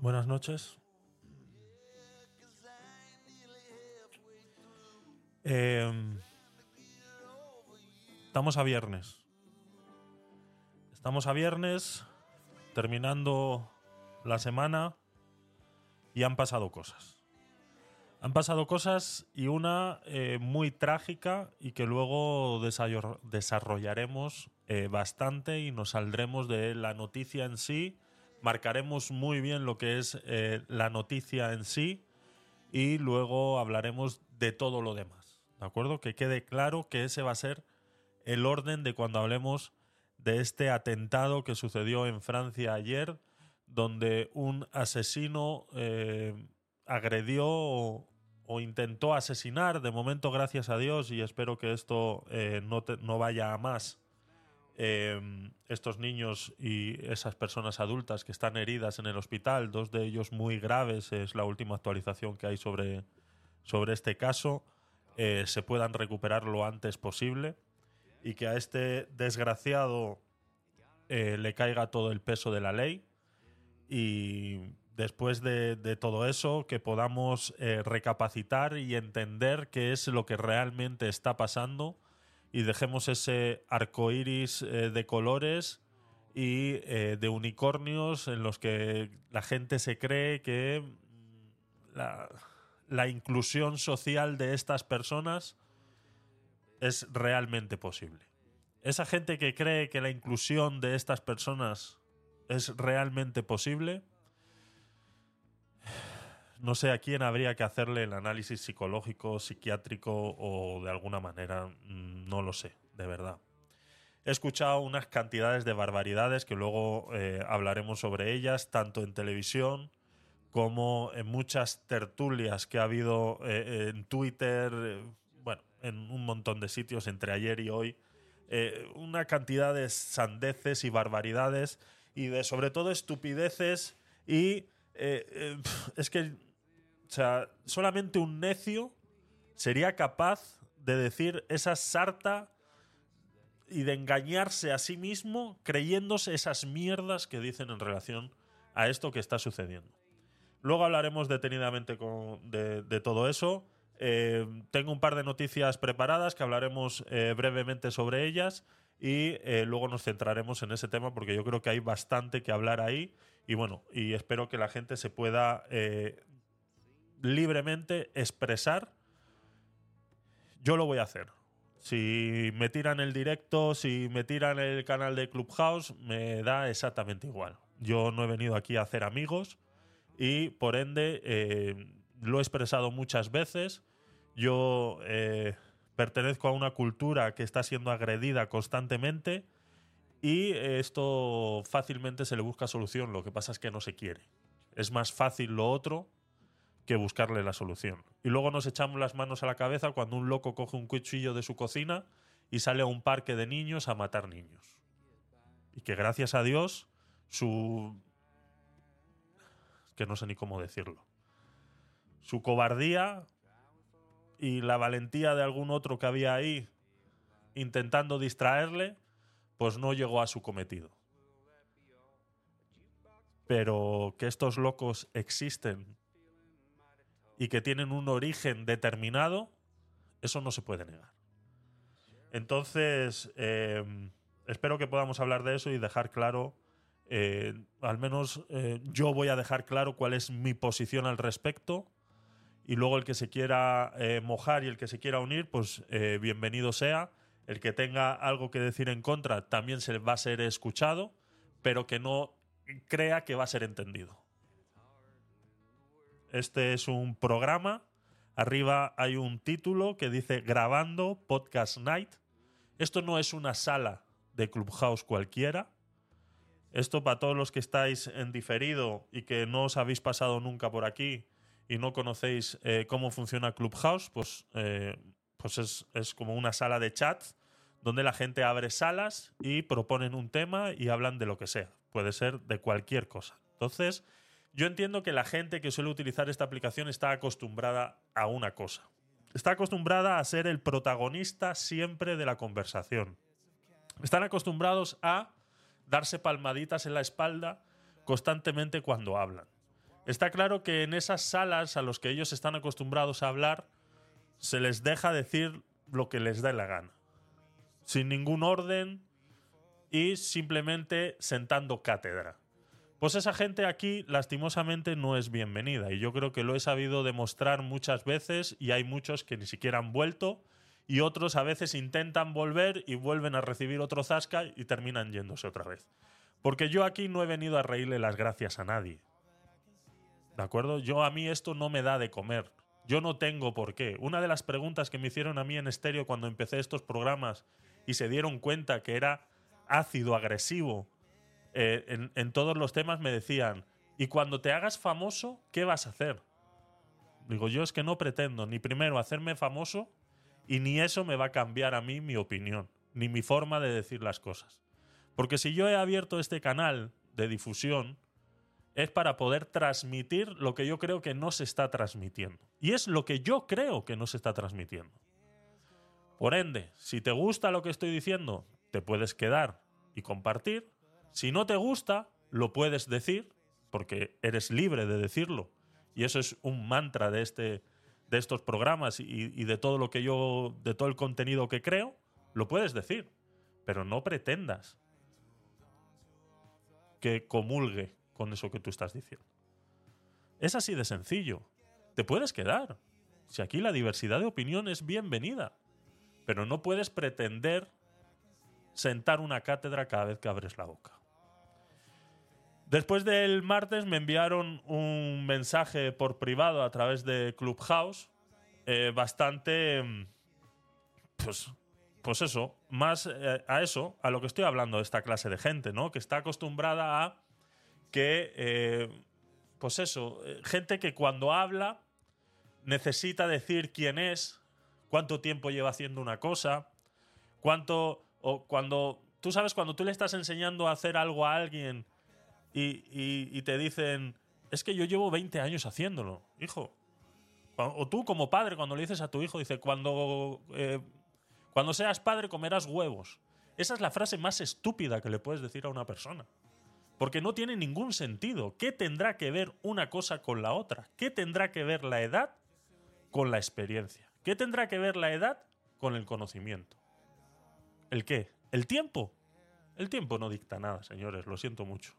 Buenas noches. Em, estamos a viernes. Estamos a viernes, terminando la semana, y han pasado cosas. Han pasado cosas y una eh, muy trágica y que luego desarrollaremos eh, bastante y nos saldremos de la noticia en sí, marcaremos muy bien lo que es eh, la noticia en sí y luego hablaremos de todo lo demás. ¿De acuerdo? Que quede claro que ese va a ser el orden de cuando hablemos de este atentado que sucedió en Francia ayer, donde un asesino eh, agredió o, intentó asesinar, de momento gracias a Dios, y espero que esto eh, no, no vaya a más, eh, estos niños y esas personas adultas que están heridas en el hospital, dos de ellos muy graves, es la última actualización que hay sobre, sobre este caso, eh, se puedan recuperar lo antes posible y que a este desgraciado eh, le caiga todo el peso de la ley. Y después de, de todo eso que podamos eh, recapacitar y entender qué es lo que realmente está pasando y dejemos ese arco iris eh, de colores y eh, de unicornios en los que la gente se cree que la inclusión social de estas personas es realmente posible. Esa gente que cree que la inclusión de estas personas es realmente posible, no sé a quién habría que hacerle el análisis psicológico, psiquiátrico o de alguna manera, mm, no lo sé, de verdad. He escuchado unas cantidades de barbaridades que luego eh, hablaremos sobre ellas, tanto en televisión como en muchas tertulias que ha habido eh, en Twitter, eh, bueno, en un montón de sitios entre ayer y hoy. eh, una cantidad de sandeces y barbaridades y de sobre todo estupideces y eh, eh, es que o sea, solamente un necio sería capaz de decir esa sarta y de engañarse a sí mismo creyéndose esas mierdas que dicen en relación a esto que está sucediendo. Luego hablaremos detenidamente de, todo eso. Eh, tengo un par de noticias preparadas que hablaremos eh, brevemente sobre ellas y eh, luego nos centraremos en ese tema porque yo creo que hay bastante que hablar ahí y bueno, y espero que la gente se pueda libremente expresar. Yo lo voy a hacer. Si me tiran el directo, si me tiran el canal de Clubhouse, me da exactamente igual. Yo no he venido aquí a hacer amigos y por ende eh, lo he expresado muchas veces. Yo eh, pertenezco a una cultura que está siendo agredida constantemente y esto fácilmente se le busca solución. Lo que pasa es que no se quiere. Es más fácil lo otro que buscarle la solución. Y luego nos echamos las manos a la cabeza cuando un loco coge un cuchillo de su cocina y sale a un parque de niños a matar niños. Y que gracias a Dios su... que no sé ni cómo decirlo. Su cobardía y la valentía de algún otro que había ahí intentando distraerle, pues no llegó a su cometido. Pero que estos locos existen y que tienen un origen determinado, eso no se puede negar. Entonces, eh, espero que podamos hablar de eso y dejar claro, eh, al menos eh, yo voy a dejar claro cuál es mi posición al respecto y luego el que se quiera eh, mojar y el que se quiera unir, pues bienvenido sea. El que tenga algo que decir en contra también se va a ser escuchado, pero que no crea que va a ser entendido. Este es un programa. Arriba hay un título que dice Grabando Podcast Night. Esto no es una sala de Clubhouse cualquiera. Esto para todos los que estáis en diferido y que no os habéis pasado nunca por aquí y no conocéis eh, cómo funciona Clubhouse, pues, eh, pues es, es como una sala de chat donde la gente abre salas y proponen un tema y hablan de lo que sea. Puede ser de cualquier cosa. Entonces, yo entiendo que la gente que suele utilizar esta aplicación está acostumbrada a una cosa. Está acostumbrada a ser el protagonista siempre de la conversación. Están acostumbrados a darse palmaditas en la espalda constantemente cuando hablan. Está claro que en esas salas a los que ellos están acostumbrados a hablar, se les deja decir lo que les dé la gana. Sin ningún orden y simplemente sentando cátedra. Pues esa gente aquí, lastimosamente, no es bienvenida. Y yo creo que lo he sabido demostrar muchas veces y hay muchos que ni siquiera han vuelto y otros a veces intentan volver y vuelven a recibir otro zasca y terminan yéndose otra vez. Porque yo aquí no he venido a reírle las gracias a nadie. ¿De acuerdo? Yo a mí esto no me da de comer. Yo no tengo por qué. Una de las preguntas que me hicieron a mí en estéreo cuando empecé estos programas y se dieron cuenta que era ácido, agresivo, eh, en, todos los temas me decían, y cuando te hagas famoso, ¿qué vas a hacer? Digo, yo es que no pretendo ni primero hacerme famoso y ni eso me va a cambiar a mí mi opinión, ni mi forma de decir las cosas. Porque si yo he abierto este canal de difusión, es para poder transmitir lo que yo creo que no se está transmitiendo. Y es lo que yo creo que no se está transmitiendo. Por ende, si te gusta lo que estoy diciendo, te puedes quedar y compartir. Si no te gusta, lo puedes decir, porque eres libre de decirlo. Y eso es un mantra de, este, de estos programas y, de todo lo que yo, de todo el contenido que creo, lo puedes decir. Pero no pretendas que comulgue con eso que tú estás diciendo. Es así de sencillo. Te puedes quedar. Si aquí la diversidad de opinión es bienvenida. Pero no puedes pretender sentar una cátedra cada vez que abres la boca. Después del martes me enviaron un mensaje por privado a través de Clubhouse, eh, bastante, mm, pues, pues eso, más eh, a eso, a lo que estoy hablando de esta clase de gente, ¿no? Que está acostumbrada a que, eh, pues eso, gente que cuando habla necesita decir quién es, cuánto tiempo lleva haciendo una cosa, cuánto o cuando, tú sabes, cuando tú le estás enseñando a hacer algo a alguien y, te dicen, es que yo llevo 20 años haciéndolo, hijo. O tú como padre, cuando le dices a tu hijo, dice, cuando, eh, cuando seas padre comerás huevos. Esa es la frase más estúpida que le puedes decir a una persona. Porque no tiene ningún sentido. ¿Qué tendrá que ver una cosa con la otra? ¿Qué tendrá que ver la edad con la experiencia? ¿Qué tendrá que ver la edad con el conocimiento? ¿El qué? ¿El tiempo? El tiempo no dicta nada, señores, lo siento mucho.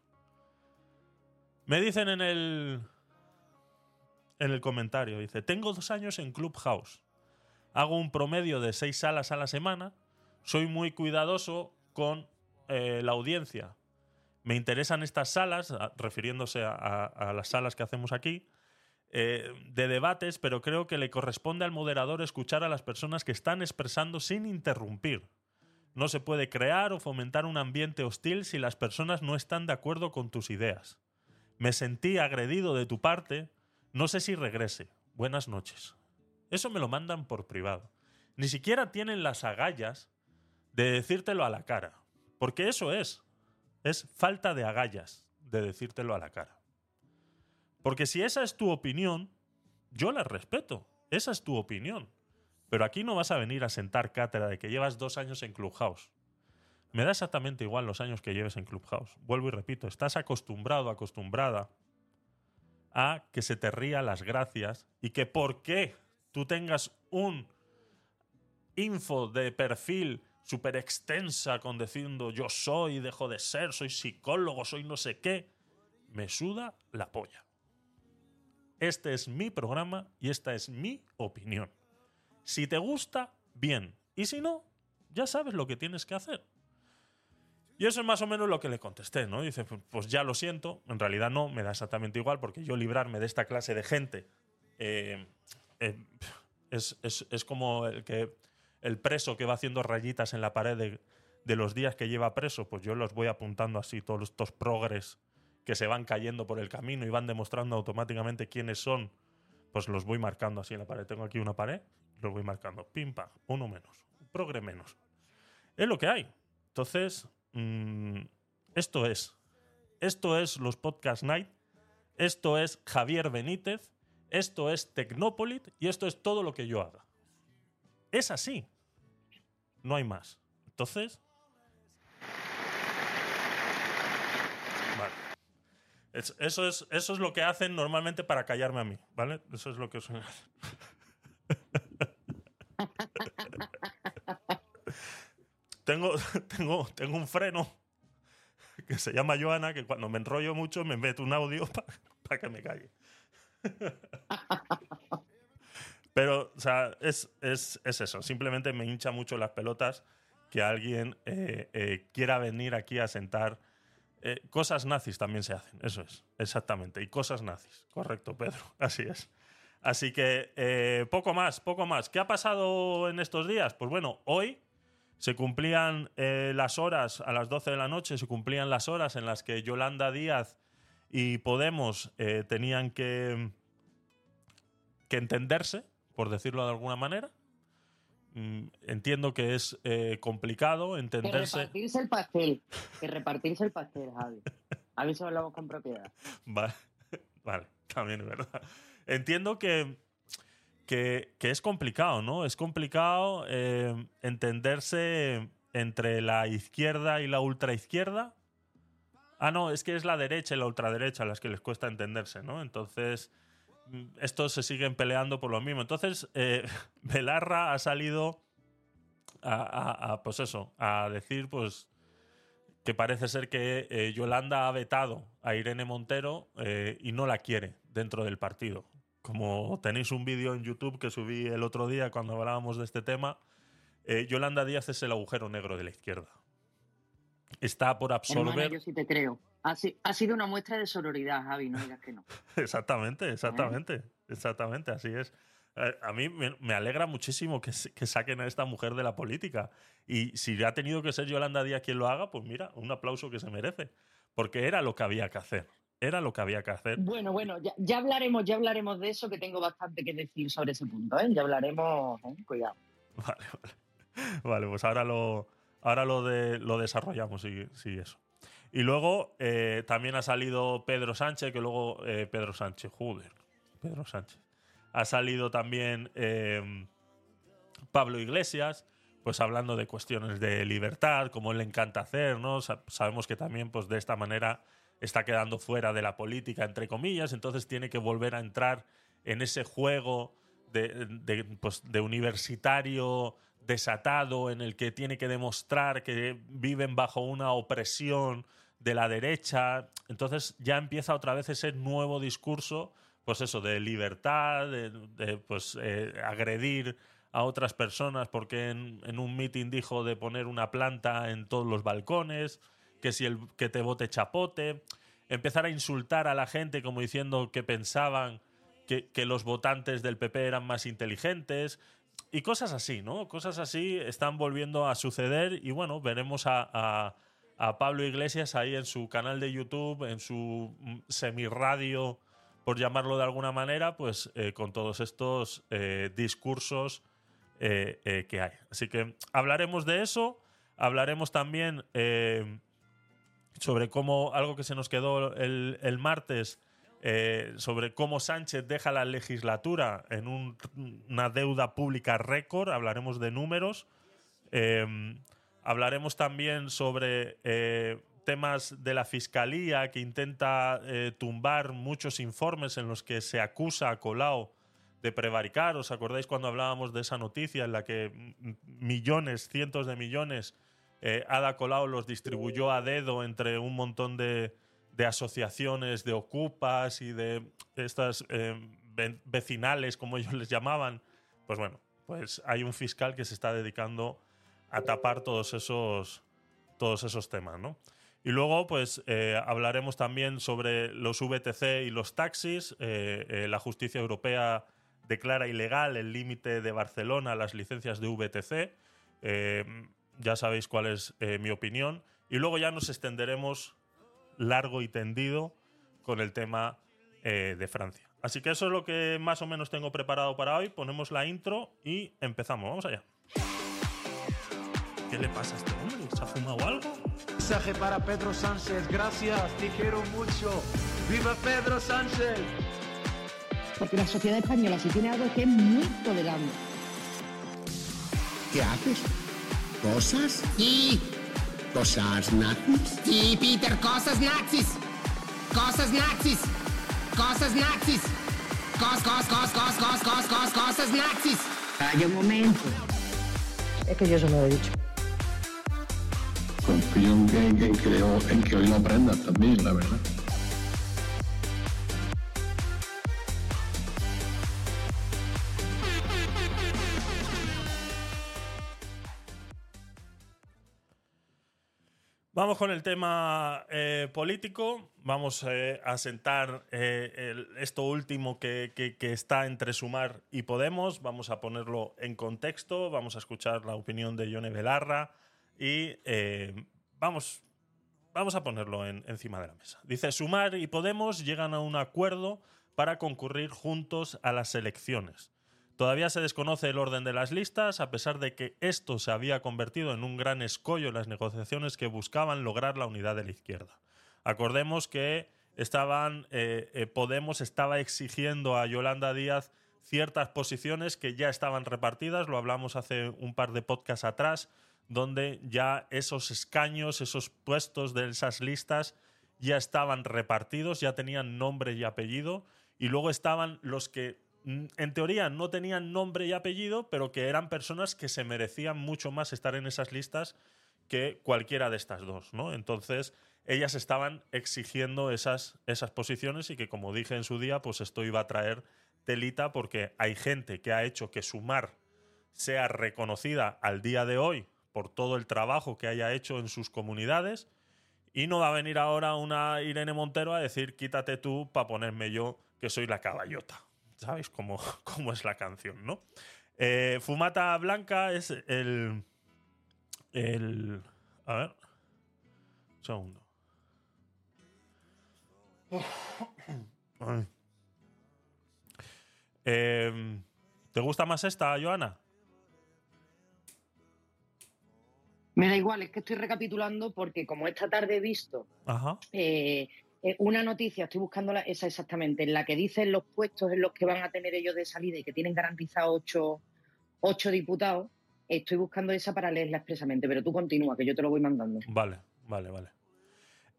Me dicen en el. En el comentario, dice: Tengo dos años en Clubhouse. Hago un promedio de seis salas a la semana. Soy muy cuidadoso con eh, la audiencia. Me interesan estas salas, refiriéndose a, las salas que hacemos aquí, eh, de debates, pero creo que le corresponde al moderador escuchar a las personas que están expresando sin interrumpir. No se puede crear o fomentar un ambiente hostil si las personas no están de acuerdo con tus ideas. Me sentí agredido de tu parte. No sé si regrese. Buenas noches. Eso me lo mandan por privado. Ni siquiera tienen las agallas de decírtelo a la cara. Porque eso es. Es falta de agallas de decírtelo a la cara. Porque si esa es tu opinión, yo la respeto. Esa es tu opinión. Pero aquí no vas a venir a sentar cátedra de que llevas dos años en Clubhouse. Me da exactamente igual los años que lleves en Clubhouse. Vuelvo y repito, estás acostumbrado, acostumbrada a que se te ría las gracias y que por qué tú tengas un info de perfil súper extensa con diciendo yo soy, dejo de ser, soy psicólogo, soy no sé qué, me suda la polla. Este es mi programa y esta es mi opinión. Si te gusta, bien. Y si no, ya sabes lo que tienes que hacer. Y eso es más o menos lo que le contesté, ¿no? Dice, pues ya lo siento, en realidad no, me da exactamente igual, porque yo librarme de esta clase de gente eh, eh, es, como el, que, el preso que va haciendo rayitas en la pared de, de, los días que lleva preso, pues yo los voy apuntando así, todos estos progres que se van cayendo por el camino y van demostrando automáticamente quiénes son, pues los voy marcando así en la pared. Tengo aquí una pared lo voy marcando. Pim, pam, uno menos, un progre menos. Es lo que hay. Entonces, mm, esto es. Esto es los Podcast Night. Esto es Javier Benítez. Esto es Tecnopolit. Y esto es todo lo que yo haga. Es así. No hay más. Entonces. Vale. eso, es, eso es lo que hacen normalmente para callarme a mí, ¿vale? Eso es lo que suelen hacer. tengo, tengo, tengo un freno que se llama Joana, que cuando me enrollo mucho me mete un audio para que me calle. Pero, o sea, es, eso. Simplemente me hincha mucho las pelotas que alguien eh, eh, quiera venir aquí a sentar. Eh, cosas nazis también se hacen, eso es, exactamente. Y cosas nazis, correcto, Pedro, así es. Así que poco más, poco más. ¿Qué ha pasado en estos días? Pues bueno, hoy se cumplían las horas, a las 12 de la noche, se cumplían las horas en las que Yolanda Díaz y Podemos tenían que, que entenderse, por decirlo de alguna manera. Mm, entiendo que es eh, complicado entenderse. Que repartirse el pastel. Que repartirse el pastel, Javi. A ver si hablamos con propiedad. Vale, vale, también es verdad. Entiendo que, que, es complicado, ¿no? Es complicado eh, entenderse entre la izquierda y la ultraizquierda. Ah, no, es que es la derecha y la ultraderecha las que les cuesta entenderse, ¿no? Entonces, estos se siguen peleando por lo mismo. Entonces, eh, Belarra ha salido a, pues eso, a decir pues que parece ser que eh, Yolanda ha vetado a Irene Montero y no la quiere dentro del partido. Como tenéis un vídeo en YouTube que subí el otro día cuando hablábamos de este tema, Yolanda Díaz es el agujero negro de la izquierda. Está por absorber. yo sí te creo. Ha, sido una muestra de sororidad, Javi, no digas que no. exactamente, exactamente, exactamente, así es. Eh, a mí me alegra muchísimo que, saquen a esta mujer de la política. Y si ha tenido que ser Yolanda Díaz quien lo haga, pues mira, un aplauso que se merece. Porque era lo que había que hacer. Era lo que había que hacer. Bueno, bueno, ya, hablaremos, ya hablaremos de eso, que tengo bastante que decir sobre ese punto, ¿eh? Ya hablaremos, ¿eh? cuidado. Vale, vale. Vale, pues ahora lo, ahora lo, de, lo desarrollamos, sí, sí, eso. Y luego eh, también ha salido Pedro Sánchez, que luego. Eh, Pedro Sánchez, joder. Pedro Sánchez. Ha salido también Pablo Iglesias, pues hablando de cuestiones de libertad, como él le encanta hacer, ¿no? sabemos que también, pues de esta manera, está quedando fuera de la política, entre comillas, entonces tiene que volver a entrar en ese juego de, pues, de universitario desatado en el que tiene que demostrar que viven bajo una opresión de la derecha. Entonces ya empieza otra vez ese nuevo discurso, pues eso, de libertad, de, pues eh, agredir a otras personas porque en, un mitin dijo de poner una planta en todos los balcones, que si el que te vote chapote, empezar a insultar a la gente como diciendo que pensaban que, los votantes del PP eran más inteligentes, y cosas así, ¿no? Cosas así están volviendo a suceder y bueno, veremos a a Pablo Iglesias ahí en su canal de YouTube, en su mm, semirradio, por llamarlo de alguna manera, pues eh, con todos estos eh, discursos eh, que hay. Así que hablaremos de eso, hablaremos también sobre cómo, algo que se nos quedó el, martes, sobre cómo Sánchez deja la legislatura en una deuda pública récord, hablaremos de números. Hablaremos también sobre eh, temas de la Fiscalía que intenta eh, tumbar muchos informes en los que se acusa a Colau de prevaricar. ¿Os acordáis cuando hablábamos de esa noticia en la que millones, cientos de millones, eh, Ada Colau los distribuyó a dedo entre un montón de, de asociaciones de ocupas y de estas vecinales, como ellos les llamaban? Pues bueno, pues hay un fiscal que se está dedicando a tapar todos esos, todos esos temas, ¿no? Y luego, pues, eh, hablaremos también sobre los VTC y los taxis. Eh, eh, la justicia europea declara ilegal el límite de Barcelona a las licencias de VTC. Ya sabéis cuál es mi opinión. Y luego ya nos extenderemos largo y tendido con el tema de Francia. Así que eso es lo que más o menos tengo preparado para hoy. Ponemos la intro y empezamos. Vamos allá. ¿Qué le pasa a este hombre? ¿Se ha fumado algo? Mensaje para Pedro Sánchez. Gracias, te quiero mucho. ¡Viva Pedro Sánchez! Porque la sociedad española, si tiene algo, que es muy tolerante. ¿Qué haces? ¿Cosas? Sí. ¿Cosas nazis? Sí, Peter, cosas nazis. Cosas nazis. Cosas nazis. Cos, cos, cos, cos, cos, cos, cos, cosas nazis. Calla un momento. Es que yo no lo he dicho. Confío en que, en, que, en que hoy lo aprendas también, la verdad. Vamos con el tema eh, político. Vamos eh, a sentar eh, esto último que, está entre Sumar y Podemos. Vamos a ponerlo en contexto. Vamos a escuchar la opinión de Yone Belarra y vamos, vamos a ponerlo en- encima de la mesa. Dice, Sumar y Podemos llegan a un acuerdo para concurrir juntos a las elecciones. Todavía se desconoce el orden de las listas, a pesar de que esto se había convertido en un gran escollo en las negociaciones que buscaban lograr la unidad de la izquierda. Acordemos que estaban, eh, eh, Podemos estaba exigiendo a Yolanda Díaz ciertas posiciones que ya estaban repartidas, lo hablamos hace un par de podcasts atrás, donde ya esos escaños, esos puestos de esas listas ya estaban repartidos, ya tenían nombre y apellido, y luego estaban los que en teoría no tenían nombre y apellido, pero que eran personas que se merecían mucho más estar en esas listas que cualquiera de estas dos, ¿no? Entonces, ellas estaban exigiendo esas, esas posiciones y que, como dije en su día, pues esto iba a traer telita porque hay gente que ha hecho que Sumar sea reconocida al día de hoy por todo el trabajo que haya hecho en sus comunidades y no va a venir ahora una Irene Montero a decir quítate tú para ponerme yo que soy la caballota. ¿Sabéis cómo, cómo es la canción, no? Eh, Fumata Blanca es el... el a ver. Un segundo. Eh, ¿Te gusta más esta, Joana? Me da igual, es que estoy recapitulando porque como esta tarde he visto Ajá. eh, eh, una noticia, estoy buscando la- esa exactamente, en la que dicen los puestos en los que van a tener ellos de salida y que tienen garantizados ocho, ocho diputados. Estoy buscando esa para leerla expresamente, pero tú continúa, que yo te lo voy mandando. Vale, vale, vale.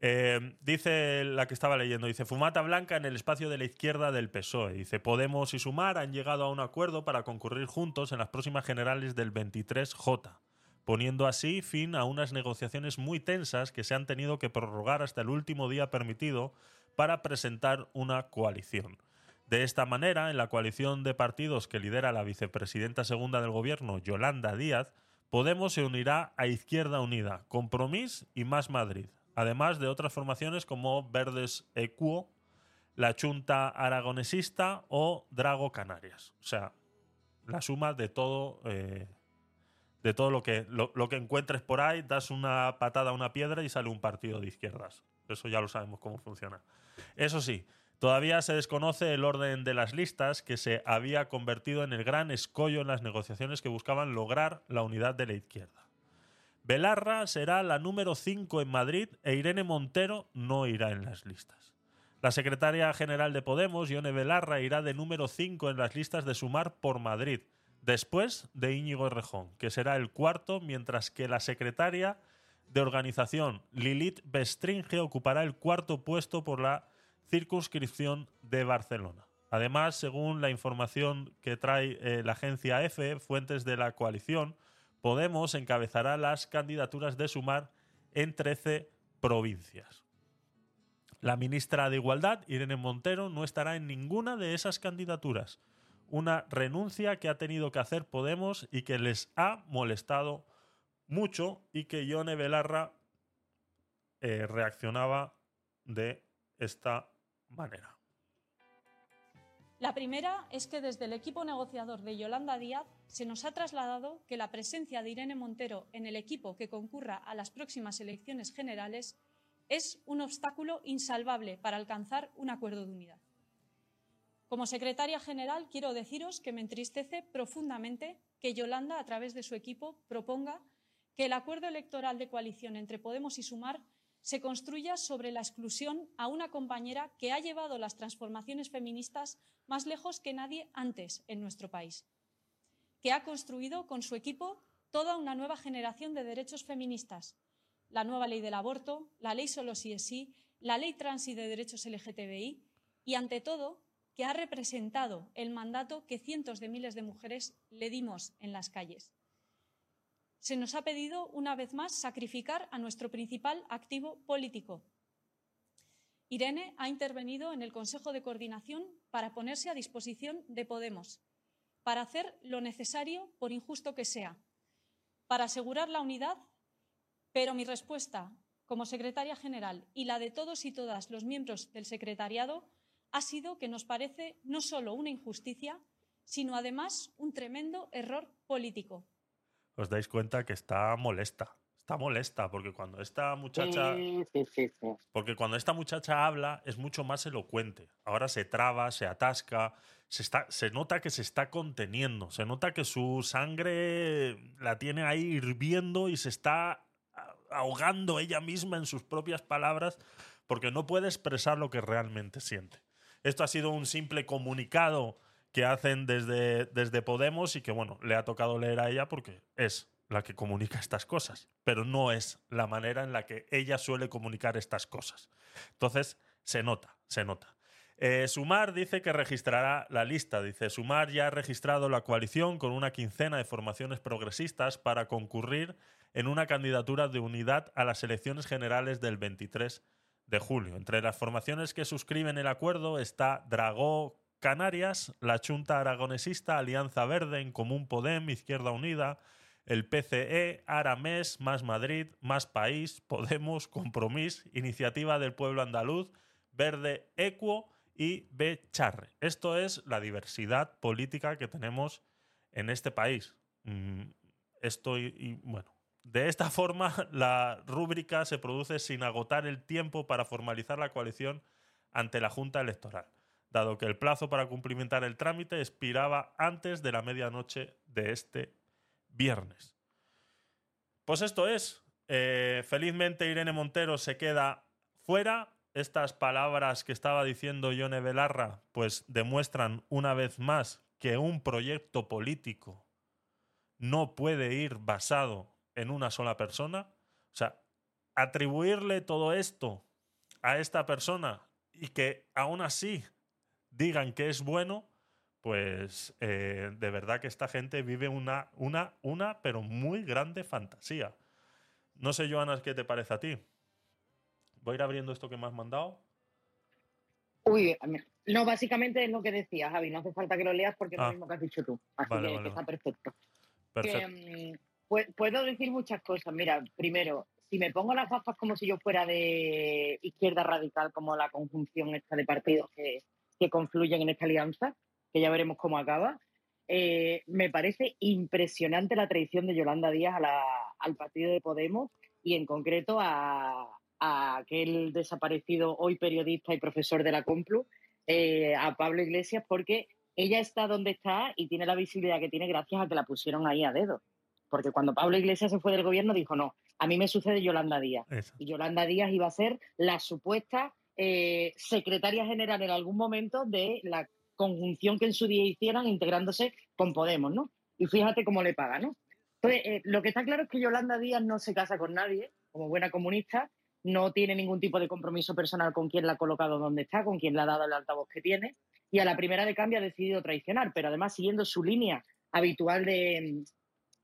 Eh, dice la que estaba leyendo, dice Fumata Blanca en el espacio de la izquierda del PSOE. E". Dice Podemos y Sumar han llegado a un acuerdo para concurrir juntos en las próximas generales del 23J, poniendo así fin a unas negociaciones muy tensas que se han tenido que prorrogar hasta el último día permitido para presentar una coalición. De esta manera, en la coalición de partidos que lidera la vicepresidenta segunda del gobierno, Yolanda Díaz, Podemos se unirá a Izquierda Unida, Compromís y Más Madrid, además de otras formaciones como Verdes Equo, la Junta Aragonesista o Drago Canarias. O sea, la suma de todo, eh, de todo lo que, lo, que encuentres por ahí, das una patada a una piedra y sale un partido de izquierdas. Eso ya lo sabemos cómo funciona. Eso sí, todavía se desconoce el orden de las listas que se había convertido en el gran escollo en las negociaciones que buscaban lograr la unidad de la izquierda. Belarra será la número 5 en Madrid e Irene Montero no irá en las listas. La secretaria general de Podemos, Ione Belarra, irá de número 5 en las listas de Sumar por Madrid, después de Íñigo Errejón, que será el cuarto, mientras que la secretaria de organización, Lilith Bestringe, ocupará el cuarto puesto por la circunscripción de Barcelona. Además, según la información que trae eh, la agencia EFE, fuentes de la coalición, Podemos encabezará las candidaturas de Sumar en 13 provincias. La ministra de Igualdad, Irene Montero, no estará en ninguna de esas candidaturas. Una renuncia que ha tenido que hacer Podemos y que les ha molestado mucho y que Ione Belarra eh, reaccionaba de esta manera. La primera es que desde el equipo negociador de Yolanda Díaz se nos ha trasladado que la presencia de Irene Montero en el equipo que concurra a las próximas elecciones generales es un obstáculo insalvable para alcanzar un acuerdo de unidad. Como secretaria general, quiero deciros que me entristece profundamente que Yolanda, a través de su equipo, proponga que el acuerdo electoral de coalición entre Podemos y Sumar se construya sobre la exclusión a una compañera que ha llevado las transformaciones feministas más lejos que nadie antes en nuestro país, que ha construido con su equipo toda una nueva generación de derechos feministas, la nueva ley del aborto, la ley solo sí es sí, la ley trans y de derechos LGTBI y, ante todo, que ha representado el mandato que cientos de miles de mujeres le dimos en las calles. Se nos ha pedido, una vez más, sacrificar a nuestro principal activo político. Irene ha intervenido en el Consejo de Coordinación para ponerse a disposición de Podemos, para hacer lo necesario, por injusto que sea, para asegurar la unidad, pero mi respuesta como secretaria general y la de todos y todas los miembros del secretariado ha sido que nos parece no solo una injusticia, sino además un tremendo error político. Os dais cuenta que está molesta. Está molesta porque cuando esta muchacha Sí, sí, sí, sí. porque cuando esta muchacha habla es mucho más elocuente. Ahora se traba, se atasca, se, está, se nota que se está conteniendo, se nota que su sangre la tiene ahí hirviendo y se está ahogando ella misma en sus propias palabras porque no puede expresar lo que realmente siente. Esto ha sido un simple comunicado que hacen desde, desde Podemos y que, bueno, le ha tocado leer a ella porque es la que comunica estas cosas, pero no es la manera en la que ella suele comunicar estas cosas. Entonces, se nota, se nota. Eh, Sumar dice que registrará la lista. Dice, Sumar ya ha registrado la coalición con una quincena de formaciones progresistas para concurrir en una candidatura de unidad a las elecciones generales del 23 de julio. Entre las formaciones que suscriben el acuerdo está Dragó Canarias, la Junta Aragonesista, Alianza Verde, En Común Podem, Izquierda Unida, el PCE, Aramés, Más Madrid, Más País, Podemos, Compromís, Iniciativa del Pueblo Andaluz, Verde Equo y B Charre. Esto es la diversidad política que tenemos en este país. Mm, Esto y, y, bueno, de esta forma la rúbrica se produce sin agotar el tiempo para formalizar la coalición ante la Junta Electoral, dado que el plazo para cumplimentar el trámite expiraba antes de la medianoche de este viernes. Pues esto es. Eh, felizmente Irene Montero se queda fuera. Estas palabras que estaba diciendo Yone Belarra, pues demuestran una vez más que un proyecto político no puede ir basado en una sola persona. O sea, atribuirle todo esto a esta persona y que aún así digan que es bueno, pues eh, de verdad que esta gente vive una, una, una, pero muy grande fantasía. No sé, Joana, qué te parece a ti. Voy a ir abriendo esto que me has mandado. Uy, no, básicamente es lo que decía, Javi. No hace falta que lo leas porque es Ah. lo mismo que has dicho tú. Así Vale, que, vale, está perfecto. Perfecto. Que, mm, pu- puedo decir muchas cosas. Mira, primero, si me pongo las gafas como si yo fuera de izquierda radical, como la conjunción esta de partidos que, que confluyen en esta alianza, que ya veremos cómo acaba, eh, me parece impresionante la traición de Yolanda Díaz a la- al partido de Podemos y en concreto a, a aquel desaparecido hoy periodista y profesor de la Complu, eh, a Pablo Iglesias, porque ella está donde está y tiene la visibilidad que tiene gracias a que la pusieron ahí a dedo. Porque cuando Pablo Iglesias se fue del gobierno dijo, no, a mí me sucede Yolanda Díaz. Eso. Y Yolanda Díaz iba a ser la supuesta eh, secretaria general en algún momento de la conjunción que en su día hicieran integrándose con Podemos, ¿no? Y fíjate cómo le paga, ¿no? Entonces, eh, lo que está claro es que Yolanda Díaz no se casa con nadie, como buena comunista, no tiene ningún tipo de compromiso personal con quien la ha colocado donde está, con quien le ha dado el altavoz que tiene, y a la primera de cambio ha decidido traicionar, pero además siguiendo su línea habitual de,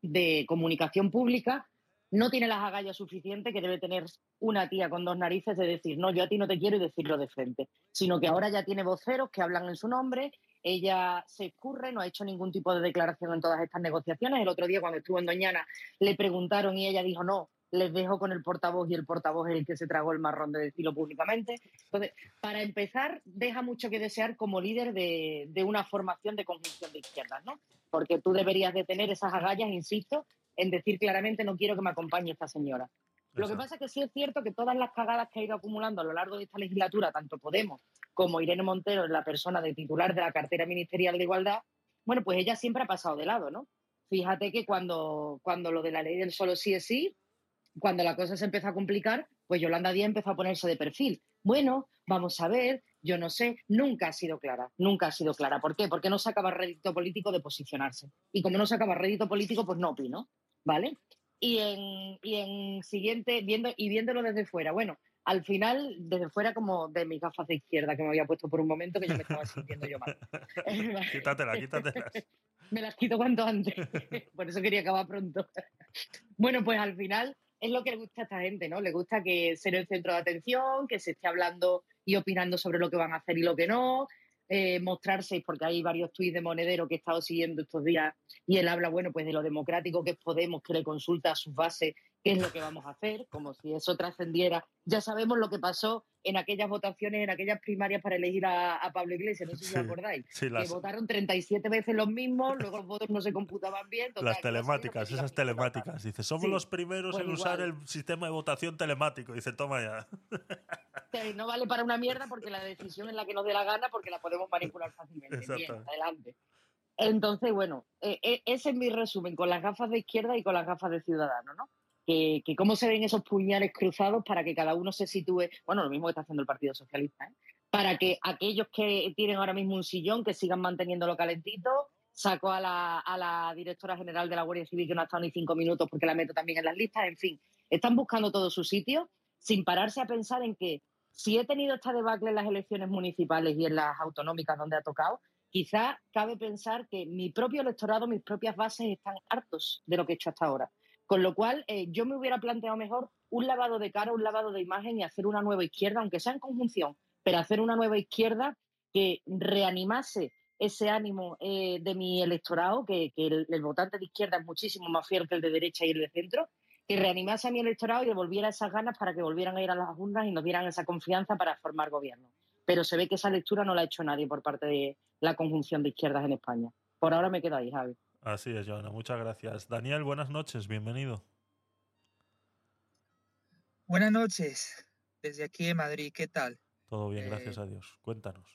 de comunicación pública, no tiene las agallas suficientes que debe tener una tía con dos narices de decir, no, yo a ti no te quiero y decirlo de frente, sino que ahora ya tiene voceros que hablan en su nombre, ella se escurre, no ha hecho ningún tipo de declaración en todas estas negociaciones. El otro día cuando estuvo en Doñana le preguntaron y ella dijo, no, les dejo con el portavoz y el portavoz es el que se tragó el marrón de decirlo públicamente. Entonces, para empezar, deja mucho que desear como líder de, de una formación de conjunción de izquierdas, ¿no? Porque tú deberías de tener esas agallas, insisto, en decir claramente no quiero que me acompañe esta señora. Lo que pasa es que sí es cierto que todas las cagadas que ha ido acumulando a lo largo de esta legislatura, tanto Podemos como Irene Montero la persona de titular de la cartera ministerial de Igualdad, bueno, pues ella siempre ha pasado de lado, ¿no? Fíjate que cuando, cuando lo de la ley del solo sí es sí, cuando la cosa se empezó a complicar, pues Yolanda Díaz empezó a ponerse de perfil. Bueno, vamos a ver, yo no sé, nunca ha sido clara, nunca ha sido clara. ¿Por qué? Porque no sacaba rédito político de posicionarse. Y como no sacaba rédito político, pues no opino, ¿vale? Y en, y en siguiente, viendo, y viéndolo desde fuera, bueno, al final, desde fuera como de mis gafas de izquierda que me había puesto por un momento que yo me estaba sintiendo yo mal. quítatela, quítatelas. me las quito cuanto antes. por eso quería acabar pronto. bueno, pues al final es lo que le gusta a esta gente, ¿no? Le gusta que ser el centro de atención, que se esté hablando y opinando sobre lo que van a hacer y lo que no, eh, mostrarse, porque hay varios tuits de Monedero que he estado siguiendo estos días y él habla, bueno, pues de lo democrático que es Podemos, que le consulta a sus bases qué es lo que vamos a hacer, como si eso trascendiera. Ya sabemos lo que pasó en aquellas votaciones, en aquellas primarias para elegir a, Pablo Iglesias, no sé si os acordáis, que votaron 37 veces los mismos, luego los votos no se computaban bien. las telemáticas, esas telemáticas. Dice, somos los primeros pues en usar el sistema de votación telemático. Dice, toma ya. no vale para una mierda porque la decisión es la que nos dé la gana porque la podemos manipular fácilmente. Bien, adelante. Entonces, bueno, eh, eh, ese es mi resumen, con las gafas de izquierda y con las gafas de ciudadano, ¿no? Que, cómo se ven esos puñales cruzados para que cada uno se sitúe, bueno, lo mismo que está haciendo el Partido Socialista, ¿eh? para que aquellos que tienen ahora mismo un sillón, que sigan manteniéndolo calentito, sacó a la, a la directora general de la Guardia Civil que no ha estado ni cinco minutos porque la meto también en las listas, en fin, están buscando todo su sitio sin pararse a pensar en que si he tenido esta debacle en las elecciones municipales y en las autonómicas donde ha tocado, quizá cabe pensar que mi propio electorado, mis propias bases están hartos de lo que he hecho hasta ahora. Con lo cual, eh, yo me hubiera planteado mejor un lavado de cara, un lavado de imagen y hacer una nueva izquierda, aunque sea en conjunción, pero hacer una nueva izquierda que reanimase ese ánimo eh, de mi electorado, que, el, votante de izquierda es muchísimo más fiel que el de derecha y el de centro, que reanimase a mi electorado y devolviera esas ganas para que volvieran a ir a las urnas y nos dieran esa confianza para formar gobierno. Pero se ve que esa lectura no la ha hecho nadie por parte de la conjunción de izquierdas en España. Por ahora me quedo ahí, Javi. Así es, Joana. Muchas gracias. Daniel, buenas noches. Bienvenido. Buenas noches. Desde aquí de Madrid, ¿qué tal? Todo bien, gracias eh, a Dios. Cuéntanos.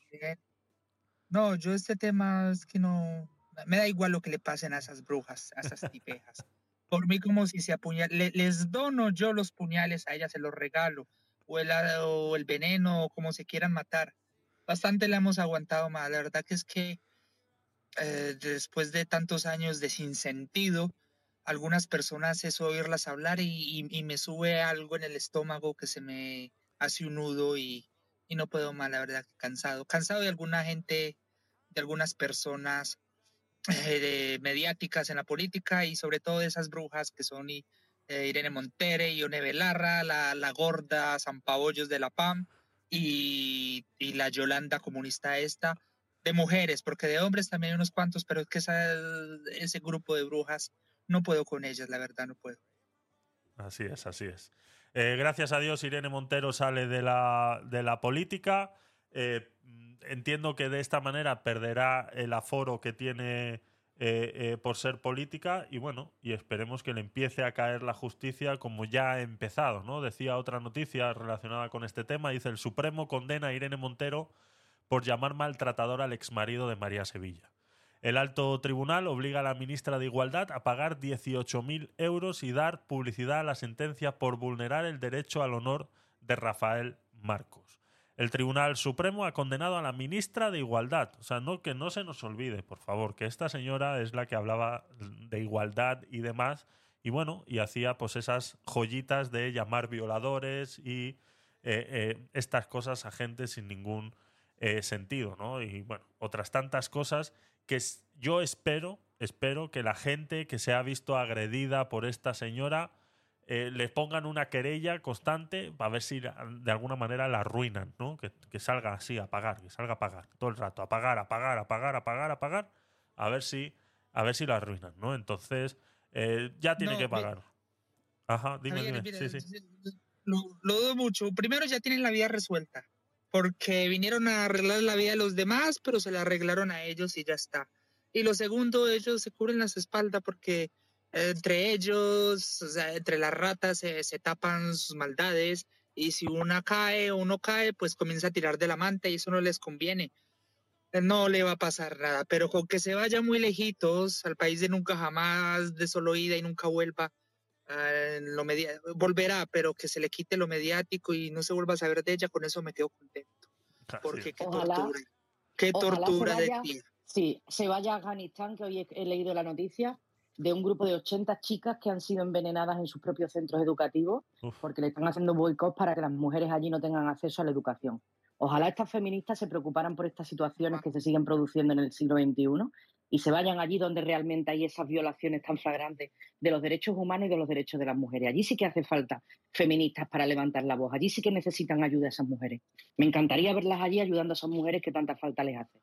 No, yo este tema es que no... Me da igual lo que le pasen a esas brujas, a esas tipejas. Por mí como si se apuñalan. les dono yo los puñales, a ellas se los regalo. O el, o el veneno, o como se quieran matar. Bastante le hemos aguantado más. La verdad que es que eh, después de tantos años de sinsentido, algunas personas es oírlas hablar y, me sube algo en el estómago que se me hace un nudo y, no puedo más, la verdad, cansado. Cansado de alguna gente, de algunas personas eh, mediáticas en la política y sobre todo de esas brujas que son eh, Irene Montere, Ione Belarra, la, la gorda San Pabollos de la PAM y la Yolanda comunista esta de mujeres, porque de hombres también hay unos cuantos, pero es que ese grupo de brujas no puedo con ellas, la verdad, no puedo. Así es, así es. Eh, gracias a Dios, Irene Montero sale de la, de la política. Eh, entiendo que de esta manera perderá el aforo que tiene eh, por ser política y bueno, y esperemos que le empiece a caer la justicia como ya ha empezado, ¿no? Decía otra noticia relacionada con este tema, dice el Supremo condena a Irene Montero por llamar maltratador al exmarido de María Sevilla. El alto tribunal obliga a la ministra de Igualdad a pagar 18.000 euros y dar publicidad a la sentencia por vulnerar el derecho al honor de Rafael Marcos. El Tribunal Supremo ha condenado a la ministra de Igualdad. O sea, no, que no se nos olvide, por favor, que esta señora es la que hablaba de igualdad y demás. Y bueno, y hacía pues esas joyitas de llamar violadores y eh, eh, estas cosas a gente sin ningún eh, sentido, ¿no? Y bueno, otras tantas cosas que yo espero, espero que la gente que se ha visto agredida por esta señora eh, le pongan una querella constante para ver si de alguna manera la arruinan, ¿no? Que, salga así a pagar, que salga a pagar todo el rato, a pagar, a pagar, a pagar, a pagar, a pagar, a ver si, a ver si la arruinan, ¿no? Entonces, eh, ya tiene que pagar. Ajá, dime, dime. sí, sí. Lo, lo dudo mucho. Primero ya tienen la vida resuelta porque vinieron a arreglar la vida de los demás, pero se la arreglaron a ellos y ya está. Y lo segundo, ellos se cubren las espaldas porque entre ellos, entre las ratas se, tapan sus maldades y si una cae o uno cae, pues comienza a tirar de la manta y eso no les conviene. No le va a pasar nada, pero con que se vaya muy lejitos al país de nunca jamás, de solo ida y nunca vuelva, Ah, lo volverá, pero que se le quite lo mediático y no se vuelva a saber de ella, con eso me quedo contento. Porque qué tortura, qué tortura de ti. Sí, se vaya a Afganistán, que hoy he, leído la noticia, de un grupo de 80 chicas que han sido envenenadas en sus propios centros educativos Uf. porque le están haciendo boicot para que las mujeres allí no tengan acceso a la educación. Ojalá estas feministas se preocuparan por estas situaciones que se siguen produciendo en el siglo XXI y se vayan allí donde realmente hay esas violaciones tan flagrantes de los derechos humanos y de los derechos de las mujeres. Allí sí que hace falta feministas para levantar la voz. Allí sí que necesitan ayuda a esas mujeres. Me encantaría verlas allí ayudando a esas mujeres que tanta falta les hace.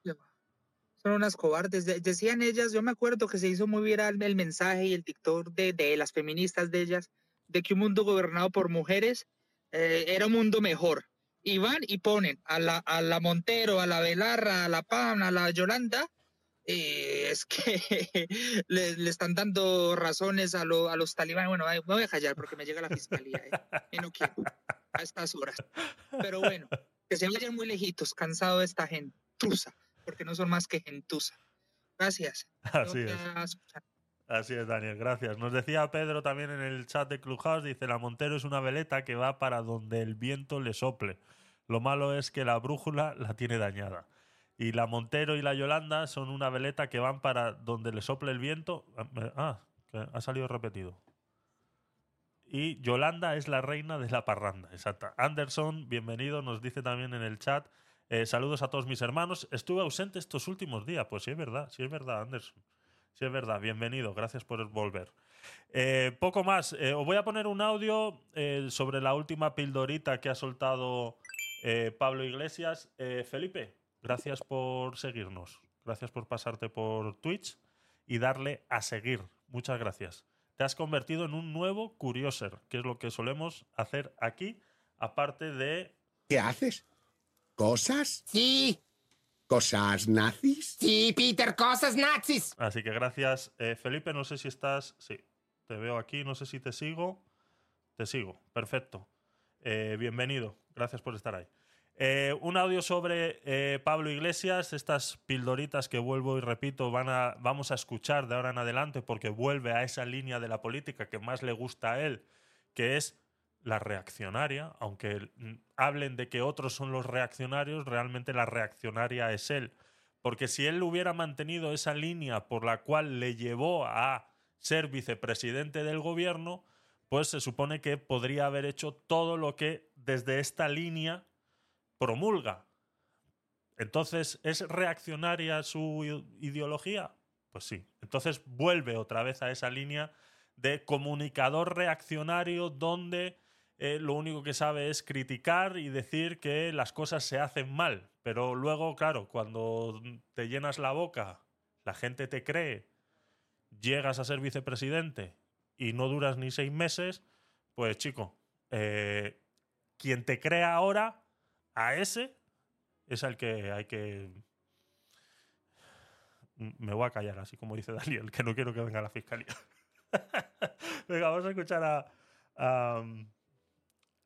Son unas cobardes. De- decían ellas, yo me acuerdo que se hizo muy viral el mensaje y el TikTok de, de las feministas de ellas, de que un mundo gobernado por mujeres eh, era un mundo mejor. Y van y ponen a la, a la Montero, a la Belarra, a la Pam, a la Yolanda, y es que le, le están dando razones a, lo- a los talibanes. Bueno, me voy a callar porque me llega la fiscalía eh, y no quiero a estas horas. Pero bueno, que se vayan muy lejitos, cansado de esta gentuza, porque no son más que gentuza. Gracias. Así es. Así es, Daniel, gracias. Nos decía Pedro también en el chat de Clubhouse, dice, la Montero es una veleta que va para donde el viento le sople. Lo malo es que la brújula la tiene dañada. Y la Montero y la Yolanda son una veleta que van para donde le sople el viento. Ah, Ah, ha salido repetido. Y Yolanda es la reina de la parranda, exacta. Anderson, bienvenido, nos dice también en el chat. eh, saludos a todos mis hermanos. Estuve ausente estos últimos días. Pues sí es verdad, sí es verdad, Anderson. Sí, es verdad. Bienvenido. Gracias por volver. Eh, poco más. Eh, os voy a poner un audio sobre la última pildorita que ha soltado Pablo Iglesias. Felipe, gracias por seguirnos. Gracias por pasarte por Twitch y darle a seguir. Muchas gracias. Te has convertido en un nuevo Curioser, que es lo que solemos hacer aquí, aparte de... ¿Qué haces? ¿Cosas? Sí, ¿Cosas nazis? sí, Peter, cosas nazis. Así que gracias. Eh, Felipe, no sé si estás... Sí, te veo aquí, no sé si te sigo. Te sigo, perfecto. Eh, bienvenido, gracias por estar ahí. Eh, un audio sobre eh, Pablo Iglesias, estas pildoritas que vuelvo y repito, van a, vamos a escuchar de ahora en adelante porque vuelve a esa línea de la política que más le gusta a él, que es la reaccionaria, aunque mm, hablen de que otros son los reaccionarios, realmente la reaccionaria es él. Porque si él hubiera mantenido esa línea por la cual le llevó a ser vicepresidente del gobierno, pues se supone que podría haber hecho todo lo que desde esta línea promulga. Entonces, ¿es reaccionaria su ideología? Pues sí. Entonces vuelve otra vez a esa línea de comunicador reaccionario donde eh, lo único que sabe es criticar y decir que las cosas se hacen mal. Pero luego, claro, cuando te llenas la boca, la gente te cree, llegas a ser vicepresidente y no duras ni seis meses, pues chico, eh, quien te crea ahora, a ese es al que hay que... Me voy a callar, así como dice Daniel, que no quiero que venga la fiscalía. Venga, vamos a escuchar a, a,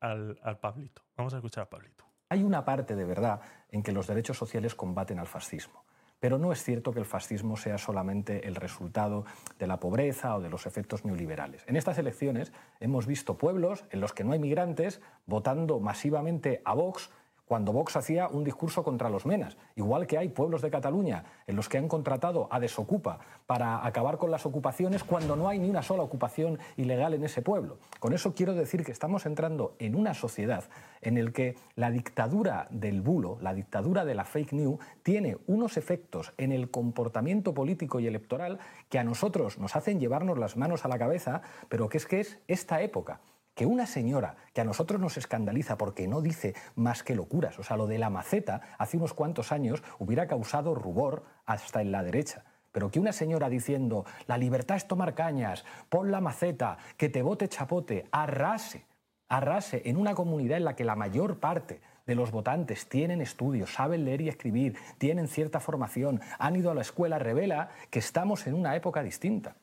al, al Pablito. Vamos a escuchar a Pablito. Hay una parte de verdad en que los derechos sociales combaten al fascismo. Pero no es cierto que el fascismo sea solamente el resultado de la pobreza o de los efectos neoliberales. En estas elecciones hemos visto pueblos en los que no hay migrantes votando masivamente a Vox cuando Vox hacía un discurso contra los menas. Igual que hay pueblos de Cataluña en los que han contratado a Desocupa para acabar con las ocupaciones cuando no hay ni una sola ocupación ilegal en ese pueblo. Con eso quiero decir que estamos entrando en una sociedad en el que la dictadura del bulo, la dictadura de la fake news, tiene unos efectos en el comportamiento político y electoral que a nosotros nos hacen llevarnos las manos a la cabeza, pero que es que es esta época que una señora que a nosotros nos escandaliza porque no dice más que locuras, o sea, lo de la maceta hace unos cuantos años hubiera causado rubor hasta en la derecha. Pero que una señora diciendo, la libertad es tomar cañas, pon la maceta, que te bote chapote, arrase, arrase en una comunidad en la que la mayor parte de los votantes tienen estudios, saben leer y escribir, tienen cierta formación, han ido a la escuela, revela que estamos en una época distinta.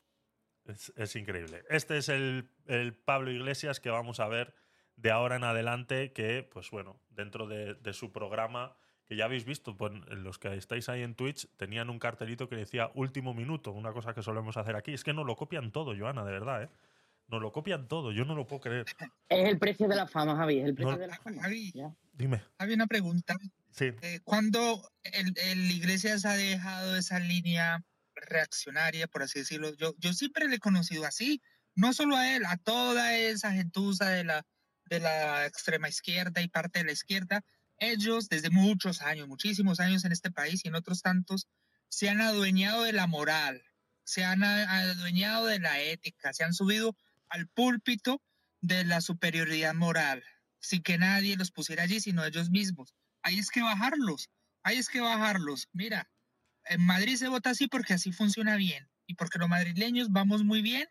Es, es increíble. Este es el, el Pablo Iglesias que vamos a ver de ahora en adelante, que, pues bueno, dentro de, de su programa, que ya habéis visto, pues, los que estáis ahí en Twitch, tenían un cartelito que decía último minuto, una cosa que solemos hacer aquí. Es que nos lo copian todo, Joana, de verdad, ¿eh? Nos lo copian todo, yo no lo puedo creer. Es el precio de la fama, Javi, es el precio No. de la fama. Javi, Ya. Dime. Había una pregunta. Sí. Eh, ¿Cuándo el, el Iglesias ha dejado esa línea reaccionaria, por así decirlo. Yo, yo siempre le he conocido así, no solo a él, a toda esa gentuza de la, de la extrema izquierda y parte de la izquierda. Ellos, desde muchos años, muchísimos años en este país y en otros tantos, se han adueñado de la moral, se han adueñado de la ética, se han subido al púlpito de la superioridad moral, sin que nadie los pusiera allí, sino ellos mismos. Ahí es que bajarlos, ahí es que bajarlos. Mira, en Madrid se vota así porque así funciona bien y porque los madrileños vamos muy bien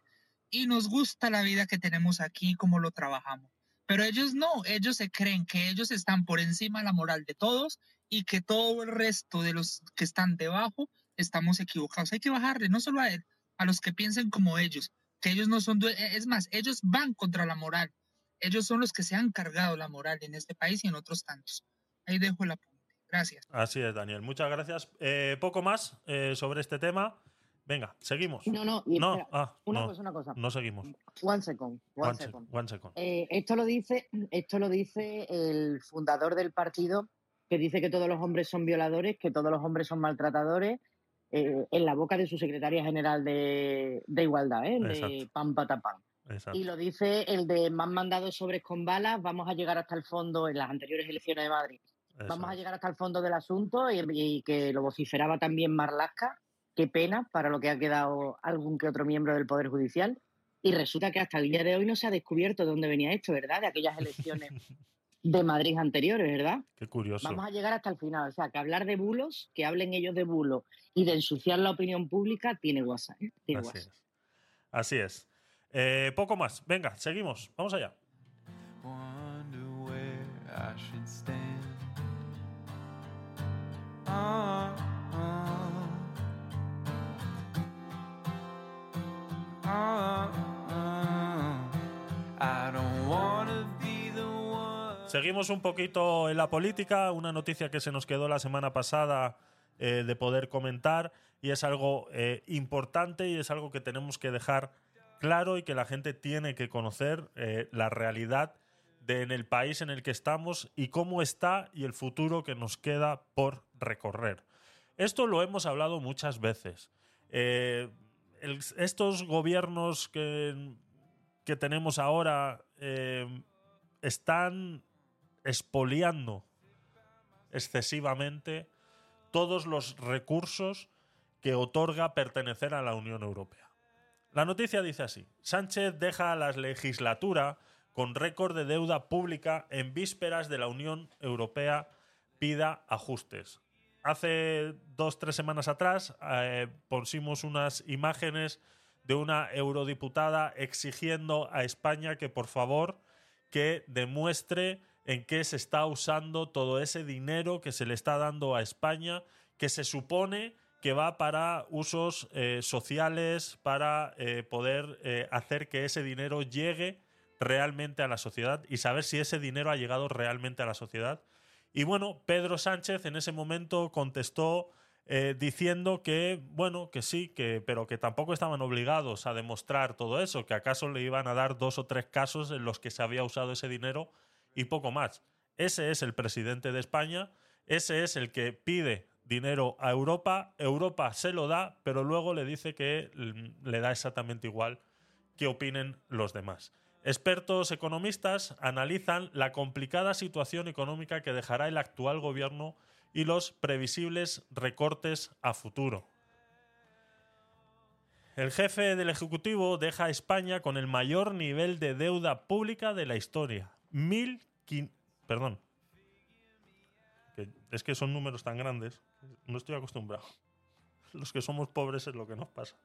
y nos gusta la vida que tenemos aquí, como lo trabajamos. Pero ellos no, ellos se creen que ellos están por encima de la moral de todos y que todo el resto de los que están debajo estamos equivocados. Hay que bajarle, no solo a él, a los que piensen como ellos, que ellos no son, es más, ellos van contra la moral. Ellos son los que se han cargado la moral en este país y en otros tantos. Ahí dejo apunte. Gracias. Así es, Daniel. Muchas gracias. Eh, poco más eh, sobre este tema. Venga, seguimos. No, no, No, espera, ah, una no, cosa, una cosa. no seguimos. One second, one, One, sec- second. one second. Eh, esto lo dice, esto lo dice el fundador del partido que dice que todos los hombres son violadores, que todos los hombres son maltratadores, eh, en la boca de su secretaria general de, de igualdad, ¿eh? de. Pam Patapam. Exacto. Y lo dice el de me han mandado sobres con balas, vamos a llegar hasta el fondo en las anteriores elecciones de Madrid. Vamos a llegar hasta el fondo del asunto y, y que lo vociferaba también Marlasca. Qué pena para lo que ha quedado algún que otro miembro del Poder Judicial. Y resulta que hasta el día de hoy no se ha descubierto de dónde venía esto, ¿verdad? De aquellas elecciones de Madrid anteriores, ¿verdad? Qué curioso. Vamos a llegar hasta el final. O sea, que hablar de bulos, que hablen ellos de bulos y de ensuciar la opinión pública, tiene WhatsApp. ¿eh? Tiene Así WhatsApp. es. Así es. Eh, poco más. Venga, seguimos. Vamos allá. Wonder where I should stand. Seguimos un poquito en la política, una noticia que se nos quedó la semana pasada eh, de poder comentar y es algo eh, importante y es algo que tenemos que dejar claro y que la gente tiene que conocer eh, la realidad de en el país en el que estamos y cómo está y el futuro que nos queda por recorrer. Esto lo hemos hablado muchas veces. Eh, estos gobiernos que, que tenemos ahora eh, están expoliando excesivamente todos los recursos que otorga pertenecer a la Unión Europea. La noticia dice así: Sánchez deja la legislatura con récord de deuda pública en vísperas de la Unión Europea pida ajustes. Hace dos, tres semanas atrás eh, pusimos unas imágenes de una eurodiputada exigiendo a España que por favor que demuestre en qué se está usando todo ese dinero que se le está dando a España, que se supone que va para usos eh, sociales, para eh, poder hacer que ese dinero llegue realmente a la sociedad y saber si ese dinero ha llegado realmente a la sociedad. Y bueno, Pedro Sánchez en ese momento contestó eh, diciendo que, bueno, que sí, que, pero que tampoco estaban obligados a demostrar todo eso, que acaso le iban a dar dos o tres casos en los que se había usado ese dinero y poco más. Ese es el presidente de España, ese es el que pide dinero a Europa, Europa se lo da, pero luego le dice que mm, le da exactamente igual que opinen los demás. Expertos economistas analizan la complicada situación económica que dejará el actual gobierno y los previsibles recortes a futuro. El jefe del Ejecutivo deja a España con el mayor nivel de deuda pública de la historia. Mil quin- Perdón. Es que son números tan grandes. No estoy acostumbrado. Los que somos pobres es lo que nos pasa.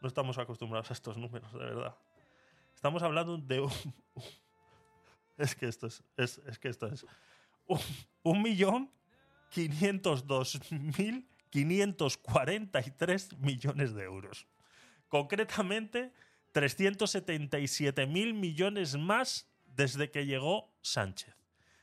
No estamos acostumbrados a estos números, de verdad. Estamos hablando de un... Es que esto es... es, es que esto es... Un, un millón 502.543 millones de euros. Concretamente, 377.000 millones más desde que llegó Sánchez,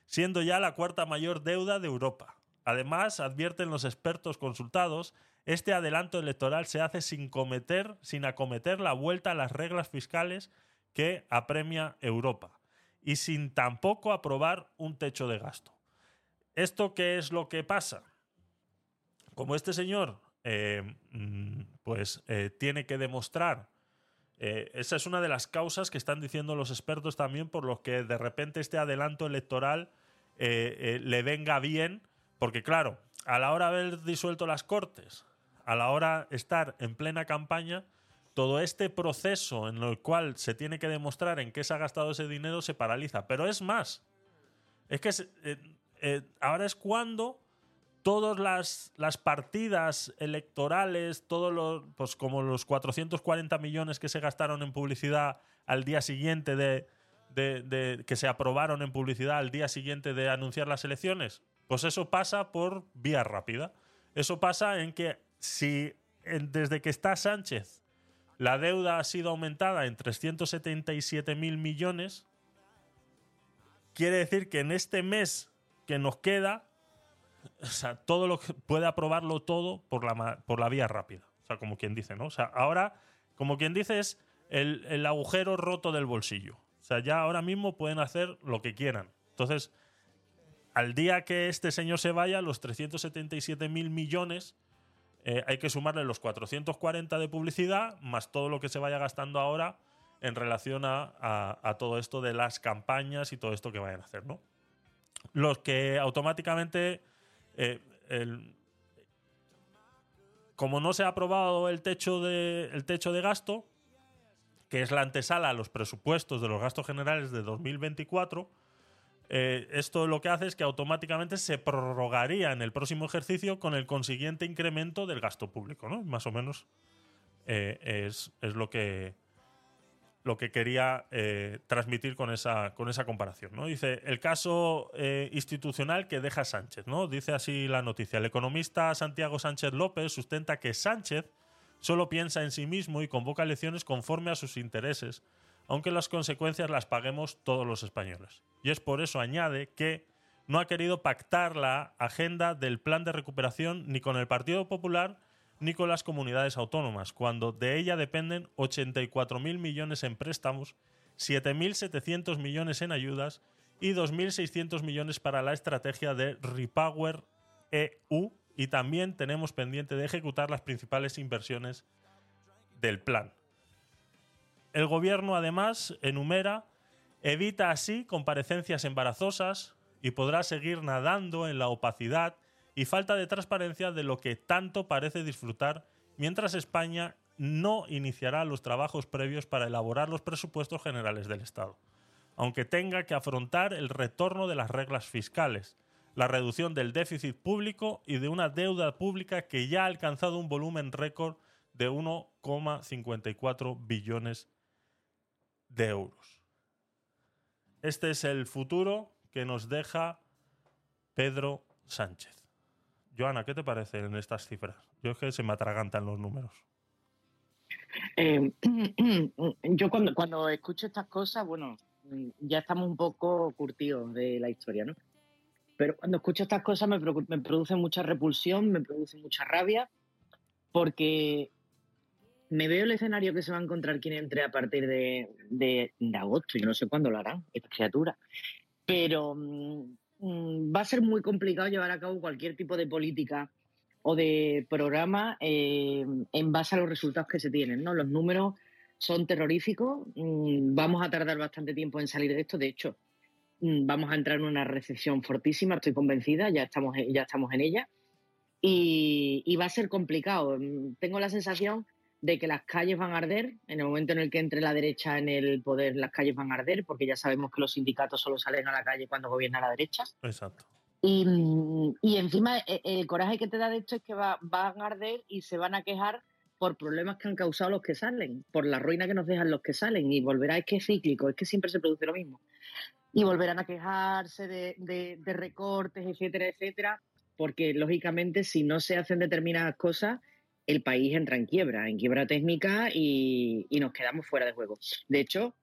siendo ya la cuarta mayor deuda de Europa. Además, advierten los expertos consultados, este adelanto electoral se hace sin cometer, sin acometer la vuelta a las reglas fiscales que apremia Europa y sin tampoco aprobar un techo de gasto. ¿Esto qué es lo que pasa? Como este señor eh, mm, pues eh, tiene que demostrar. eh, esa es una de las causas que están diciendo los expertos también por los que de repente este adelanto electoral le venga bien, porque claro, a la hora de haber disuelto las cortes, a la hora de estar en plena campaña, todo este proceso en el cual se tiene que demostrar en qué se ha gastado ese dinero se paraliza. Pero es más, es que eh, eh, ahora es cuando todas las, las partidas electorales, todos los, pues como los 440 millones que se gastaron en publicidad al día siguiente de, que se aprobaron en publicidad al día siguiente de anunciar las elecciones, pues eso pasa por vía rápida. Eso pasa en que si desde que está Sánchez la deuda ha sido aumentada en 377 mil millones, quiere decir que en este mes que nos queda, o sea, todo lo que puede aprobarlo todo por la, por la vía rápida. O sea, como quien dice, ¿no? O sea, ahora, como quien dice, es el, el agujero roto del bolsillo. O sea, ya ahora mismo pueden hacer lo que quieran. Entonces, al día que este señor se vaya, los 377 mil millones, eh, hay que sumarle los 440 de publicidad, más todo lo que se vaya gastando ahora en relación a, todo esto de las campañas y todo esto que vayan a hacer, ¿no? Los que automáticamente, eh, como no se ha aprobado el techo de, el techo de gasto, que es la antesala a los presupuestos de los gastos generales de 2024, eh, esto lo que hace es que automáticamente se prorrogaría en el próximo ejercicio con el consiguiente incremento del gasto público, ¿no? Más o menos eh, es, lo que lo que quería eh, transmitir con esa, con esa comparación. ¿no? Dice, el caso institucional que deja Sánchez. ¿no? Dice así la noticia. El economista Santiago Sánchez López sustenta que Sánchez solo piensa en sí mismo y convoca elecciones conforme a sus intereses, aunque las consecuencias las paguemos todos los españoles. Y es por eso, añade, que no ha querido pactar la agenda del plan de recuperación ni con el Partido Popular ni con las comunidades autónomas, cuando de ella dependen 84.000 millones en préstamos, 7.700 millones en ayudas y 2.600 millones para la estrategia de Repower EU y también tenemos pendiente de ejecutar las principales inversiones del plan. El gobierno además enumera evita así comparecencias embarazosas y podrá seguir nadando en la opacidad y falta de transparencia de lo que tanto parece disfrutar, mientras España no iniciará los trabajos previos para elaborar los presupuestos generales del Estado, aunque tenga que afrontar el retorno de las reglas fiscales, la reducción del déficit público y de una deuda pública que ya ha alcanzado un volumen récord de 1,54 billones de euros. Este es el futuro que nos deja Pedro Sánchez. Joana, ¿qué te parece en estas cifras? Yo es que se me atragantan los números. Eh, yo cuando, cuando escucho estas cosas, bueno, ya estamos un poco curtidos de la historia, ¿no? Pero cuando escucho estas cosas me, me produce mucha repulsión, me produce mucha rabia, porque me veo el escenario que se va a encontrar quien entre a partir de, de- agosto. Yo no sé cuándo lo harán, esta criatura. Pero mm, mm, va a ser muy complicado llevar a cabo cualquier tipo de política o de programa eh, en base a los resultados que se tienen. ¿no? Los números son terroríficos. mm, Vamos a tardar bastante tiempo en salir de esto. De hecho, vamos a entrar en una recesión fortísima, estoy convencida, ya estamos, ya estamos en ella. Y, va a ser complicado. Tengo la sensación de que las calles van a arder. En el momento en el que entre la derecha en el poder, las calles van a arder, porque ya sabemos que los sindicatos solo salen a la calle cuando gobierna la derecha. Exacto. Y, y encima eh, el coraje que te da de esto es que va- van a arder y se van a quejar por problemas que han causado los que salen, por la ruina que nos dejan los que salen y volverá, es que es cíclico, es que siempre se produce lo mismo. Y volverán a quejarse de, de- de recortes, etcétera, etcétera, porque lógicamente si no se hacen determinadas cosas, el país entra en quiebra, en quiebra técnica y, nos quedamos fuera de juego. De hecho,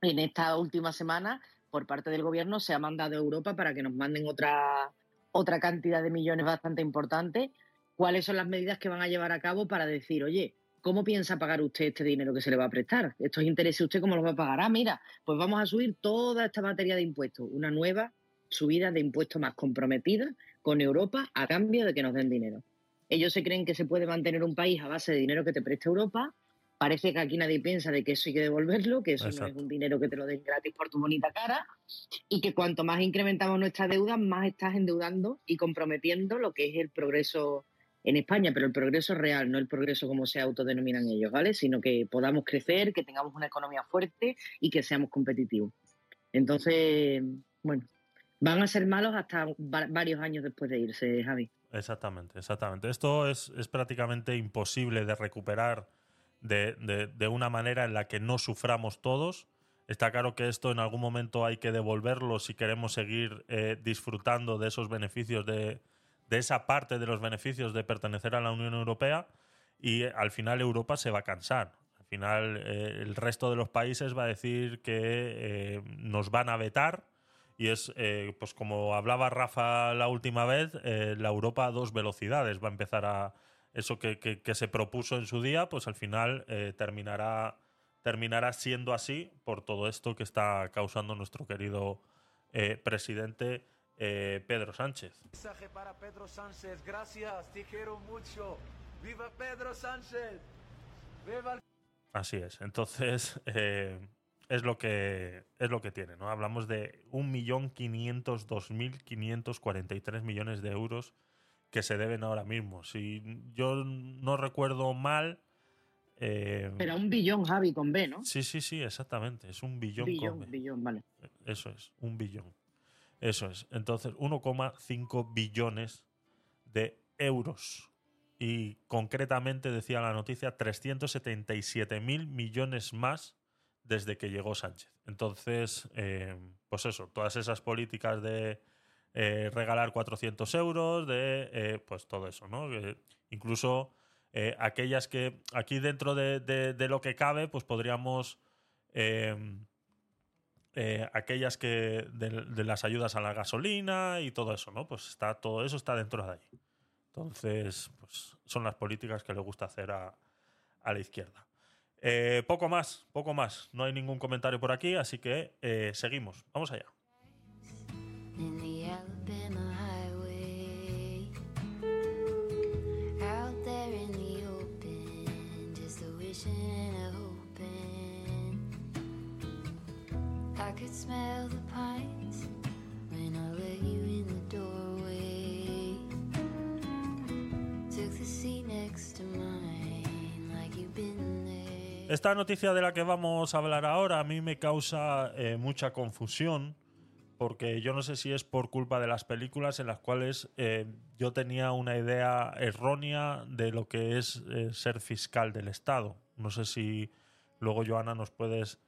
en esta última semana, por parte del gobierno, se ha mandado a Europa para que nos manden otra, otra cantidad de millones bastante importante. ¿Cuáles son las medidas que van a llevar a cabo para decir, oye, ¿cómo piensa pagar usted este dinero que se le va a prestar? Estos intereses, ¿usted cómo los va a pagar? Ah, mira, pues vamos a subir toda esta materia de impuestos, una nueva subida de impuestos más comprometida con Europa a cambio de que nos den dinero. Ellos se creen que se puede mantener un país a base de dinero que te presta Europa. Parece que aquí nadie piensa de que eso hay que devolverlo, que eso no es un dinero que te lo den gratis por tu bonita cara y que cuanto más incrementamos nuestra deuda, más estás endeudando y comprometiendo lo que es el progreso en España, pero el progreso real, no el progreso como se autodenominan ellos, ¿vale? Sino que podamos crecer, que tengamos una economía fuerte y que seamos competitivos. Entonces, bueno, van a ser malos hasta va- varios años después de irse, Javi. Exactamente, exactamente. Esto es, es prácticamente imposible de recuperar de, de- una manera en la que no suframos todos. Está claro que esto en algún momento hay que devolverlo si queremos seguir eh, disfrutando de esos beneficios, de, de esa parte de los beneficios de pertenecer a la Unión Europea y al final Europa se va a cansar. Al final eh, el resto de los países va a decir que eh, nos van a vetar y es, eh, pues como hablaba Rafa la última vez, eh, la Europa a dos velocidades. Va a empezar a. Eso que, que- que se propuso en su día, pues al final eh, terminará, terminará siendo así por todo esto que está causando nuestro querido presidente Pedro Sánchez. Mensaje para Pedro Sánchez, gracias, te quiero mucho. ¡Viva Pedro Sánchez! ¡Viva el Así es. Entonces, es lo que es lo que tiene, ¿no? Hablamos de 1.502.543 millones de euros que se deben ahora mismo. Si yo no recuerdo mal. eh, Pero un billón, Javi, con B, ¿no? Sí, sí, sí, exactamente. Es un billón, billón, con B. billón, vale. Eso es, un billón. Eso es. Entonces, 1,5 billones de euros. Y concretamente, decía la noticia, 377 mil millones más desde que llegó Sánchez. Entonces, eh, pues eso, todas esas políticas de eh, regalar 400 euros, de eh, pues todo eso, ¿no? Incluso aquellas que aquí dentro de, lo que cabe, pues podríamos... aquellas que de, las ayudas a la gasolina y todo eso, ¿no? Pues está todo eso está dentro de ahí. Entonces, pues son las políticas que le gusta hacer a la izquierda. Eh, poco más, poco más. No hay ningún comentario por aquí, así que eh, seguimos. Vamos allá. Esta noticia de la que vamos a hablar ahora a mí me causa eh, mucha confusión porque yo no sé si es por culpa de las películas en las cuales eh, yo tenía una idea errónea de lo que es eh, ser fiscal del Estado. No sé si luego, Joana, nos puedes,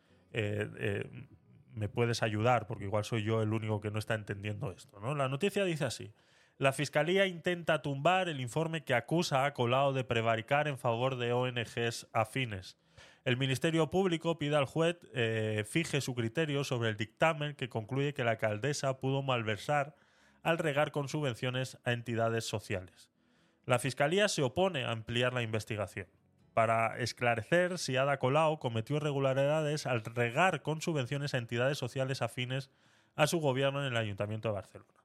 me puedes ayudar, porque igual soy yo el único que no está entendiendo esto. ¿no? La noticia dice así. La Fiscalía intenta tumbar el informe que acusa a Colau de prevaricar en favor de ONGs afines. El Ministerio Público pide al juez eh, fije su criterio sobre el dictamen que concluye que la alcaldesa pudo malversar al regar con subvenciones a entidades sociales. La Fiscalía se opone a ampliar la investigación para esclarecer si Ada Colau cometió irregularidades al regar con subvenciones a entidades sociales afines a su gobierno en el Ayuntamiento de Barcelona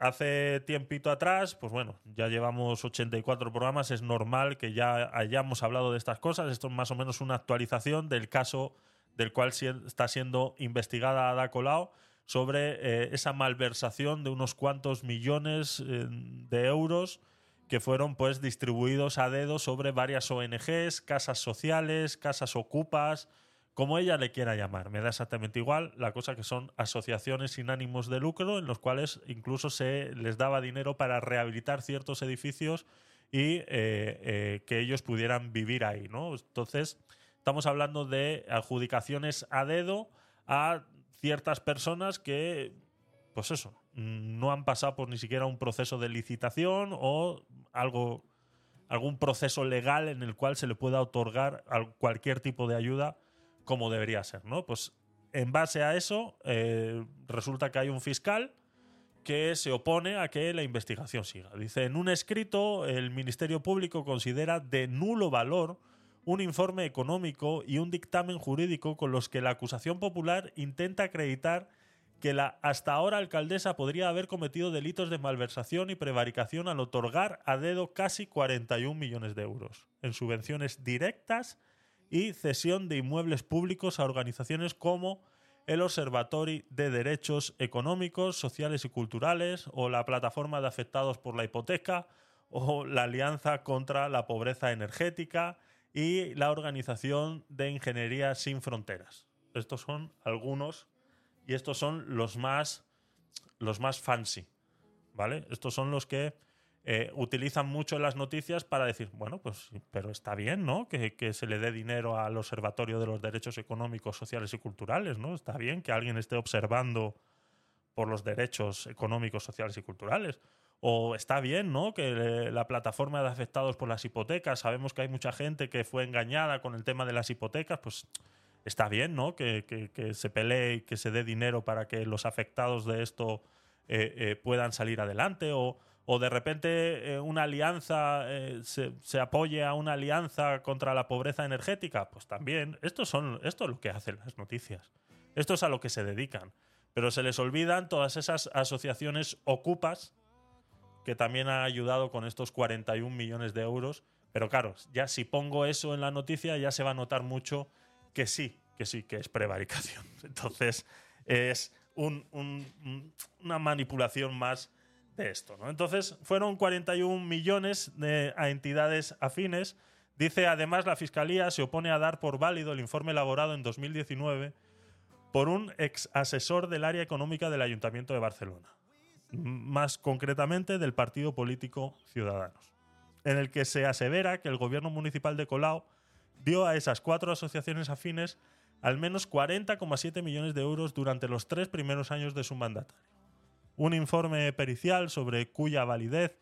hace tiempito atrás, pues bueno, ya llevamos 84 programas, es normal que ya hayamos hablado de estas cosas. Esto es más o menos una actualización del caso del cual está siendo investigada Ada Colau sobre eh, esa malversación de unos cuantos millones eh, de euros que fueron pues distribuidos a dedo sobre varias ONGs, casas sociales, casas ocupas, como ella le quiera llamar, me da exactamente igual. La cosa que son asociaciones sin ánimos de lucro en los cuales incluso se les daba dinero para rehabilitar ciertos edificios y eh, eh, que ellos pudieran vivir ahí, ¿no? Entonces, estamos hablando de adjudicaciones a dedo a ciertas personas que, pues eso, no han pasado por ni siquiera un proceso de licitación o algo, algún proceso legal en el cual se le pueda otorgar al- cualquier tipo de ayuda como debería ser, ¿no? Pues en base a eso, eh, resulta que hay un fiscal que se opone a que la investigación siga. Dice, en un escrito, el Ministerio Público considera de nulo valor un informe económico y un dictamen jurídico con los que la acusación popular intenta acreditar que la hasta ahora alcaldesa podría haber cometido delitos de malversación y prevaricación al otorgar a dedo casi 41 millones de euros en subvenciones directas y cesión de inmuebles públicos a organizaciones como el Observatorio de Derechos Económicos, Sociales y Culturales o la Plataforma de Afectados por la Hipoteca o la Alianza contra la Pobreza Energética y la Organización de Ingeniería Sin Fronteras. Estos son algunos y estos son los más los más fancy, ¿vale? Estos son los que eh, utilizan mucho las noticias para decir, bueno, pues, pero está bien, ¿no? Que, que se le dé dinero al Observatorio de los Derechos Económicos, Sociales y Culturales, ¿no? Está bien que alguien esté observando por los derechos económicos, sociales y culturales. O está bien, ¿no? Que eh, la plataforma de afectados por las hipotecas, sabemos que hay mucha gente que fue engañada con el tema de las hipotecas, pues está bien, ¿no? Que, que- que se pelee y que se dé dinero para que los afectados de esto eh, eh, puedan salir adelante. O, o de repente eh, una alianza eh, se, se apoye a una alianza contra la pobreza energética, pues también. Esto, son, esto es lo que hacen las noticias. Esto es a lo que se dedican. Pero se les olvidan todas esas asociaciones ocupas que también han ayudado con estos 41 millones de euros. Pero claro, ya si pongo eso en la noticia ya se va a notar mucho que sí, que sí, que es prevaricación. Entonces es un- una manipulación más de esto. ¿no? Entonces fueron 41 millones de- a entidades afines. Dice además la Fiscalía se opone a dar por válido el informe elaborado en 2019 por un ex asesor del área económica del Ayuntamiento de Barcelona más concretamente del partido político Ciudadanos, en el que se asevera que el gobierno municipal de Colau dio a esas cuatro asociaciones afines al menos 40,7 millones de euros durante los tres primeros años de su mandatario. Un informe pericial sobre cuya validez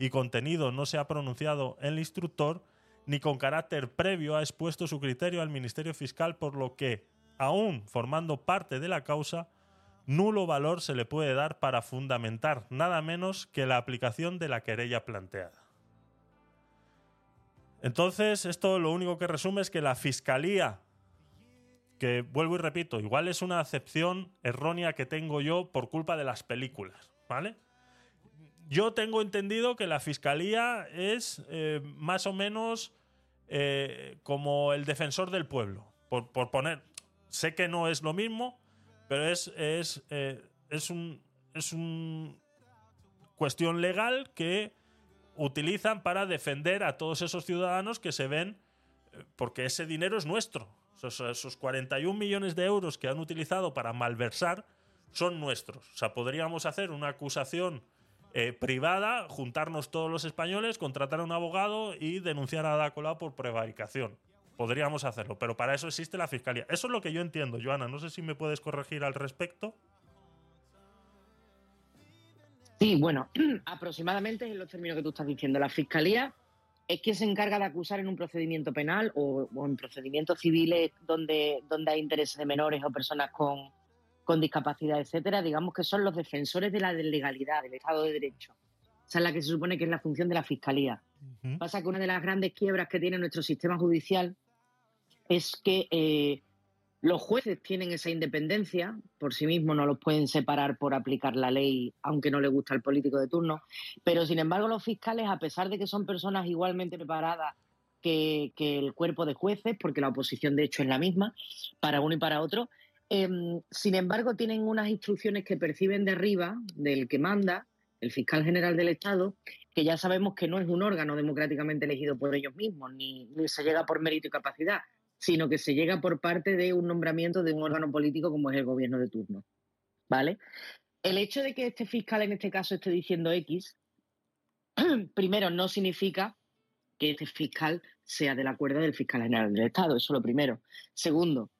y contenido no se ha pronunciado el instructor, ni con carácter previo ha expuesto su criterio al Ministerio Fiscal, por lo que, aún formando parte de la causa, nulo valor se le puede dar para fundamentar nada menos que la aplicación de la querella planteada. Entonces, esto lo único que resume es que la Fiscalía, que vuelvo y repito, igual es una acepción errónea que tengo yo por culpa de las películas, ¿vale? Yo tengo entendido que la Fiscalía es eh, más o menos eh, como el defensor del pueblo, por, por poner... Sé que no es lo mismo, pero es, es, eh, es un es un cuestión legal que utilizan para defender a todos esos ciudadanos que se ven porque ese dinero es nuestro esos, esos 41 millones de euros que han utilizado para malversar son nuestros o sea podríamos hacer una acusación eh, privada juntarnos todos los españoles contratar a un abogado y denunciar a Ada por prevaricación podríamos hacerlo, pero para eso existe la fiscalía. Eso es lo que yo entiendo, Joana. No sé si me puedes corregir al respecto. Sí, bueno, aproximadamente en los términos que tú estás diciendo. La fiscalía es quien se encarga de acusar en un procedimiento penal o, o en procedimientos civiles donde, donde hay intereses de menores o personas con, con discapacidad, etcétera. Digamos que son los defensores de la legalidad, del Estado de Derecho. Esa es la que se supone que es la función de la fiscalía. Pasa que una de las grandes quiebras que tiene nuestro sistema judicial es que eh, los jueces tienen esa independencia, por sí mismos no los pueden separar por aplicar la ley, aunque no le gusta al político de turno, pero sin embargo los fiscales, a pesar de que son personas igualmente preparadas que, el cuerpo de jueces, porque la oposición de hecho es la misma, para uno y para otro, eh, sin embargo tienen unas instrucciones que perciben de arriba, del que manda, el fiscal general del Estado, que ya sabemos que no es un órgano democráticamente elegido por ellos mismos, ni, ni se llega por mérito y capacidad, sino que se llega por parte de un nombramiento de un órgano político como es el gobierno de turno. ¿Vale? El hecho de que este fiscal en este caso esté diciendo X, primero no significa que este fiscal sea del acuerdo del fiscal general del Estado, eso es lo primero. Segundo,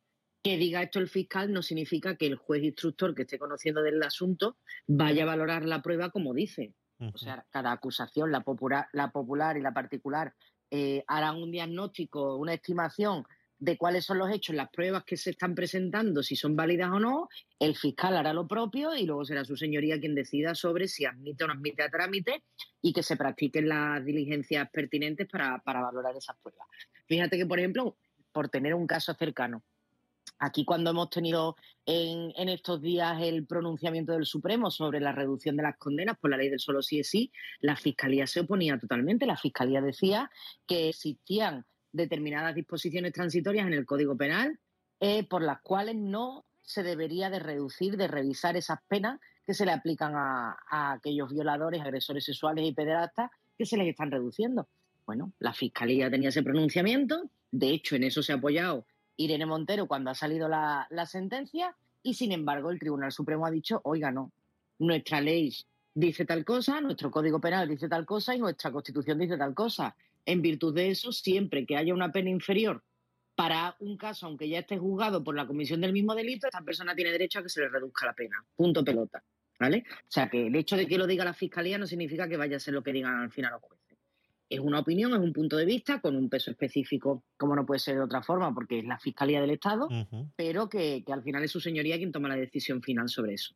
que diga esto el fiscal no significa que el juez instructor que esté conociendo del asunto vaya a valorar la prueba como dice. O sea, cada acusación, la popular, la popular y la particular, eh, harán un diagnóstico, una estimación de cuáles son los hechos, las pruebas que se están presentando, si son válidas o no, el fiscal hará lo propio y luego será su señoría quien decida sobre si admite o no admite a trámite y que se practiquen las diligencias pertinentes para, para valorar esas pruebas. Fíjate que, por ejemplo, por tener un caso cercano, Aquí cuando hemos tenido en, en estos días el pronunciamiento del Supremo sobre la reducción de las condenas por la ley del solo sí es sí, la Fiscalía se oponía totalmente. La Fiscalía decía que existían determinadas disposiciones transitorias en el Código Penal eh, por las cuales no se debería de reducir, de revisar esas penas que se le aplican a, aquellos violadores, agresores sexuales y pederastas que se les están reduciendo. Bueno, la Fiscalía tenía ese pronunciamiento, de hecho en eso se ha apoyado Irene Montero cuando ha salido la, la sentencia y sin embargo el Tribunal Supremo ha dicho, oiga, no, nuestra ley dice tal cosa, nuestro Código Penal dice tal cosa y nuestra Constitución dice tal cosa. En virtud de eso, siempre que haya una pena inferior para un caso, aunque ya esté juzgado por la comisión del mismo delito, esta persona tiene derecho a que se le reduzca la pena. Punto pelota. ¿Vale? O sea que el hecho de que lo diga la Fiscalía no significa que vaya a ser lo que digan al final los jueces. Es una opinión, es un punto de vista con un peso específico, como no puede ser de otra forma, porque es la Fiscalía del Estado, pero que, que al final es su señoría quien toma la decisión final sobre eso.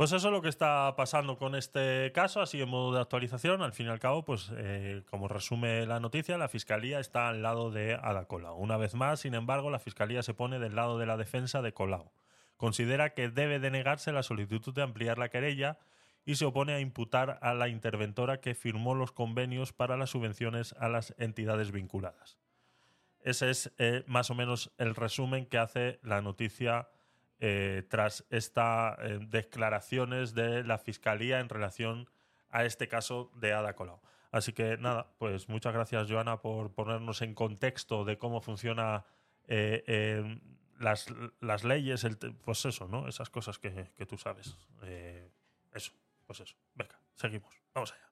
Pues eso es lo que está pasando con este caso, así en modo de actualización. Al fin y al cabo, pues eh, como resume la noticia, la Fiscalía está al lado de Ada Colau. Una vez más, sin embargo, la Fiscalía se pone del lado de la defensa de Colau. Considera que debe denegarse la solicitud de ampliar la querella y se opone a imputar a la interventora que firmó los convenios para las subvenciones a las entidades vinculadas. Ese es eh, más o menos el resumen que hace la noticia eh, tras estas eh, declaraciones de la Fiscalía en relación a este caso de Ada Colau. Así que nada, pues muchas gracias Joana por ponernos en contexto de cómo funciona eh, las, las leyes, el pues eso, ¿no? Esas cosas que, que tú sabes. Eh, eso, pues eso. Venga, seguimos. Vamos allá.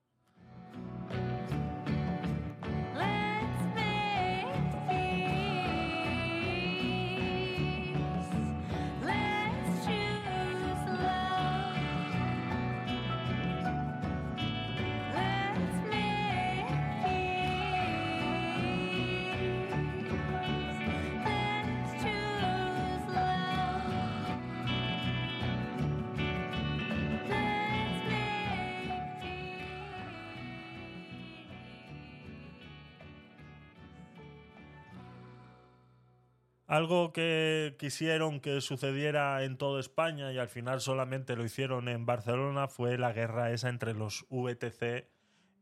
Algo que quisieron que sucediera en toda España y al final solamente lo hicieron en Barcelona fue la guerra esa entre los VTC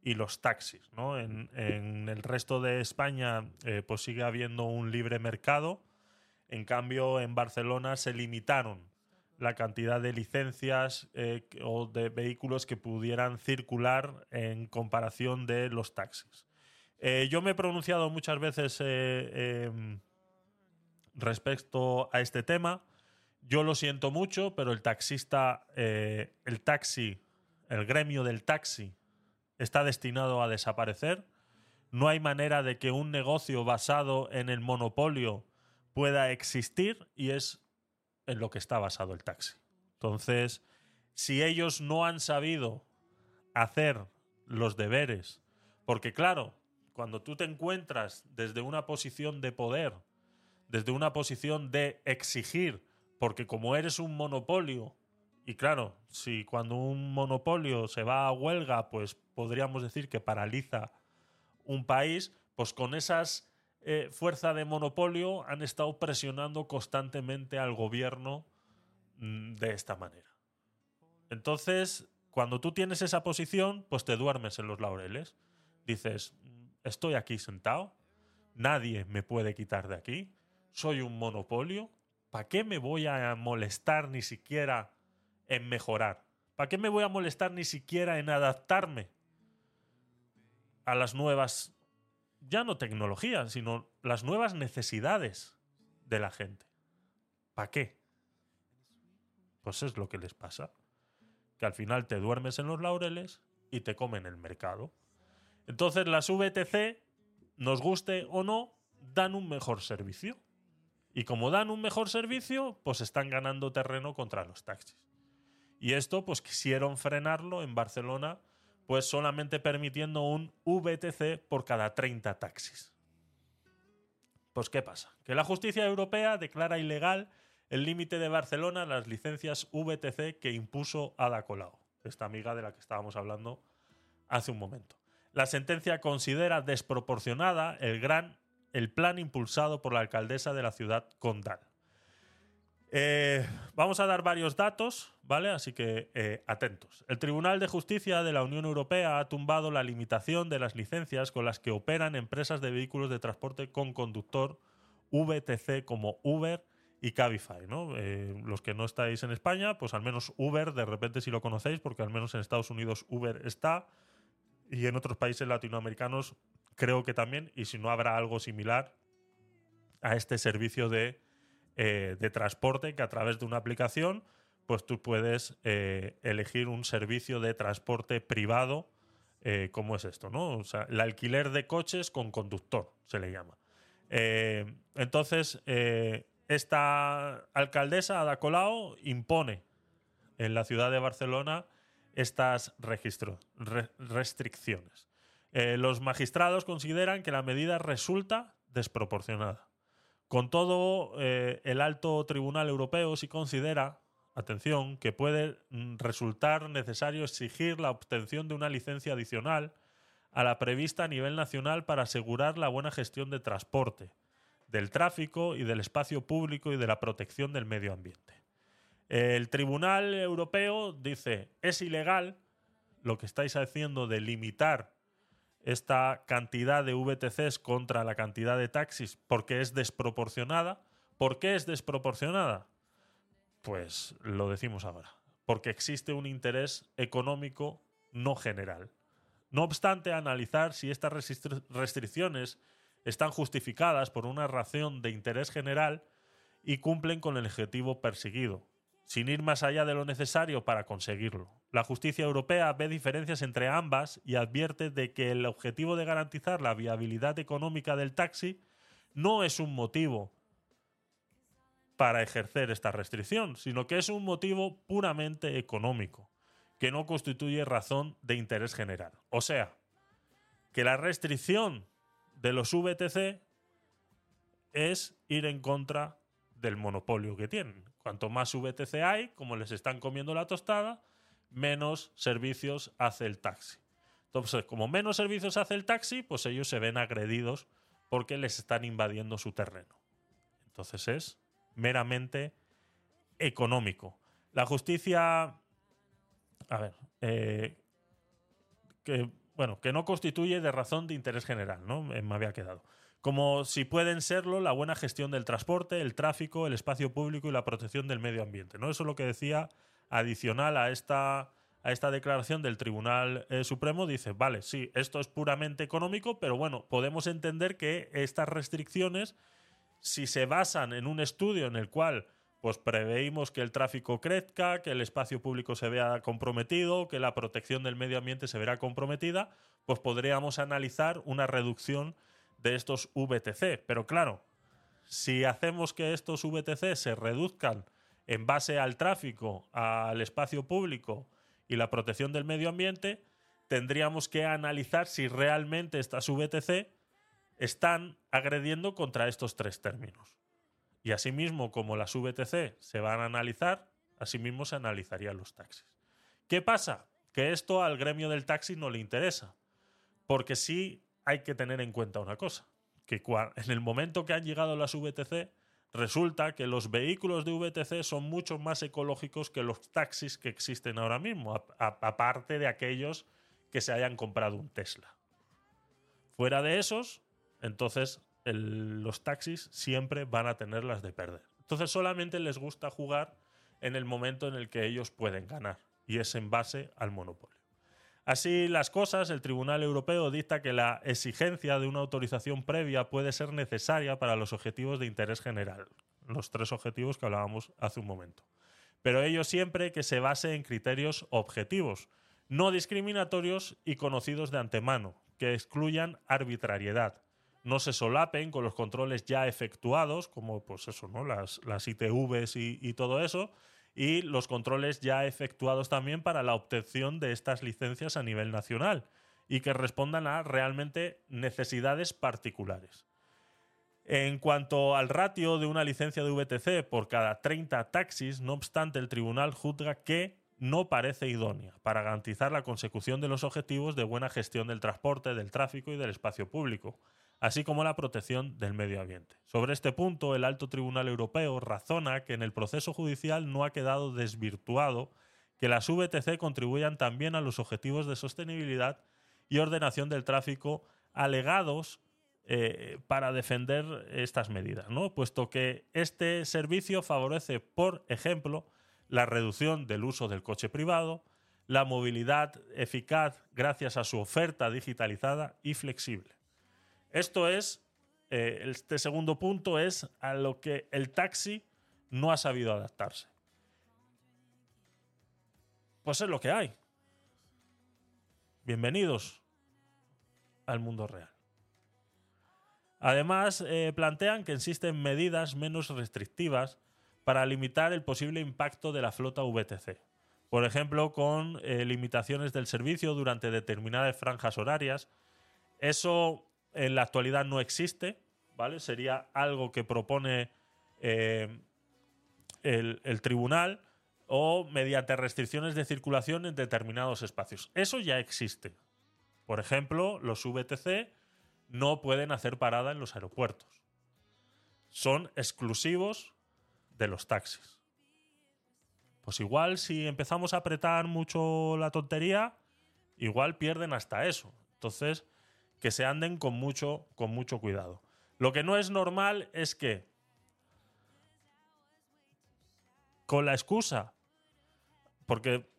y los taxis. ¿no? En, en el resto de España eh, pues sigue habiendo un libre mercado. En cambio, en Barcelona se limitaron la cantidad de licencias eh, o de vehículos que pudieran circular en comparación de los taxis. Eh, yo me he pronunciado muchas veces em, respecto a este tema. Yo lo siento mucho, pero el taxista, eh, el taxi, el gremio del taxi está destinado a desaparecer. No hay manera de que un negocio basado en el monopolio pueda existir y es en lo que está basado el taxi. Entonces, si ellos no han sabido hacer los deberes, porque claro, cuando tú te encuentras desde una posición de poder, desde una posición de exigir, porque como eres un monopolio, y claro, si cuando un monopolio se va a huelga, pues podríamos decir que paraliza un país, pues con esas eh, fuerza de monopolio han estado presionando constantemente al gobierno mm, de esta manera. Entonces, cuando tú tienes esa posición, pues te duermes en los laureles. Dices, "Mm, estoy aquí sentado, nadie me puede quitar de aquí, soy un monopolio, ¿para qué me voy a molestar ni siquiera en mejorar? ¿Para qué me voy a molestar ni siquiera en adaptarme a las nuevas, ya no tecnologías, sino las nuevas necesidades de la gente? ¿Para qué? Pues es lo que les pasa. Que al final te duermes en los laureles y te comen el mercado. Entonces las VTC, nos guste o no, dan un mejor servicio. Y como dan un mejor servicio, pues están ganando terreno contra los taxis. Y esto, pues quisieron frenarlo en Barcelona, pues solamente permitiendo un VTC por cada 30 taxis. Pues ¿qué pasa? Que la justicia europea declara ilegal el límite de Barcelona las licencias VTC que impuso Ada Colau, esta amiga de la que estábamos hablando hace un momento. La sentencia considera desproporcionada el gran el plan impulsado por la alcaldesa de la ciudad condal. Eh, vamos a dar varios datos, ¿vale? Así que eh, atentos. El Tribunal de Justicia de la Unión Europea ha tumbado la limitación de las licencias con las que operan empresas de vehículos de transporte con conductor VTC como Uber y Cabify, ¿no? Eh, los que no estáis en España, pues al menos Uber, de repente si lo conocéis, porque al menos en Estados Unidos Uber está y en otros países latinoamericanos creo que también, y si no habrá algo similar a este servicio de eh, de transporte que a través de una aplicación, pues tú puedes eh, elegir un servicio de transporte privado, eh, como es esto, ¿no? O sea, el alquiler de coches con conductor, se le llama. Eh, entonces, esta alcaldesa, Ada Colau, impone en la ciudad de Barcelona estas registro- re- restricciones. Eh, los magistrados consideran que la medida resulta desproporcionada. Con todo, eh, el alto tribunal europeo sí considera, atención, que puede mm, resultar necesario exigir la obtención de una licencia adicional a la prevista a nivel nacional para asegurar la buena gestión de transporte, del tráfico y del espacio público y de la protección del medio ambiente. El Tribunal Europeo dice, es ilegal lo que estáis haciendo de limitar esta cantidad de VTCs contra la cantidad de taxis porque es desproporcionada. ¿Por qué es desproporcionada? Pues lo decimos ahora. Porque existe un interés económico no general. No obstante, analizar si estas restricciones están justificadas por una razón de interés general y cumplen con el objetivo perseguido, sin ir más allá de lo necesario para conseguirlo. La justicia europea ve diferencias entre ambas y advierte de que el objetivo de garantizar la viabilidad económica del taxi no es un motivo para ejercer esta restricción, sino que es un motivo puramente económico, que no constituye razón de interés general. O sea, que la restricción de los VTC es ir en contra del monopolio que tienen. Cuanto más VTC hay, como les están comiendo la tostada, menos servicios hace el taxi. Entonces, como menos servicios hace el taxi, pues ellos se ven agredidos porque les están invadiendo su terreno. Entonces es meramente económico. La justicia, a ver, eh, que bueno, que no constituye de razón de interés general, ¿no? Eh, Me había quedado. Como si pueden serlo la buena gestión del transporte, el tráfico, el espacio público y la protección del medio ambiente, ¿no? Eso es lo que decía adicional a esta a esta declaración del Tribunal eh, Supremo dice, vale, sí, esto es puramente económico, pero bueno, podemos entender que estas restricciones si se basan en un estudio en el cual pues preveímos que el tráfico crezca, que el espacio público se vea comprometido, que la protección del medio ambiente se verá comprometida, pues podríamos analizar una reducción de estos VTC. Pero claro, si hacemos que estos VTC se reduzcan en base al tráfico, al espacio público y la protección del medio ambiente, tendríamos que analizar si realmente estas VTC están agrediendo contra estos tres términos. Y asimismo, como las VTC se van a analizar, asimismo se analizarían los taxis. ¿Qué pasa? Que esto al gremio del taxi no le interesa. Porque sí hay que tener en cuenta una cosa, que en el momento que han llegado las VTC, resulta que los vehículos de VTC son mucho más ecológicos que los taxis que existen ahora mismo, aparte de aquellos que se hayan comprado un Tesla. Fuera de esos, entonces los taxis siempre van a tener las de perder. Entonces solamente les gusta jugar en el momento en el que ellos pueden ganar, y es en base al monopolio. Así las cosas, el Tribunal Europeo dicta que la exigencia de una autorización previa puede ser necesaria para los objetivos de interés general, los tres objetivos que hablábamos hace un momento. Pero ello siempre que se base en criterios objetivos, no discriminatorios y conocidos de antemano, que excluyan arbitrariedad, no se solapen con los controles ya efectuados, como pues eso, ¿no? las, las ITVs y, y todo eso, y los controles ya efectuados también para la obtención de estas licencias a nivel nacional y que respondan a realmente necesidades particulares. En cuanto al ratio de una licencia de VTC por cada 30 taxis, no obstante, el tribunal juzga que no parece idónea para garantizar la consecución de los objetivos de buena gestión del transporte, del tráfico y del espacio público, así como la protección del medio ambiente. Sobre este punto, el Alto Tribunal Europeo razona que en el proceso judicial no ha quedado desvirtuado que las VTC contribuyan también a los objetivos de sostenibilidad y ordenación del tráfico alegados eh, para defender estas medidas, ¿no? puesto que este servicio favorece, por ejemplo, la reducción del uso del coche privado, la movilidad eficaz gracias a su oferta digitalizada y flexible. Esto es, eh, este segundo punto es a lo que el taxi no ha sabido adaptarse. Pues es lo que hay. Bienvenidos al mundo real. Además, eh, plantean que existen medidas menos restrictivas para limitar el posible impacto de la flota VTC. Por ejemplo, con eh, limitaciones del servicio durante determinadas franjas horarias. Eso en la actualidad no existe, ¿vale? Sería algo que propone eh, el, el tribunal o mediante restricciones de circulación en determinados espacios. Eso ya existe. Por ejemplo, los VTC no pueden hacer parada en los aeropuertos. Son exclusivos de los taxis. Pues igual si empezamos a apretar mucho la tontería, igual pierden hasta eso. Entonces, que se anden con mucho, con mucho cuidado. Lo que no es normal es que con la excusa, porque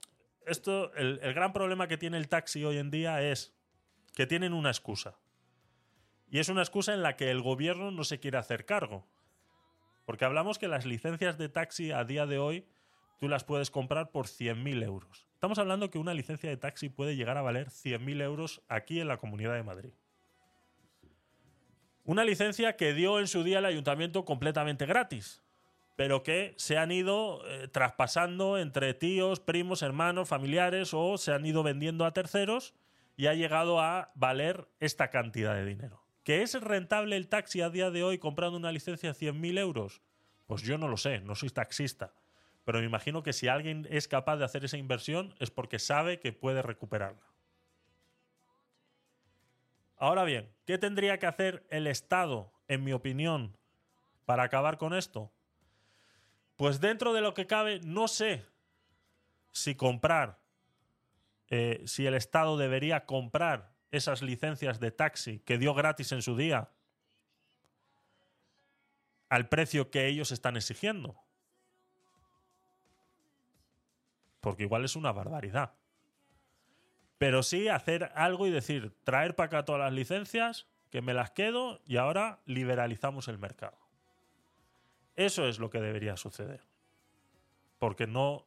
esto, el, el gran problema que tiene el taxi hoy en día es que tienen una excusa. Y es una excusa en la que el gobierno no se quiere hacer cargo. Porque hablamos que las licencias de taxi a día de hoy tú las puedes comprar por 100.000 euros. Estamos hablando que una licencia de taxi puede llegar a valer 100.000 euros aquí en la Comunidad de Madrid. Una licencia que dio en su día el ayuntamiento completamente gratis, pero que se han ido eh, traspasando entre tíos, primos, hermanos, familiares o se han ido vendiendo a terceros y ha llegado a valer esta cantidad de dinero. ¿Que es rentable el taxi a día de hoy comprando una licencia de 100.000 euros? Pues yo no lo sé, no soy taxista. Pero me imagino que si alguien es capaz de hacer esa inversión es porque sabe que puede recuperarla. Ahora bien, ¿qué tendría que hacer el Estado, en mi opinión, para acabar con esto? Pues dentro de lo que cabe, no sé si comprar, eh, si el Estado debería comprar esas licencias de taxi que dio gratis en su día al precio que ellos están exigiendo. Porque igual es una barbaridad. Pero sí hacer algo y decir, traer para acá todas las licencias, que me las quedo y ahora liberalizamos el mercado. Eso es lo que debería suceder. Porque no...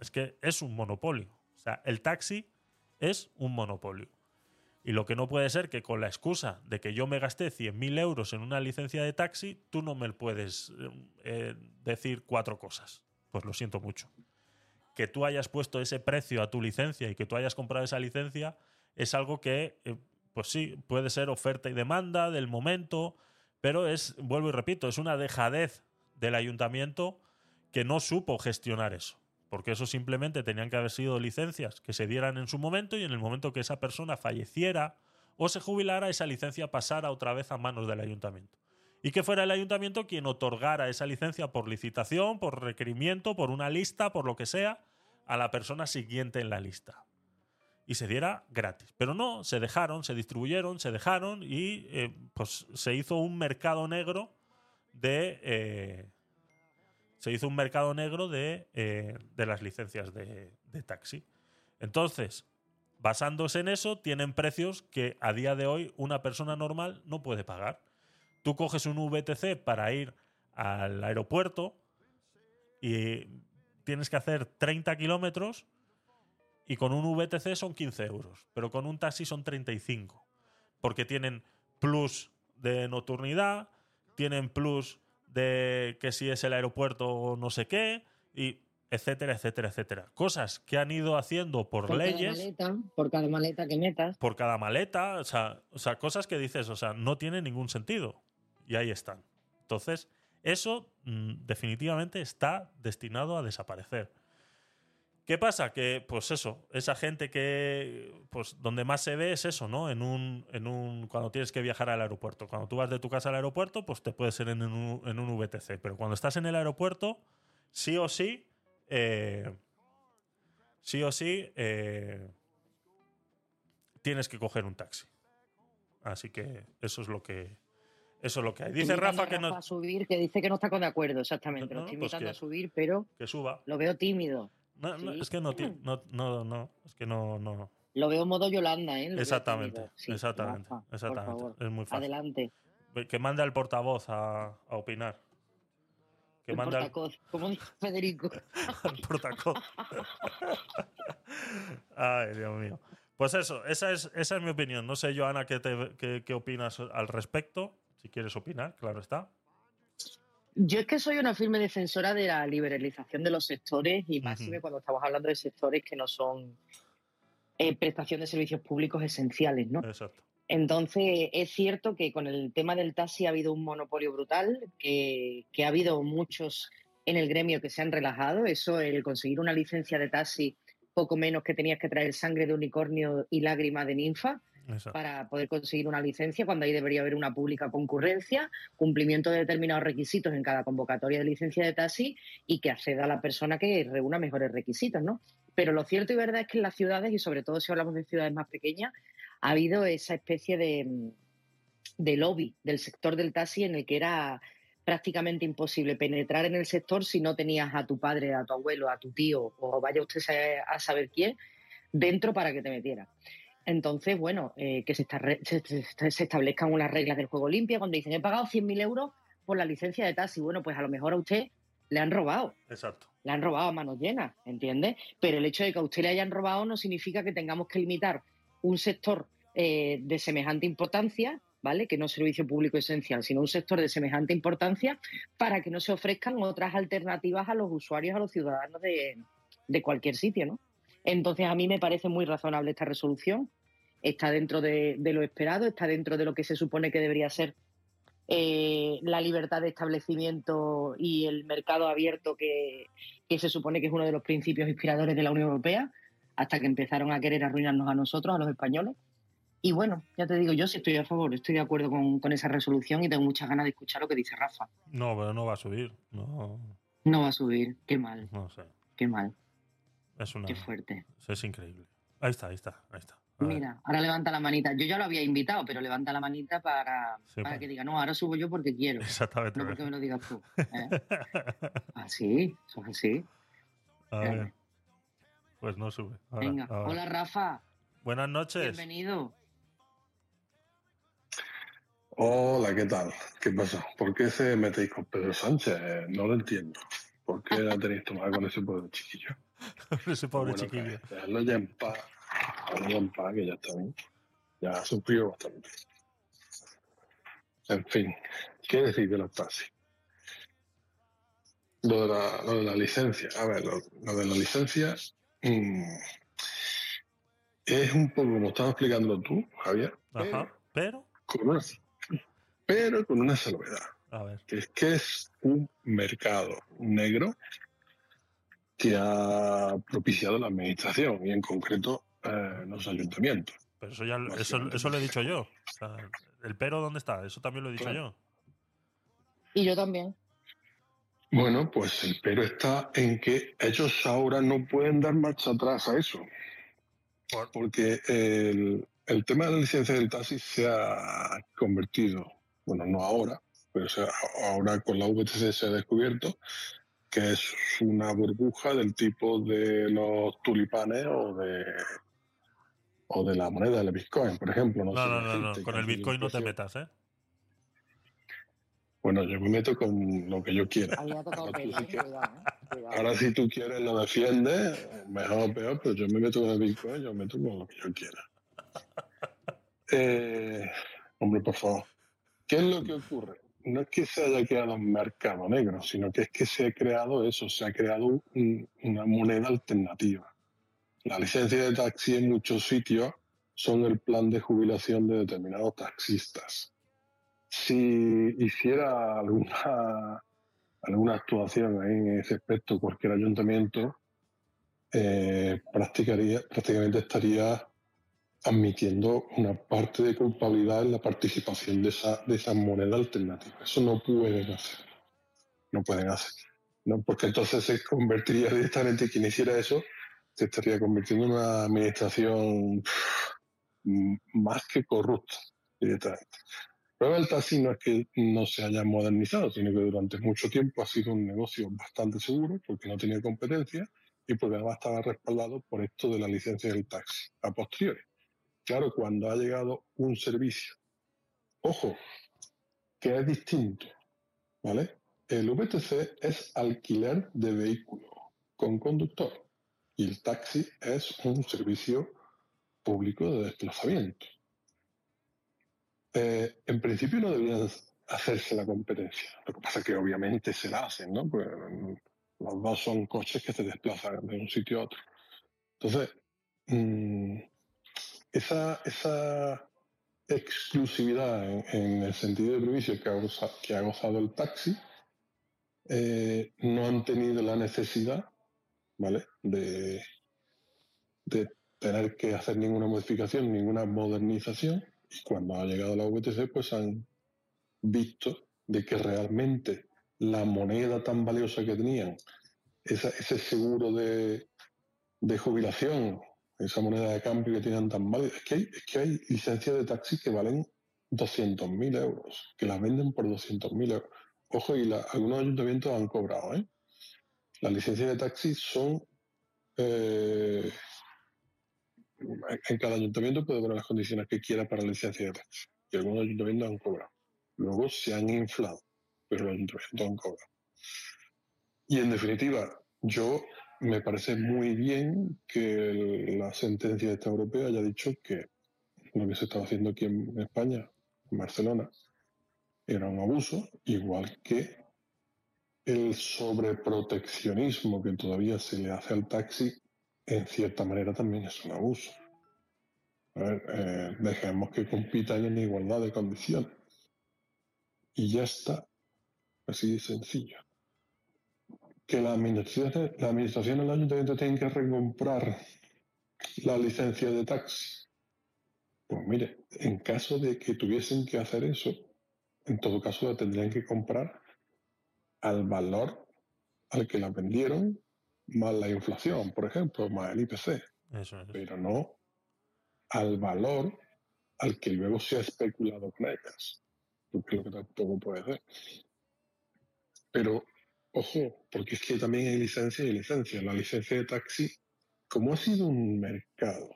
Es que es un monopolio. O sea, el taxi es un monopolio. Y lo que no puede ser que con la excusa de que yo me gasté 100.000 euros en una licencia de taxi, tú no me puedes eh, decir cuatro cosas. Pues lo siento mucho. Que tú hayas puesto ese precio a tu licencia y que tú hayas comprado esa licencia es algo que, eh, pues sí, puede ser oferta y demanda del momento, pero es, vuelvo y repito, es una dejadez del ayuntamiento que no supo gestionar eso porque eso simplemente tenían que haber sido licencias que se dieran en su momento y en el momento que esa persona falleciera o se jubilara, esa licencia pasara otra vez a manos del ayuntamiento. Y que fuera el ayuntamiento quien otorgara esa licencia por licitación, por requerimiento, por una lista, por lo que sea, a la persona siguiente en la lista. Y se diera gratis. Pero no, se dejaron, se distribuyeron, se dejaron y eh, pues se hizo un mercado negro de, eh, se hizo un mercado negro de, eh, de las licencias de, de, taxi. Entonces, basándose en eso, tienen precios que a día de hoy una persona normal no puede pagar. Tú coges un VTC para ir al aeropuerto y tienes que hacer 30 kilómetros y con un VTC son 15 euros, pero con un taxi son 35, porque tienen plus de nocturnidad, tienen plus de que si es el aeropuerto o no sé qué, y etcétera, etcétera, etcétera. Cosas que han ido haciendo por, por leyes. Cada maleta, por cada maleta que metas. Por cada maleta, o sea, o sea, cosas que dices, o sea, no tiene ningún sentido. Y ahí están. Entonces, eso mmm, definitivamente está destinado a desaparecer. ¿Qué pasa? Que, pues eso, esa gente que, pues donde más se ve es eso, ¿no? En un, en un, cuando tienes que viajar al aeropuerto. Cuando tú vas de tu casa al aeropuerto, pues te puede ser en un, en un VTC. Pero cuando estás en el aeropuerto, sí o sí, eh, sí o sí, eh, tienes que coger un taxi. Así que eso es lo que, eso es lo que hay. Dice Rafa que no, a subir, que dice que no está con de acuerdo, exactamente. No, lo estoy pues invitando que- a subir, pero que suba. lo veo tímido. No, no, Sí. es que no, ti- no, no, no, es que no, no. Lo veo modo Yolanda, ¿eh? Lo Exactamente. Sí, exactamente, Rafa, por exactamente. favor, Es muy fácil. Adelante. Que mande al portavoz a, a opinar. Que El al, portacoz, como dice Federico. al portacoz. Ay, Dios mío. Pues eso, esa es, esa es mi opinión. No sé, Joana, ¿qué, te- qué, qué opinas al respecto? Si quieres opinar, claro está. Yo es que soy una firme defensora de la liberalización de los sectores y más Ujú. cuando estamos hablando de sectores que no son eh, prestación de servicios públicos esenciales, ¿no? Exacto. Entonces, es cierto que con el tema del taxi ha habido un monopolio brutal, que, que ha habido muchos en el gremio que se han relajado. Eso, el conseguir una licencia de taxi, poco menos que tenías que traer sangre de unicornio y lágrima de ninfa Para poder conseguir una licencia, cuando ahí debería haber una pública concurrencia, cumplimiento de determinados requisitos en cada convocatoria de licencia de taxi y que acceda a la persona que reúna mejores requisitos, ¿no? Pero lo cierto y verdad es que en las ciudades, y sobre todo si hablamos de ciudades más pequeñas, ha habido esa especie de, de lobby del sector del taxi en el que era prácticamente imposible penetrar en el sector si no tenías a tu padre, a tu abuelo, a tu tío o vaya usted a a saber quién dentro para que te metiera. Entonces, bueno, eh, que se, esta- se- se- se establezcan unas reglas del juego limpia cuando dicen he pagado 100.000 euros por la licencia de taxi. Bueno, pues a lo mejor a usted le han robado, Exacto. le han robado a manos llenas, ¿entiendes? Pero el hecho de que a usted le hayan robado no significa que tengamos que limitar un sector eh, de semejante importancia, ¿vale? Que no es servicio público esencial, sino un sector de semejante importancia para que no se ofrezcan otras alternativas a los usuarios, a los ciudadanos de, de cualquier sitio, ¿no? Entonces, a mí me parece muy razonable esta resolución. Está dentro de, de lo esperado, está dentro de lo que se supone que debería ser eh, la libertad de establecimiento y el mercado abierto que, que se supone que es uno de los principios inspiradores de la Unión Europea, hasta que empezaron a querer arruinarnos a nosotros, a los españoles. Y bueno, ya te digo, yo sí estoy a favor, estoy de acuerdo con, con esa resolución y tengo muchas ganas de escuchar lo que dice Rafa. No, pero no va a subir. No, No va a subir, qué mal, no sé. qué mal, Es una. qué fuerte. Es increíble. Ahí está, ahí está, ahí está. Mira, ahora levanta la manita. Yo ya lo había invitado, pero levanta la manita para, Sí, para pa- que diga, no, ahora subo yo porque quiero, Exactamente. no porque me lo digas tú. ¿eh? Así, eso es así. A ver. Pues no sube. Ahora, Venga, ahora. hola Rafa, Buenas noches. bienvenido. Hola, ¿qué tal? ¿Qué pasa? ¿Por qué se metéis con Pedro Sánchez? No lo entiendo. ¿Por qué la tenéis tomada con ese pobre chiquillo? Ese pobre Bueno, chiquillo. Dejadlo ya en paz. Que ya está bien. Ya ha sufrido bastante. En fin, ¿qué decir de los taxis? Lo de la, lo de la licencia. A ver, lo, lo de la licencia mm, es un poco como estabas explicando tú, Javier. Ajá. Pero, con una, pero con una salvedad, a ver. que es que es un mercado negro que ha propiciado la administración y en concreto eh, los ayuntamientos. Pero eso ya eso, eso lo he dicho yo. O sea, el pero dónde está, eso también lo he dicho Claro. Y yo también. Bueno, pues el pero está en que ellos ahora no pueden dar marcha atrás a eso. Porque el, el tema de la licencia del taxi se ha convertido, bueno, no ahora, pero ahora con la VTC se ha descubierto que es una burbuja del tipo de los tulipanes o de o de la moneda del Bitcoin, por ejemplo. No, No, sé no, no, Con el Bitcoin no te metas, ¿eh? Bueno, yo me meto con lo que yo quiera. Ahí ha tocado Ahora sí ¿eh? que- Cuidado, ¿eh? Cuidado. Ahora si tú quieres lo defiendes, mejor o peor, pero yo me meto con el Bitcoin, yo me meto con lo que yo quiera. Eh, hombre, por favor. ¿Qué es lo que ocurre? No es que se haya creado un mercado negro, sino que es que se ha creado eso, se ha creado un- una moneda alternativa. La licencia de taxi en muchos sitios son el plan de jubilación de determinados taxistas. Si hiciera alguna alguna actuación ahí en ese aspecto, cualquier ayuntamiento, eh, practicaría, prácticamente estaría admitiendo una parte de culpabilidad en la participación de esa, de esa moneda alternativa. Eso no pueden hacer. No pueden hacer. ¿no? Porque entonces se convertiría directamente, quien hiciera eso, se estaría convirtiendo en una administración mm, más que corrupta directamente. Pero el taxi no es que no se haya modernizado, sino que durante mucho tiempo ha sido un negocio bastante seguro porque no tenía competencia y porque además estaba respaldado por esto de la licencia del taxi a posteriori. Claro, cuando ha llegado un servicio, ojo, que es distinto, ¿vale? El VTC es alquiler de vehículo con conductor y el taxi es un servicio público de desplazamiento. Eh, en principio no deberían hacerse la competencia. Lo que pasa es que obviamente se la hacen, ¿no? Mm, los dos son coches que se desplazan de un sitio a otro. Entonces, mm, esa, exclusividad en, en el sentido de privilegio que ha, goza- que ha gozado el taxi, eh, no han tenido la necesidad, ¿vale? De, tener que hacer ninguna modificación, ninguna modernización, y cuando ha llegado la VTC, pues han visto de que realmente la moneda tan valiosa que tenían, ese seguro de, de jubilación, esa moneda de cambio que tenían tan válida, es que hay, es que hay licencias de taxi que valen 200.000 euros, que las venden por 200.000 euros. Ojo, y la- algunos ayuntamientos han cobrado, ¿eh? Las licencias de taxi son... eh, en- cada ayuntamiento puede poner las condiciones que quiera para la licencia de taxi. Y algunos ayuntamientos han cobrado. Luego se han inflado, pero los ayuntamientos han cobrado. Y en definitiva, yo me parece muy bien que la sentencia de esta europea haya dicho que lo que se estaba haciendo aquí en España, en Barcelona, era un abuso, igual que el sobreproteccionismo que todavía se le hace al taxi, en cierta manera también es un abuso. Eh, dejemos que compitan en igualdad de condiciones. Y ya está. Así de sencillo. Que la administración, la administración del ayuntamiento tiene que recomprar la licencia de taxi. Pues mire, en caso de que tuviesen que hacer eso, en todo caso la tendrían que comprar al valor al que la vendieron, más la inflación, por ejemplo, más el IPC, Eso es. pero no al valor al que luego se ha especulado con ellas, porque es lo que tampoco puede ser. Pero, ojo, porque es que también hay licencia y licencia. La licencia de taxi, como ha sido un mercado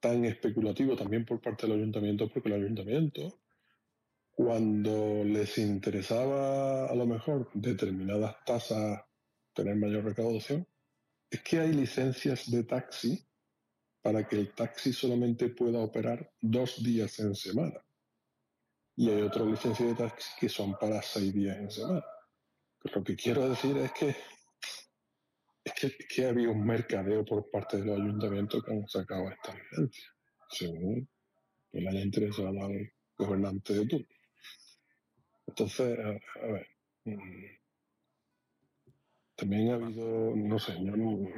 tan especulativo también por parte del ayuntamiento, porque el ayuntamiento, cuando les interesaba a lo mejor determinadas tasas tener mayor recaudación, es que hay licencias de taxi para que el taxi solamente pueda operar dos días en semana. Y hay otras licencias de taxi que son para seis días en semana. Pues lo que quiero decir es que es que, es que había un mercadeo por parte del ayuntamiento que han sacado esta licencia, según que le haya interesado al gobernante de turno. Entonces, a, a ver, mm, también ha habido, no sé, yo no,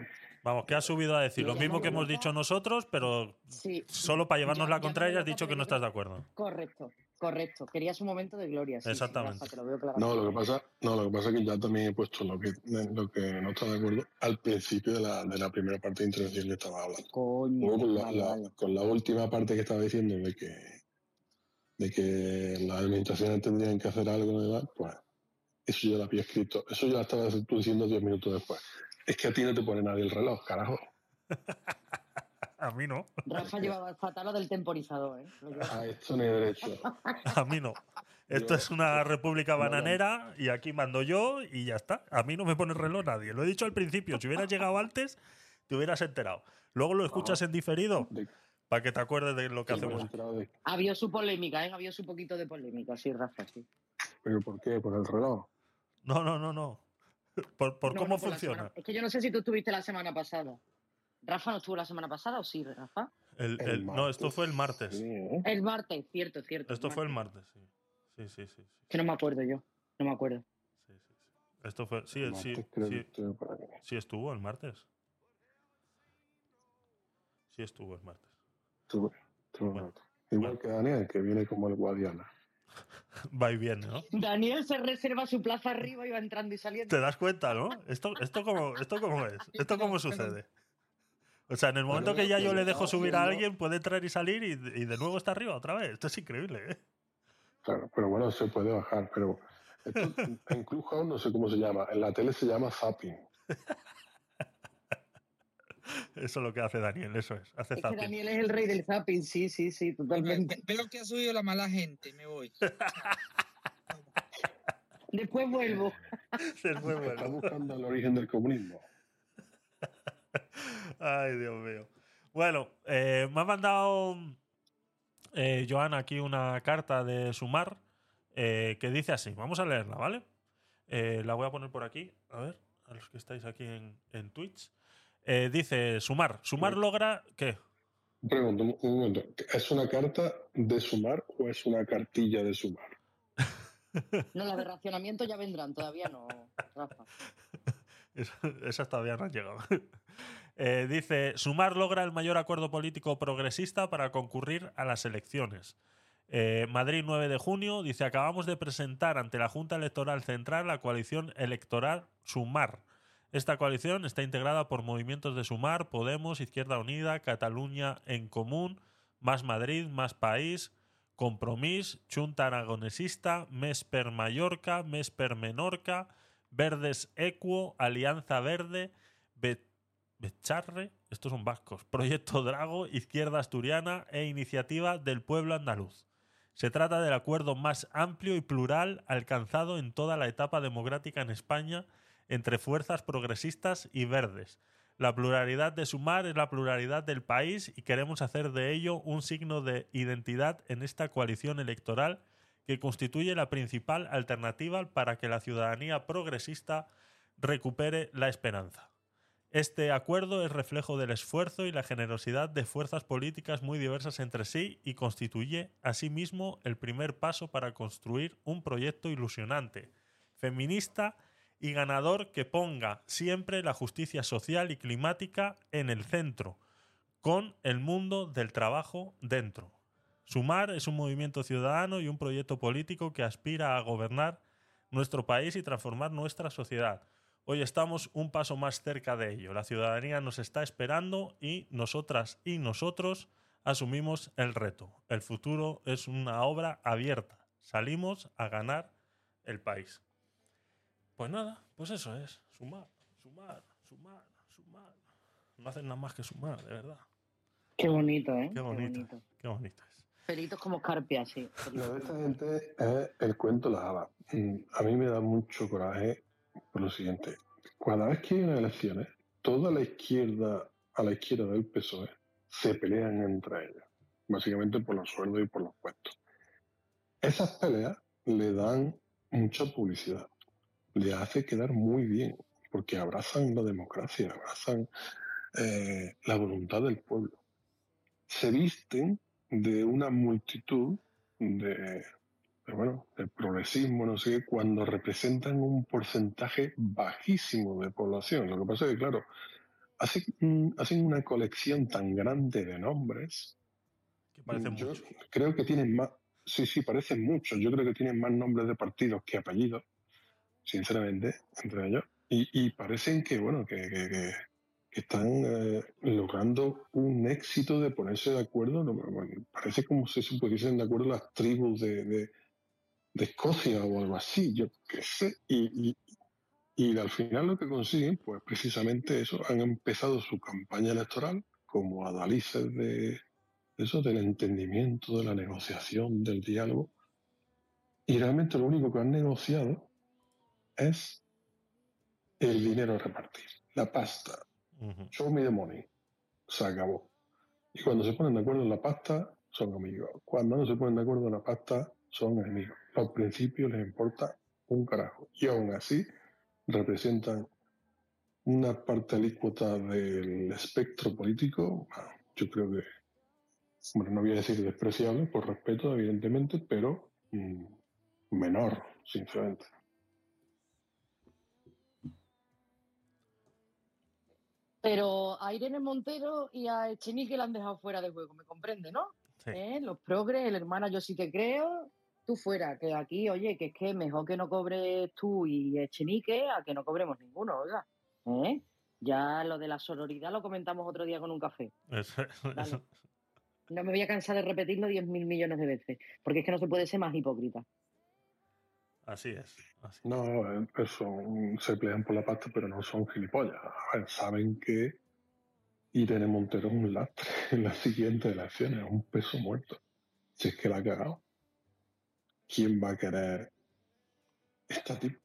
Vamos, que has subido a decir lo mismo que hemos dicho nosotros, pero Sí. solo para llevarnos la contraria has dicho que no estás de acuerdo. Correcto, correcto. Querías un momento de gloria. sí, sí, Exactamente. Lo. No, lo que pasa, no, lo que pasa es que ya también he puesto lo que, lo que no está de acuerdo al principio de la, de la primera parte de intervención que estaba hablando. Coño, Luego con la, con la última parte que estaba diciendo de que de que las administraciones tendrían que hacer algo y demás, pues eso ya lo había escrito. Eso ya lo estaba tú diciendo diez minutos después. Es que a ti no te pone nadie el reloj, carajo. A mí no. Rafa llevaba fatal lo del temporizador, ¿eh? A esto ni derecho. A mí no. Esto es una república bananera y aquí mando yo y ya está. A mí no me pone reloj nadie. Lo he dicho al principio. Si hubieras llegado antes, te hubieras enterado. Luego lo escuchas en diferido para que te acuerdes de lo que hacemos. Había su polémica, ¿eh? Había su poquito de polémica, sí, Rafa, sí. ¿Pero por qué? ¿Por el reloj? No, no, no, no. Por, por No, cómo no, por la funciona. Es que yo no sé si tú estuviste la semana pasada. ¿Rafa no estuvo la semana pasada o sí, Rafa? El- El el- no, esto fue el martes. El martes, cierto, cierto. Esto el fue el martes. sí. Sí, sí, sí. sí. Que no me acuerdo yo, no me acuerdo. Esto fue. Sí, El sí, martes creo que sí, estuve por aquí. sí estuvo el martes. Sí estuvo el martes. Igual que Daniel, que viene como el Guadiana. Va y viene, ¿no? Daniel se reserva su plaza arriba y va entrando y saliendo. ¿Te das cuenta, no? ¿Esto, esto, cómo, esto cómo es? ¿Esto cómo sucede? O sea, en el momento que ya yo le dejo subir a alguien, puede entrar y salir y, y de nuevo está arriba otra vez. Esto es increíble, ¿eh? Claro, pero bueno, se puede bajar. Pero esto, en Clubhouse no sé cómo se llama. En la tele se llama zapping. Eso es lo que hace Daniel, eso es. Hace Es que zapping. Daniel es el rey del zapping, sí, sí, sí, totalmente. Veo que ha subido la mala gente, me voy. Después vuelvo. Después Está vuelvo. buscando el origen del comunismo. Ay, Dios mío. Bueno, eh, me ha mandado eh, Joana aquí una carta de Sumar eh, que dice así. Vamos a leerla, ¿vale? Eh, la voy a poner por aquí. A ver, a los que estáis aquí en, en Twitch. Eh, dice Sumar. Sumar logra. ¿Qué? Pregunto, un momento. ¿Es una carta de sumar o es una cartilla de sumar? No, las de racionamiento ya vendrán, todavía no, Rafa. Esa- Esas todavía no han llegado. Eh, dice, Sumar logra el mayor acuerdo político progresista para concurrir a las elecciones. Eh, Madrid 9 de junio dice, acabamos de presentar ante la Junta Electoral Central la coalición electoral Sumar. Esta coalición está integrada por movimientos de Sumar, Podemos, Izquierda Unida, Cataluña en Común, Más Madrid, Más País, Compromís, Junta Aragonesista, Mes per Mallorca, Mes per Menorca, Verdes Equo, Alianza Verde, Be- Becharre, estos son vascos, Proyecto Drago, Izquierda Asturiana e Iniciativa del Pueblo Andaluz. Se trata del acuerdo más amplio y plural alcanzado en toda la etapa democrática en España entre fuerzas progresistas y verdes. La pluralidad de Sumar es la pluralidad del país y queremos hacer de ello un signo de identidad en esta coalición electoral que constituye la principal alternativa para que la ciudadanía progresista recupere la esperanza. Este acuerdo es reflejo del esfuerzo y la generosidad de fuerzas políticas muy diversas entre sí y constituye asimismo el primer paso para construir un proyecto ilusionante, feminista y ganador que ponga siempre la justicia social y climática en el centro, con el mundo del trabajo dentro. Sumar es un movimiento ciudadano y un proyecto político que aspira a gobernar nuestro país y transformar nuestra sociedad. Hoy estamos un paso más cerca de ello. La ciudadanía nos está esperando y nosotras y nosotros asumimos el reto. El futuro es una obra abierta. Salimos a ganar el país. Pues nada, pues eso es. Sumar, sumar, sumar, sumar. No hacen nada más que sumar, de verdad. Qué bonito, ¿eh? Qué bonito. Qué bonito es. Pelitos como Carpia, sí. Lo de esta gente es el cuento de las hadas. A mí me da mucho coraje por lo siguiente. Cada vez que hay unas elecciones, toda la izquierda a la izquierda del PSOE se pelean entre ellos, básicamente por los sueldos y por los puestos. Esas peleas le dan mucha publicidad, le hace quedar muy bien, porque abrazan la democracia, abrazan eh, la voluntad del pueblo. Se visten de una multitud de, de, bueno, de progresismo, no sé qué, cuando representan un porcentaje bajísimo de población. Lo que pasa es que, claro, hacen, hacen una colección tan grande de nombres. Que parecen Yo mucho. creo que tienen más, sí, sí, parecen muchos. Yo creo que tienen más nombres de partidos que apellidos, sinceramente, entre ellos. Y, y parecen que, bueno, que, que- que- están eh, logrando un éxito de ponerse de acuerdo. No, bueno, parece como si se pusiesen de acuerdo las tribus de, de- de Escocia o algo así, yo qué sé. Y, y- y al final lo que consiguen, pues precisamente eso, han empezado su campaña electoral como adalices de eso, del entendimiento, de la negociación, del diálogo. Y realmente lo único que han negociado es el dinero a repartir, la pasta. Show me the money. Se acabó. Y cuando se ponen de acuerdo en la pasta, son amigos. Cuando no se ponen de acuerdo en la pasta, son enemigos. Al principio les importa un carajo. Y aún así, representan una parte alícuota del espectro político, bueno, yo creo que, bueno, no voy a decir despreciable, por respeto, evidentemente, pero mm, menor, sinceramente. Pero a Irene Montero y a Echenique la han dejado fuera de juego, ¿me comprende, no? Sí. ¿Eh? Los progres, el hermana yo sí te creo, tú fuera, que aquí, oye, que es que mejor que no cobres tú y Echenique a que no cobremos ninguno, oiga. ¿Eh? Ya lo de la sororidad lo comentamos otro día con un café. Eso- eso- No me voy a cansar de repetirlo 10.000 millones de veces, porque es que no se puede ser más hipócrita. Así es. así. No, eh, eso, mm, se pelean por la pasta, pero no son gilipollas. A ver, saben que Irene Montero es un lastre en las siguientes elecciones, es un peso muerto. Si es que la ha cagado. ¿Quién va a querer esta tipa?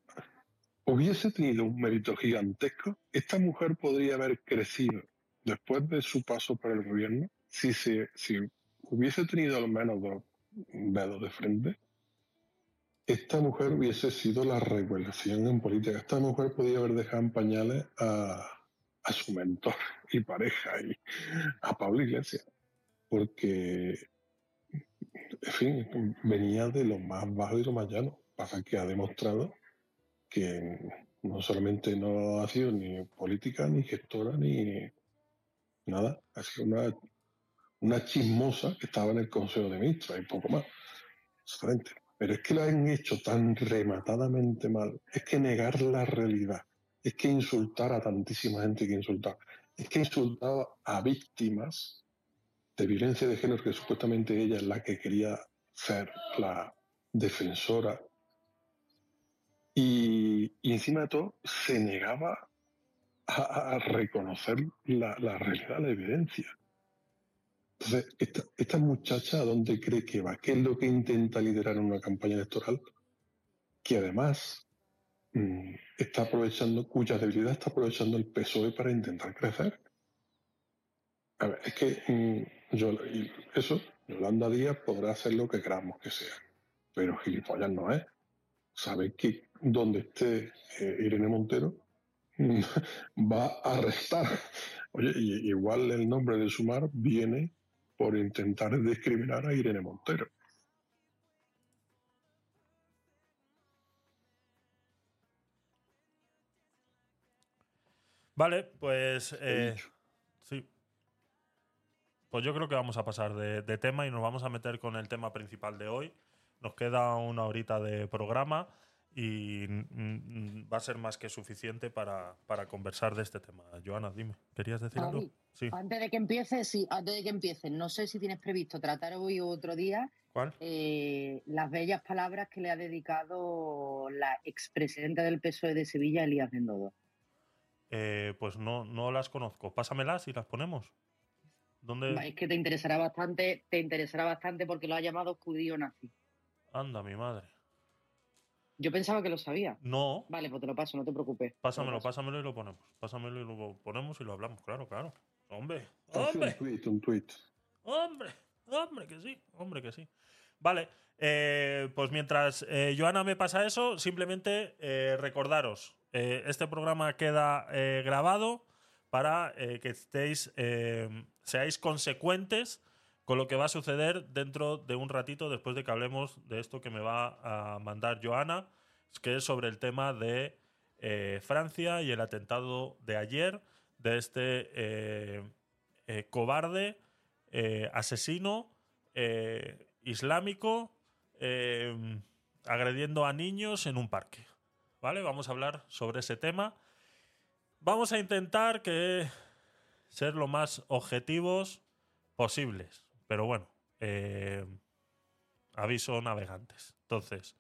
Hubiese tenido un mérito gigantesco. Esta mujer podría haber crecido después de su paso por el gobierno si, se, si hubiese tenido al menos dos dedos de frente esta mujer hubiese sido la revelación en política. Esta mujer podía haber dejado en pañales a, su mentor y pareja, y a Pablo Iglesias, porque, en fin, venía de lo más bajo y lo más llano. Pasa que ha demostrado que no solamente no ha sido ni política, ni gestora, ni nada, ha sido una, una chismosa que estaba en el Consejo de Ministros y poco más. Frente. Pero es que lo han hecho tan rematadamente mal. Es que negar la realidad. Es que insultar a tantísima gente que insultar. Es que insultar a víctimas de violencia de género, que supuestamente ella es la que quería ser la defensora. Y, y encima de todo, se negaba a, a reconocer la, la realidad, la evidencia. Entonces, esta, muchacha, ¿a dónde cree que va? ¿Qué es lo que intenta liderar en una campaña electoral? Que además mm, está aprovechando, cuya debilidad está aprovechando el PSOE para intentar crecer. A ver, es que mm, yo, eso, Yolanda Díaz podrá hacer lo que queramos que sea, pero gilipollas no es. Sabe que donde esté eh, Irene Montero va a restar. Oye, igual el nombre de Sumar viene por intentar discriminar a Irene Montero. Vale, pues eh, sí. Pues yo creo que vamos a pasar de, de tema y nos vamos a meter con el tema principal de hoy. Nos queda una horita de programa y va a ser más que suficiente para, para conversar de este tema. Joana, dime, ¿querías decir algo? Sí. Antes de que empiece, sí, antes de que empiece, no sé si tienes previsto tratar hoy o otro día ¿Cuál? eh, las bellas palabras que le ha dedicado la expresidenta del PSOE de Sevilla, Elías Bendodo. Eh, pues no, no las conozco. Pásamelas y las ponemos. ¿Dónde? Es que te interesará bastante, te interesará bastante porque lo ha llamado judío nazi. Anda, mi madre. Yo pensaba que lo sabía. No. Vale, pues te lo paso, no te preocupes. Pásamelo, pásamelo y lo ponemos. Pásamelo y lo ponemos y lo hablamos, claro, claro. Hombre, hombre. un tweet, un tweet. Hombre, hombre que sí, hombre que sí. Vale, eh, pues mientras eh, Joana me pasa eso, simplemente eh, recordaros, eh, este programa queda eh, grabado para eh, que estéis, eh, seáis consecuentes con lo que va a suceder dentro de un ratito después de que hablemos de esto que me va a mandar Joana, que es sobre el tema de eh, Francia y el atentado de ayer de este eh, eh, cobarde, asesino, islámico, agrediendo a niños en un parque. ¿Vale? Vamos a hablar sobre ese tema. Vamos a intentar ser lo más objetivos posibles. Pero bueno, eh, aviso navegantes. Entonces,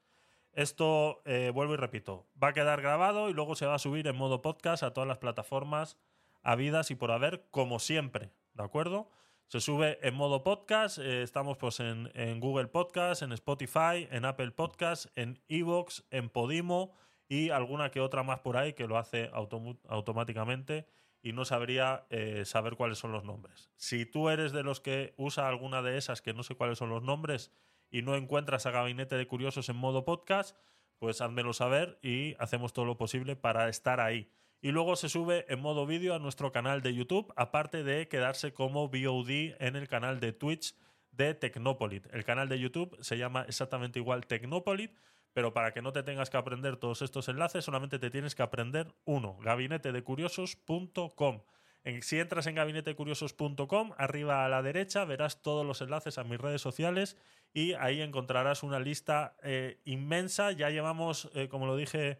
esto, eh, vuelvo y repito, va a quedar grabado y luego se va a subir en modo podcast a todas las plataformas habidas y por haber, como siempre, ¿de acuerdo? Se sube en modo podcast, eh, estamos pues en, Google Podcast, en Spotify, en Apple Podcast, en Evox, en Podimo y alguna que otra más por ahí que lo hace automáticamente y no sabría eh, saber cuáles son los nombres. Si tú eres de los que usa alguna de esas que no sé cuáles son los nombres y no encuentras a Gabinete de Curiosos en modo podcast, pues házmelo saber y hacemos todo lo posible para estar ahí. Y luego se sube en modo vídeo a nuestro canal de YouTube, aparte de quedarse como VOD en el canal de Twitch de Tecnopolit. El canal de YouTube se llama exactamente igual Tecnopolit, pero para que no te tengas que aprender todos estos enlaces, solamente te tienes que aprender uno, gabinetedecuriosos.com. Si entras en gabinetecuriosos.com, arriba a la derecha verás todos los enlaces a mis redes sociales y ahí encontrarás una lista eh, inmensa. Ya llevamos, eh, como lo dije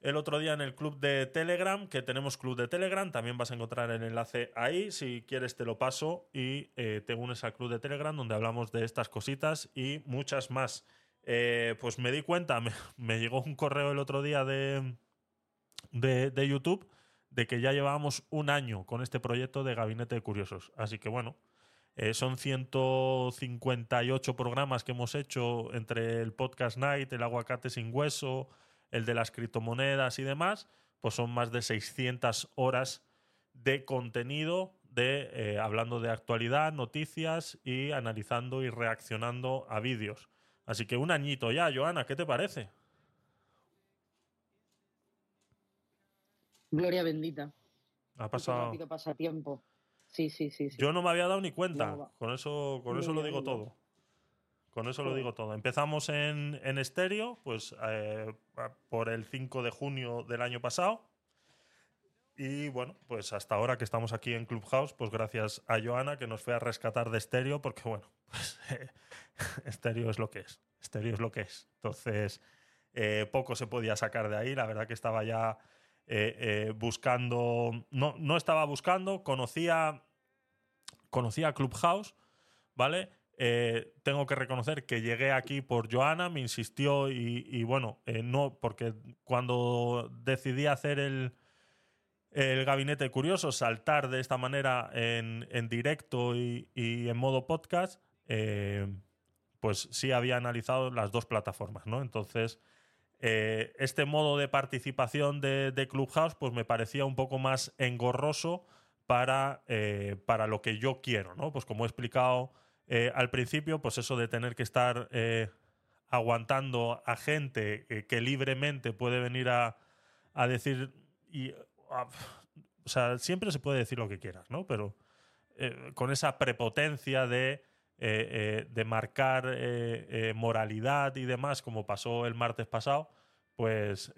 el otro día en el club de Telegram, que tenemos club de Telegram, también vas a encontrar el enlace ahí. Si quieres te lo paso y eh, te unes al club de Telegram donde hablamos de estas cositas y muchas más. Eh, pues me di cuenta, me, llegó un correo el otro día de, de, de YouTube de que ya llevábamos un año con este proyecto de Gabinete de Curiosos. Así que bueno, eh, son 158 programas que hemos hecho entre el Podcast Night, el Aguacate sin Hueso, el de las criptomonedas y demás. Pues son más de 600 horas de contenido de eh, hablando de actualidad, noticias y analizando y reaccionando a vídeos. Así que un añito ya, Joana, ¿qué te parece? Gloria bendita. Ha pasado. rápido pasa tiempo. Sí, sí, sí. sí. Yo no me había dado ni cuenta. No, con eso, con eso lo digo todo. Con eso lo digo todo. Empezamos en, en estéreo, pues eh, por el 5 de junio del año pasado. Y bueno, pues hasta ahora que estamos aquí en Clubhouse, pues gracias a Joana que nos fue a rescatar de estéreo, porque bueno, pues estéreo es lo que es. Estéreo es lo que es. Entonces, eh, poco se podía sacar de ahí. La verdad que estaba ya eh, eh, buscando. No, no estaba buscando, conocía conocía Clubhouse, ¿vale? Eh, tengo que reconocer que llegué aquí por Joana, me insistió y, bueno, eh, no, porque cuando decidí hacer el, el gabinete curioso, saltar de esta manera en, en directo y, y en modo podcast, eh, pues sí había analizado las dos plataformas, ¿no? Entonces, eh, este modo de participación de, de Clubhouse, pues me parecía un poco más engorroso para, eh, para lo que yo quiero, ¿no? Pues como he explicado al principio, pues eso de tener que estar aguantando a gente que libremente puede venir a, a decir o sea, siempre se puede decir lo que quieras, ¿no? Pero eh, con esa prepotencia de, eh, eh, de marcar moralidad y demás, como pasó el martes pasado, pues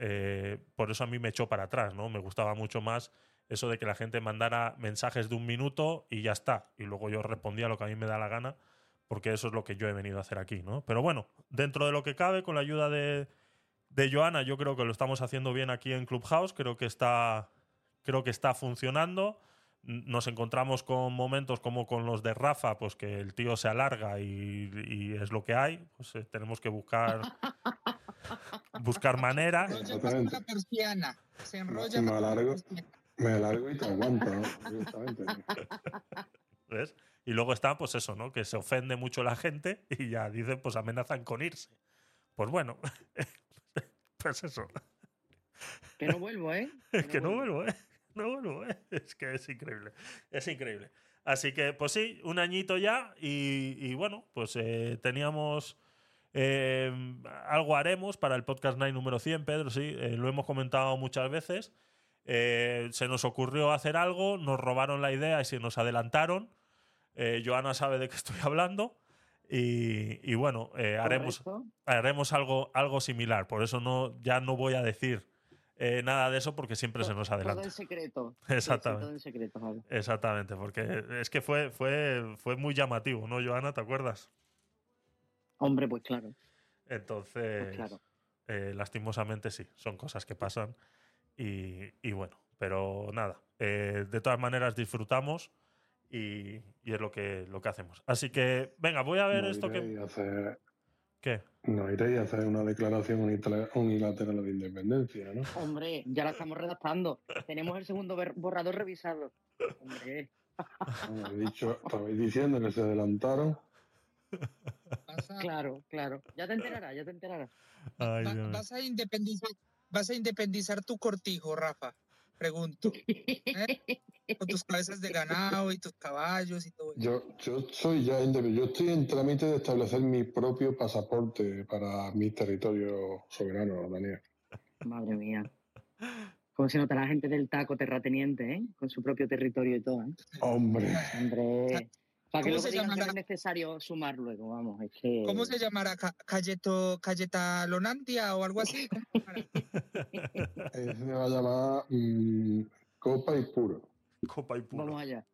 por eso a mí me echó para atrás, ¿no? Me gustaba mucho más eso de que la gente mandara mensajes de un minuto y ya está. Y luego yo respondía lo que a mí me da la gana, porque eso es lo que yo he venido a hacer aquí, ¿no? Pero bueno, dentro de lo que cabe, con la ayuda de, de Joana, yo creo que lo estamos haciendo bien aquí en Clubhouse. Creo que está, creo que está funcionando. Nos encontramos con momentos como con los de Rafa, pues que el tío se alarga y, y es lo que hay. Pues eh, tenemos que buscar buscar maneras. Persiana. Se enrolla Me alargo, persiana. me alargo y te aguanto, ¿no? ¿Ves? Y luego está, pues eso, ¿no? Que se ofende mucho la gente y ya dicen, pues amenazan con irse. Pues bueno, pues eso. Que no vuelvo, ¿eh? Que no vuelvo, ¿eh? No ¿eh? Es que es increíble. Es increíble. Así que, pues sí, un añito ya y, y bueno, pues eh, teníamos... eh, algo haremos para el podcast Night número 100, Pedro, sí, eh, lo hemos comentado muchas veces. Eh, se nos ocurrió hacer algo, nos robaron la idea y se nos adelantaron. Joana sabe de qué estoy hablando. Y, y bueno, haremos, haremos algo, algo similar. Por eso no, ya no voy a decir eh, nada de eso porque siempre se nos Todo adelanta. en secreto. Sí, sí, Exactamente. todo en secreto, Javi. Exactamente, porque es que fue, fue, fue muy llamativo, ¿no, Joana? ¿Te acuerdas? Hombre, pues claro. Entonces, Pues claro. eh, lastimosamente sí, son cosas que pasan y, y bueno, pero nada, eh, de todas maneras disfrutamos y, y es lo que, lo que hacemos. Así que, venga, voy a ver No esto que... hacer- ¿Qué? No iréis a hacer una declaración unilateral de independencia, ¿no? Hombre, ya la estamos redactando. Tenemos el segundo borrador revisado. Hombre. He dicho, estabais diciendo que se adelantaron. Claro, claro. Ya te enterarás, ya te enterarás. Ay, Va- vas, a independizar, vas a independizar tu cortijo, Rafa. Pregunto. ¿eh? Con tus cabezas de ganado y tus caballos y todo eso. Yo, yo soy ya. Yo estoy en trámite de establecer mi propio pasaporte para mi territorio soberano, Daniel. Madre mía. Como se nota la gente del taco terrateniente, ¿eh? Con su propio territorio y todo, ¿eh? Hombre. Hombre. Para que ¿Cómo luego se digan que no llamará? es necesario sumar luego, vamos. Es que... ¿Cómo se llamará? Ca- Calleto, ¿Calletalonandia o algo así? Eh, se va a llamar mm, Copa y Puro. Copa y puro. Vamos allá.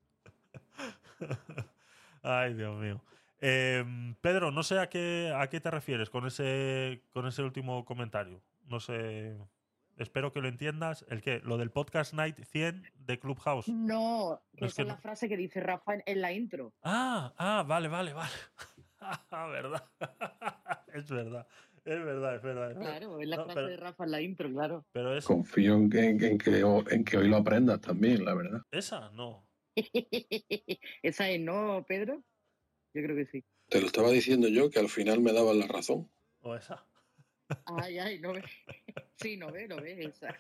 Ay, Dios mío. Eh, Pedro, no sé a qué, a qué te refieres con ese, con ese último comentario. No sé. Espero que lo entiendas. ¿El qué? Lo del podcast Night 100 de Clubhouse. No, que Es esa que es la no- frase que dice Rafa en, en la intro. Ah, ah, vale, vale, vale. Ah, verdad. es verdad. Es verdad, es verdad. es verdad. Claro, es la No, frase pero, de Rafa en la intro, claro. pero es. Confío en que, en, que, en que hoy lo aprendas también, la verdad. Esa, no. Esa es, ¿no, Pedro? Yo creo que sí. Te lo estaba diciendo yo que al final me daban la razón. O esa. Ay, ay, no ve. Sí, no ve, no ve esa.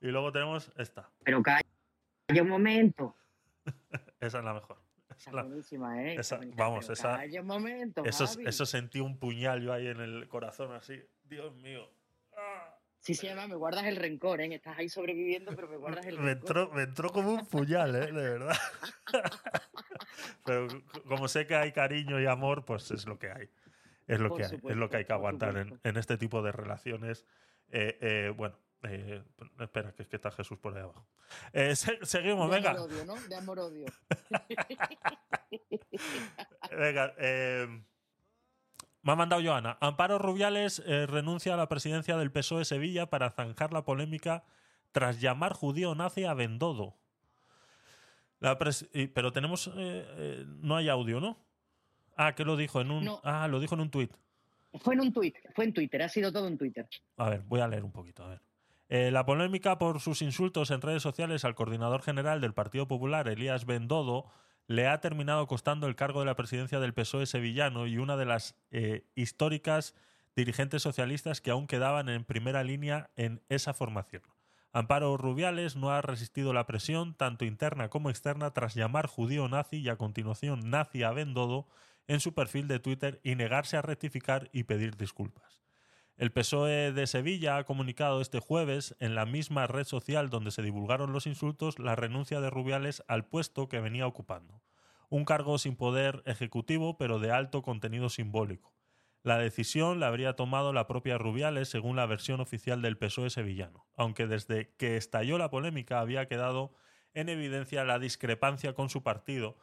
Y luego tenemos esta. Pero calla un momento. Esa es la mejor. Esa la- buenísima, ¿eh? esa- vamos, esa. Calla un momento, Eso, Javi. eso sentí un puñal yo ahí en el corazón, así. Dios mío. Sí, sí, además me guardas el rencor, ¿eh? Estás ahí sobreviviendo, pero me guardas el Me rencor. entró, me entró como un puñal, ¿eh? De verdad. Pero como sé que hay cariño y amor, pues es lo que hay. Es lo Por que hay. Es lo que hay que aguantar en, en este tipo de relaciones. Eh, eh, bueno, eh, espera, que es que está Jesús por ahí abajo. Eh, se- seguimos, De venga. amor-odio, ¿no? De amor-odio. Venga, eh, me ha mandado Joana. Amparo Rubiales renuncia a la presidencia del PSOE Sevilla para zanjar la polémica tras llamar judío nazi a Bendodo. La pero tenemos. no hay audio, ¿no? Ah, que lo dijo en un. No. Ah, lo dijo en un tuit. Fue en un tuit, fue en Twitter, ha sido todo en Twitter. A ver, voy a leer un poquito. A ver. Eh, la polémica por sus insultos en redes sociales al coordinador general del Partido Popular, Elías Bendodo, le ha terminado costando el cargo de la presidencia del PSOE sevillano y una de las eh, históricas dirigentes socialistas que aún quedaban en primera línea en esa formación. Amparo Rubiales no ha resistido la presión, tanto interna como externa, tras llamar judío nazi y a continuación nazi a Bendodo en su perfil de Twitter y negarse a rectificar y pedir disculpas. El PSOE de Sevilla ha comunicado este jueves, en la misma red social donde se divulgaron los insultos, la renuncia de Rubiales al puesto que venía ocupando. Un cargo sin poder ejecutivo, pero de alto contenido simbólico. La decisión la habría tomado la propia Rubiales, según la versión oficial del PSOE sevillano, aunque desde que estalló la polémica había quedado en evidencia la discrepancia con su partido,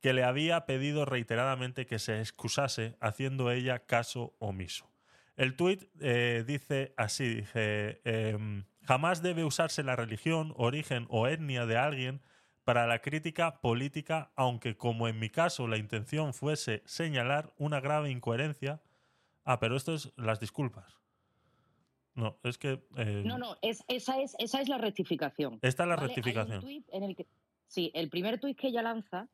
que le había pedido reiteradamente que se excusase, haciendo ella caso omiso. El tuit eh, dice así, dice, em, jamás debe usarse la religión, origen o etnia de alguien para la crítica política, aunque como en mi caso la intención fuese señalar una grave incoherencia. Ah, pero esto es las disculpas. No, es que... eh, No, no, es, esa, es, esa es la rectificación. Esta es la ¿vale? Hay un rectificación. tuit en el que, sí, el primer tuit que ella lanza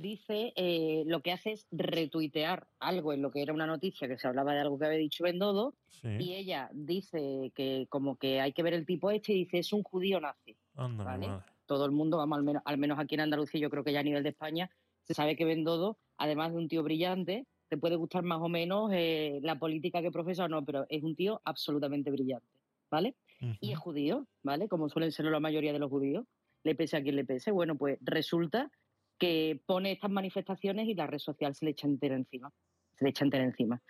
dice, eh, lo que hace es retuitear algo en lo que era una noticia que se hablaba de algo que había dicho Bendodo, Sí. y ella dice que como que hay que ver el tipo este y dice, es un judío nazi. Todo el mundo, vamos, al menos, al menos aquí en Andalucía, yo creo que ya a nivel de España, se sabe que Bendodo, además de un tío brillante, te puede gustar más o menos eh, la política que profesa o no, pero es un tío absolutamente brillante, ¿vale? Y es judío, ¿vale? Como suelen ser la mayoría de los judíos, le pese a quien le pese. Bueno, pues resulta que pone estas manifestaciones y la red social se le echa entera encima. Se le echa entera encima.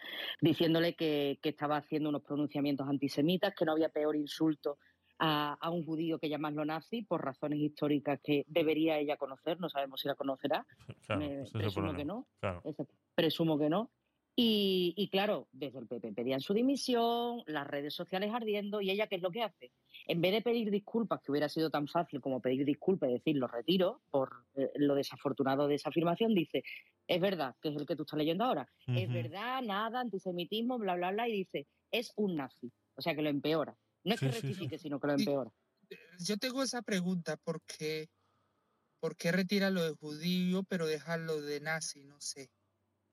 Diciéndole que, que estaba haciendo unos pronunciamientos antisemitas, que no había peor insulto a, a un judío que llamarlo nazi por razones históricas que debería ella conocer. No sabemos si la conocerá. Claro, Me ese es el presumo que no. Claro. Presumo que no. Y, y claro, desde el PP pedían su dimisión, las redes sociales ardiendo, y ella, ¿qué es lo que hace? En vez de pedir disculpas, que hubiera sido tan fácil como pedir disculpas y decir lo retiro por eh, lo desafortunado de esa afirmación, dice, es verdad, que es el que tú estás leyendo ahora, es verdad, nada, antisemitismo, bla, bla, bla, y dice, es un nazi. O sea, que lo empeora. No es Sí, que sí, sí. rectifique, sino que lo empeora. Yo tengo esa pregunta, ¿por qué, ¿por qué retira lo de judío pero deja lo de nazi? No sé.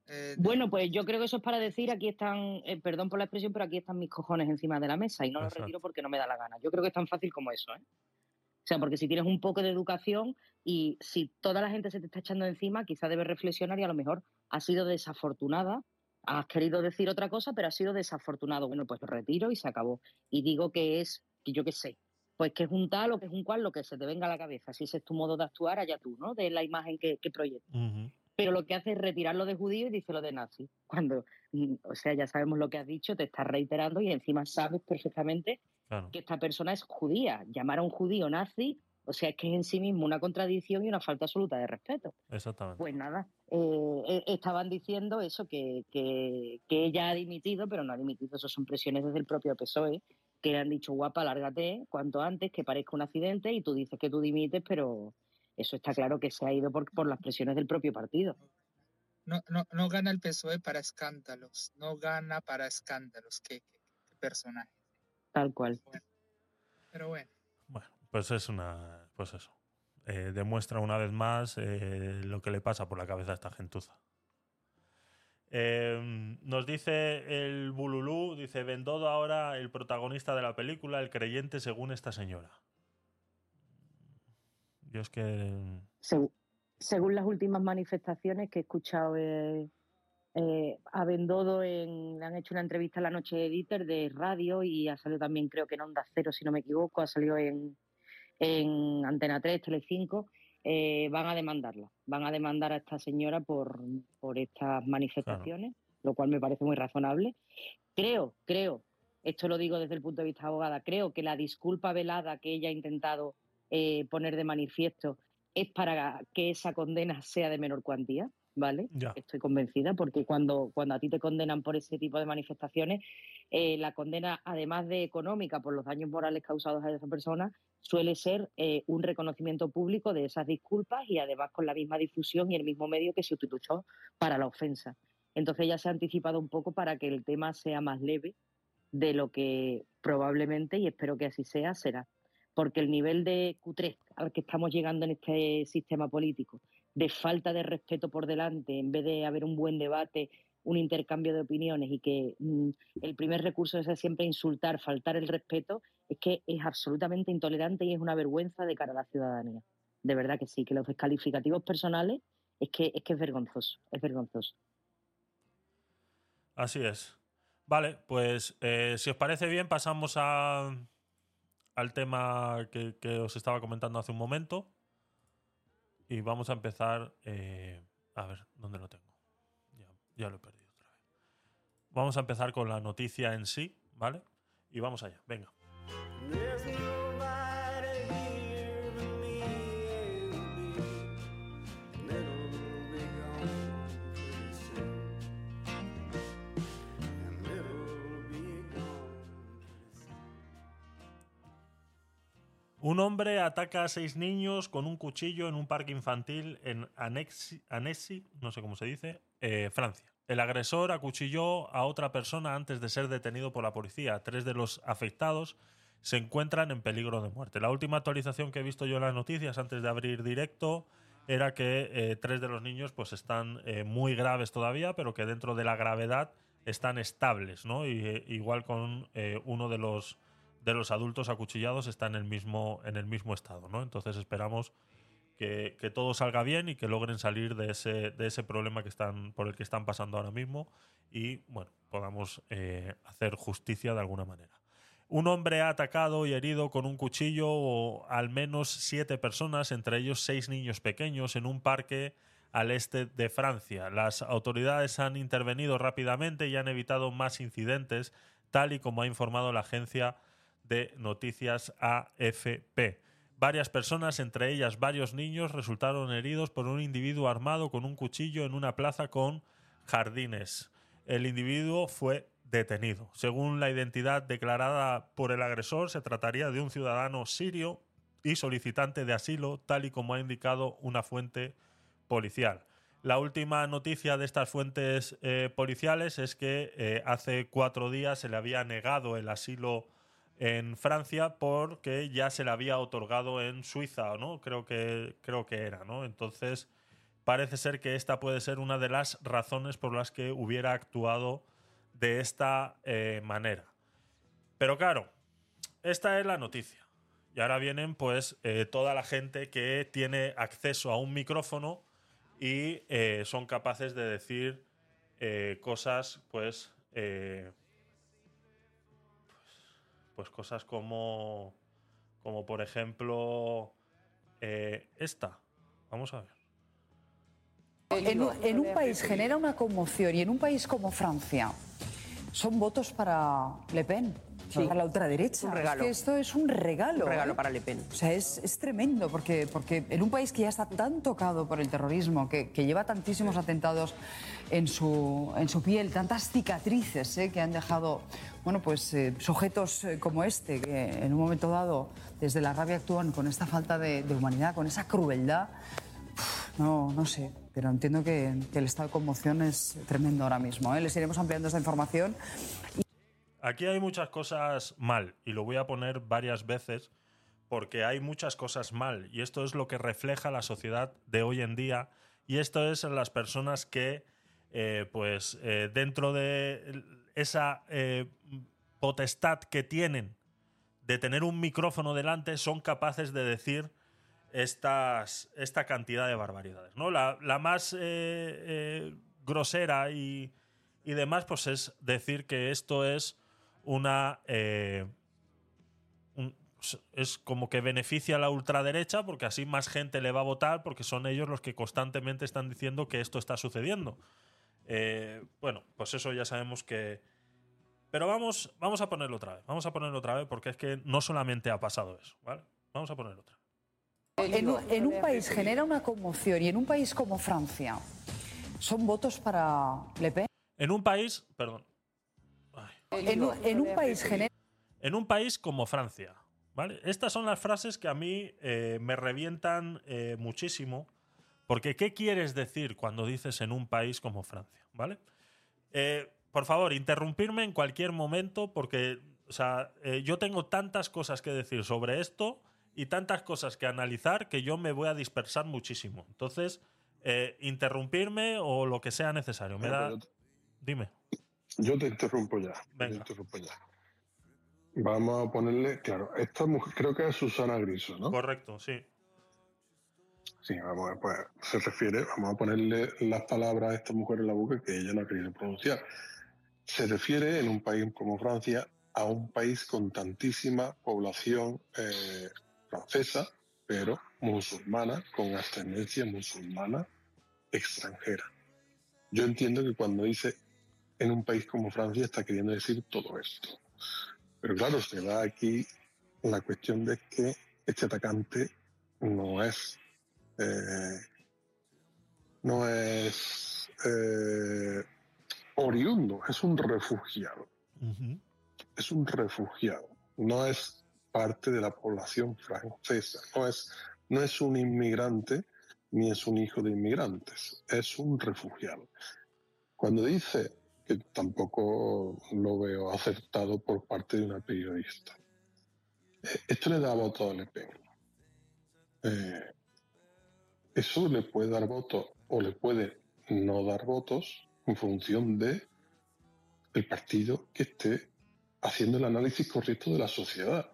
Eh, Bueno, pues yo creo que eso es para decir, aquí están, eh, perdón por la expresión, pero aquí están mis cojones encima de la mesa y no los retiro porque no me da la gana. Yo creo que es tan fácil como eso, ¿eh? O sea, porque si tienes un poco de educación y si toda la gente se te está echando encima, quizá debes reflexionar y a lo mejor has sido desafortunada, has querido decir otra cosa, pero has sido desafortunado. Bueno, pues lo retiro y se acabó. Y digo que es, que yo qué sé, pues que es un tal o que es un cual, lo que se te venga a la cabeza. Si ese es tu modo de actuar, allá tú, ¿no? De la imagen que, que proyectas. Pero lo que hace es retirarlo de judío y dice lo de nazi. Cuando, mm, o sea, ya sabemos lo que has dicho, te estás reiterando y encima sabes perfectamente Claro. que esta persona es judía. Llamar a un judío nazi, O sea, es que es en sí mismo una contradicción y una falta absoluta de respeto. Exactamente. Pues nada, eh, eh, estaban diciendo eso, que, que, que ella ha dimitido, pero no ha dimitido, eso son presiones desde el propio PSOE, que le han dicho, guapa, lárgate cuanto antes, que parezca un accidente, y tú dices que tú dimites, pero eso está claro que se ha ido por, por las presiones del propio partido. No, no, no gana el PSOE para escándalos, no gana para escándalos. Qué, qué- qué personaje. Tal cual. Pero bueno. Bueno, pues es una. Pues eso. Eh, demuestra una vez más eh, lo que le pasa por la cabeza a esta gentuza. Eh, nos dice el Bululú, dice Bendodo ahora el protagonista de la película, el creyente según esta señora. Yo es que... Segu- según las últimas manifestaciones que he escuchado eh, eh, a Bendodo, en, le han hecho una entrevista la noche de Dieter de radio y ha salido también, creo que en Onda Cero, si no me equivoco, ha salido en, en Antena 3, Telecinco, eh, van a demandarla. Van a demandar a esta señora por, por estas manifestaciones, lo cual me parece muy razonable. Creo, creo, esto lo digo desde el punto de vista abogada, creo que la disculpa velada que ella ha intentado eh, poner de manifiesto es para que esa condena sea de menor cuantía, ¿vale? Ya. Estoy convencida, porque cuando, cuando a ti te condenan por ese tipo de manifestaciones, eh, la condena, además de económica por los daños morales causados a esa persona, suele ser eh, un reconocimiento público de esas disculpas y además con la misma difusión y el mismo medio que se utilizó para la ofensa. Entonces ya se ha anticipado un poco para que el tema sea más leve de lo que probablemente, y espero que así sea, será. Porque el nivel de cutrez al que estamos llegando en este sistema político, de falta de respeto por delante, en vez de haber un buen debate, un intercambio de opiniones y que mm, el primer recurso sea siempre insultar, faltar el respeto, es que es absolutamente intolerante y es una vergüenza de cara a la ciudadanía. De verdad que sí, que los descalificativos personales es que es, que es vergonzoso, es vergonzoso. Así es. Vale, pues eh, si os parece bien, pasamos a, al tema que, os estaba comentando hace un momento. Y vamos a empezar. eh, a ver, ¿dónde lo tengo? Ya, ya lo he perdido otra vez. Vamos a empezar con la noticia en sí, ¿vale? Y vamos allá, venga. Un hombre ataca a seis niños con un cuchillo en un parque infantil en Annecy, no sé cómo se dice, eh, Francia. El agresor acuchilló a otra persona antes de ser detenido por la policía. Tres de los afectados se encuentran en peligro de muerte. La última actualización que he visto yo en las noticias antes de abrir directo era que eh, tres de los niños pues están eh, muy graves todavía, pero que dentro de la gravedad están estables, ¿no? Y, igual con uno de los de los adultos acuchillados está en el mismo en el mismo estado, ¿no? Entonces esperamos que, que todo salga bien y que logren salir de ese, de ese problema que están por el que están pasando ahora mismo y bueno podamos eh, hacer justicia de alguna manera. Un hombre ha atacado y herido con un cuchillo o al menos siete personas, entre ellos seis niños pequeños, en un parque al este de Francia. Las autoridades han intervenido rápidamente y han evitado más incidentes, tal y como ha informado la agencia de noticias AFP. Varias personas, entre ellas varios niños, resultaron heridos por un individuo armado con un cuchillo en una plaza con jardines. El individuo fue detenido. Según la identidad declarada por el agresor, se trataría de un ciudadano sirio y solicitante de asilo, tal y como ha indicado una fuente policial. La última noticia de estas fuentes eh, policiales es que eh, hace cuatro días se le había negado el asilo en Francia porque ya se le había otorgado en Suiza, ¿no? Creo que, creo que era, ¿no? Entonces, parece ser que esta puede ser una de las razones por las que hubiera actuado de esta eh, manera. Pero claro, esta es la noticia. Y ahora vienen, pues, eh, toda la gente que tiene acceso a un micrófono y eh, son capaces de decir cosas, pues, pues cosas como, como por ejemplo, eh, esta. Vamos a ver. En, un- en un país genera una conmoción y en un país como Francia son votos para Le Pen. para la ultraderecha. Un regalo. Es que esto es un regalo. Un regalo ¿eh? para Le Pen. O sea, es, es tremendo porque, porque en un país que ya está tan tocado por el terrorismo, que, que lleva tantísimos atentados en su, en su piel, tantas cicatrices ¿eh? que han dejado bueno, pues, eh, sujetos eh, como este, que en un momento dado, desde la rabia actúan con esta falta de, de humanidad, con esa crueldad. No, no sé, pero entiendo que, que el estado de conmoción es tremendo ahora mismo. ¿eh? Les iremos ampliando esta información. Aquí hay muchas cosas mal y lo voy a poner varias veces porque hay muchas cosas mal y esto es lo que refleja la sociedad de hoy en día y esto es en las personas que eh, pues eh, dentro de esa eh, potestad que tienen de tener un micrófono delante son capaces de decir estas, esta cantidad de barbaridades. ¿no? La, la más eh, eh, grosera y, y demás, pues es decir que esto es una. un- es como que beneficia a la ultraderecha porque así más gente le va a votar porque son ellos los que constantemente están diciendo que esto está sucediendo. Eh, bueno, pues eso ya sabemos que. Pero vamos, vamos a ponerlo otra vez. Vamos a ponerlo otra vez porque es que no solamente ha pasado eso. ¿vale? Vamos a ponerlo otra vez. En, un- en un país genera una conmoción y en un país como Francia, ¿son votos para Le Pen? En un país, perdón, En, un- en un país genera... en un país como Francia, ¿vale? Estas son las frases que a mí eh, me revientan eh, muchísimo, porque ¿qué quieres decir cuando dices en un país como Francia, ¿vale? Eh, por favor, interrumpirme en cualquier momento, porque, o sea, eh, yo tengo tantas cosas que decir sobre esto y tantas cosas que analizar que yo me voy a dispersar muchísimo. Entonces, eh, interrumpirme o lo que sea necesario. Me da... yo- Dime. Yo te interrumpo ya. Venga. Te interrumpo ya. Vamos a ponerle, claro, esta mujer creo que es Susana Griso, ¿no? Correcto, sí. Sí, vamos a pues se refiere, vamos a ponerle las palabras a esta mujer en la boca que ella no ha querido pronunciar. Se refiere en un país como Francia a un país con tantísima población eh, francesa, pero musulmana, con ascendencia musulmana extranjera. Yo entiendo que cuando dice en un país como Francia está queriendo decir todo esto. Pero claro, se da aquí la cuestión de que este atacante no es eh, no es eh, oriundo, es un refugiado. Es un refugiado, no es parte de la población francesa, no es, no es un inmigrante ni es un hijo de inmigrantes, es un refugiado. Cuando dice que tampoco lo veo acertado por parte de una periodista, eh, esto le da voto a Le Pen. Eh, eso le puede dar votos o le puede no dar votos en función de el partido que esté haciendo el análisis correcto de la sociedad.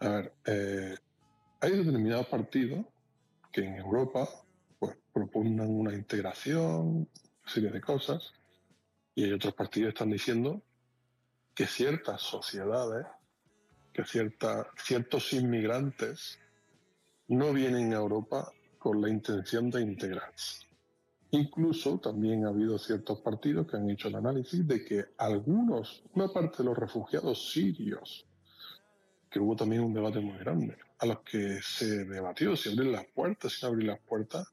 A ver, eh, hay determinados partidos que en Europa pues, propugnan una integración, una serie de cosas, y hay otros partidos que están diciendo que ciertas sociedades, que cierta- ciertos inmigrantes no vienen a Europa con la intención de integrarse. Incluso también ha habido ciertos partidos que han hecho el análisis de que algunos, una parte de los refugiados sirios, que hubo también un debate muy grande, a los que se debatió si abrir las puertas, si no abrir las puertas,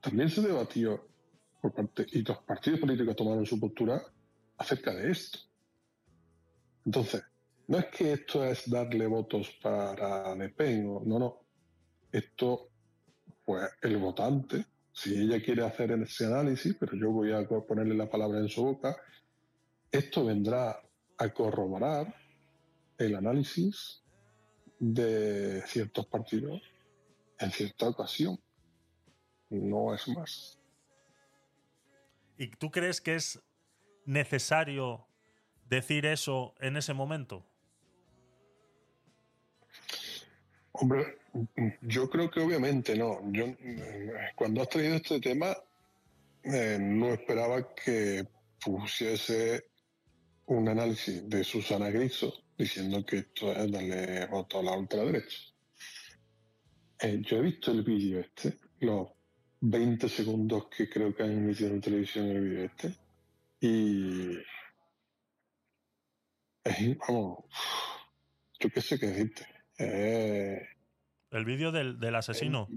también se debatió por parte, y los partidos políticos tomaron su postura acerca de esto. Entonces, no es que esto es darle votos para Le Pen, no, no. Esto, pues el votante, si ella quiere hacer ese análisis, pero yo voy a ponerle la palabra en su boca, esto vendrá a corroborar el análisis de ciertos partidos en cierta ocasión. No es más. ¿Y tú crees que es necesario decir eso en ese momento? Hombre, yo creo que obviamente no. Yo eh, cuando has traído este tema eh, no esperaba que pusiese un análisis de Susana Griso diciendo que esto es darle voto a la ultraderecha. Eh, yo he visto el vídeo este, los 20 segundos que creo que han emitido en televisión el vídeo este, y es, vamos, yo qué sé qué decirte. El vídeo del, del asesino.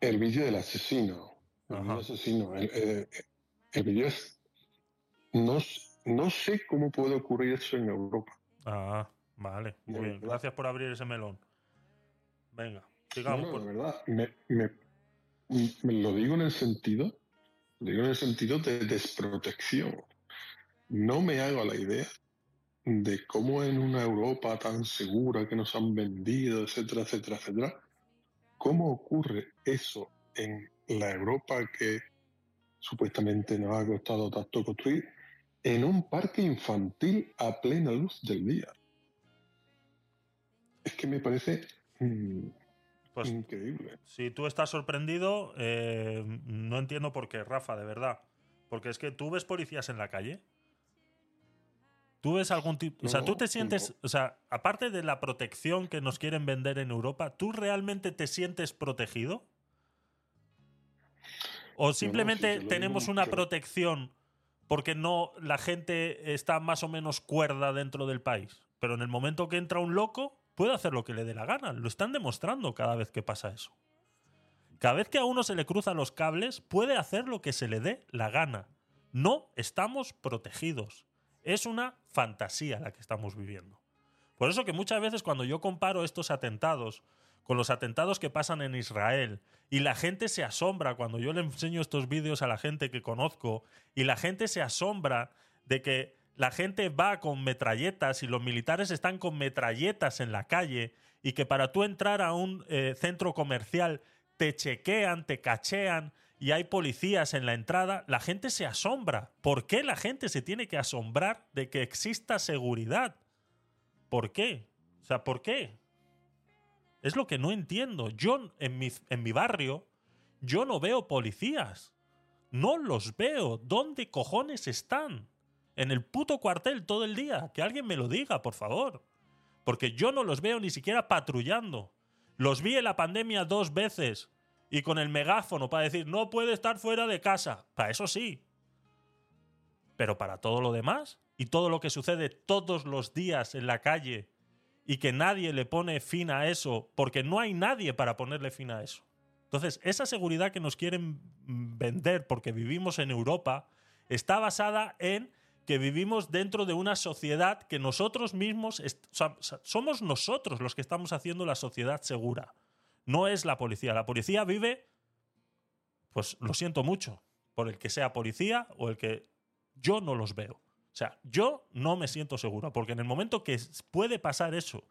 el vídeo del asesino. El vídeo del asesino. El, eh, el vídeo es. No, no sé cómo puede ocurrir eso en Europa. Ah, vale. Muy bien. verdad. Gracias por abrir ese melón. Venga, No, sigamos. no, por- de verdad. Me, me- me lo digo en el sentido. Lo digo en el sentido de desprotección. No me hago la idea de cómo en una Europa tan segura que nos han vendido, etcétera, etcétera, etcétera, cómo ocurre eso en la Europa que supuestamente nos ha costado tanto construir en un parque infantil a plena luz del día. Es que me parece mm, Pues increíble. si tú estás sorprendido, eh, no entiendo por qué, Rafa, de verdad. Porque es que tú ves policías en la calle. ¿Tú ves algún tipo.? O sea, tú te sientes. O sea, aparte de la protección que nos quieren vender en Europa, ¿tú realmente te sientes protegido? ¿O simplemente tenemos una mucho. protección porque no la gente está más o menos cuerda dentro del país? Pero en el momento que entra un loco, puede hacer lo que le dé la gana. Lo están demostrando cada vez que pasa eso. Cada vez que a uno se le cruzan los cables, puede hacer lo que se le dé la gana. No estamos protegidos. Es una fantasía la que estamos viviendo. Por eso que muchas veces cuando yo comparo estos atentados con los atentados que pasan en Israel y la gente se asombra cuando yo le enseño estos vídeos a la gente que conozco y la gente se asombra de que la gente va con metralletas y los militares están con metralletas en la calle y que para tú entrar a un eh, centro comercial te chequean, te cachean y hay policías en la entrada, la gente se asombra. ¿Por qué la gente se tiene que asombrar de que exista seguridad? ¿Por qué? O sea, ¿por qué? Es lo que no entiendo. Yo en mi, en mi barrio, yo no veo policías. No los veo. ¿Dónde cojones están? En el puto cuartel todo el día. Que alguien me lo diga, por favor. Porque yo no los veo ni siquiera patrullando. Los vi en la pandemia dos veces. Y con el megáfono para decir, no puede estar fuera de casa. Para eso sí. Pero para todo lo demás y todo lo que sucede todos los días en la calle y que nadie le pone fin a eso porque no hay nadie para ponerle fin a eso. Entonces, esa seguridad que nos quieren vender porque vivimos en Europa está basada en que vivimos dentro de una sociedad que nosotros mismos, somos nosotros los que estamos haciendo la sociedad segura. No es la policía. La policía vive, pues lo siento mucho, por el que sea policía o el que yo no los veo. O sea, yo no me siento seguro, porque en el momento que puede pasar eso,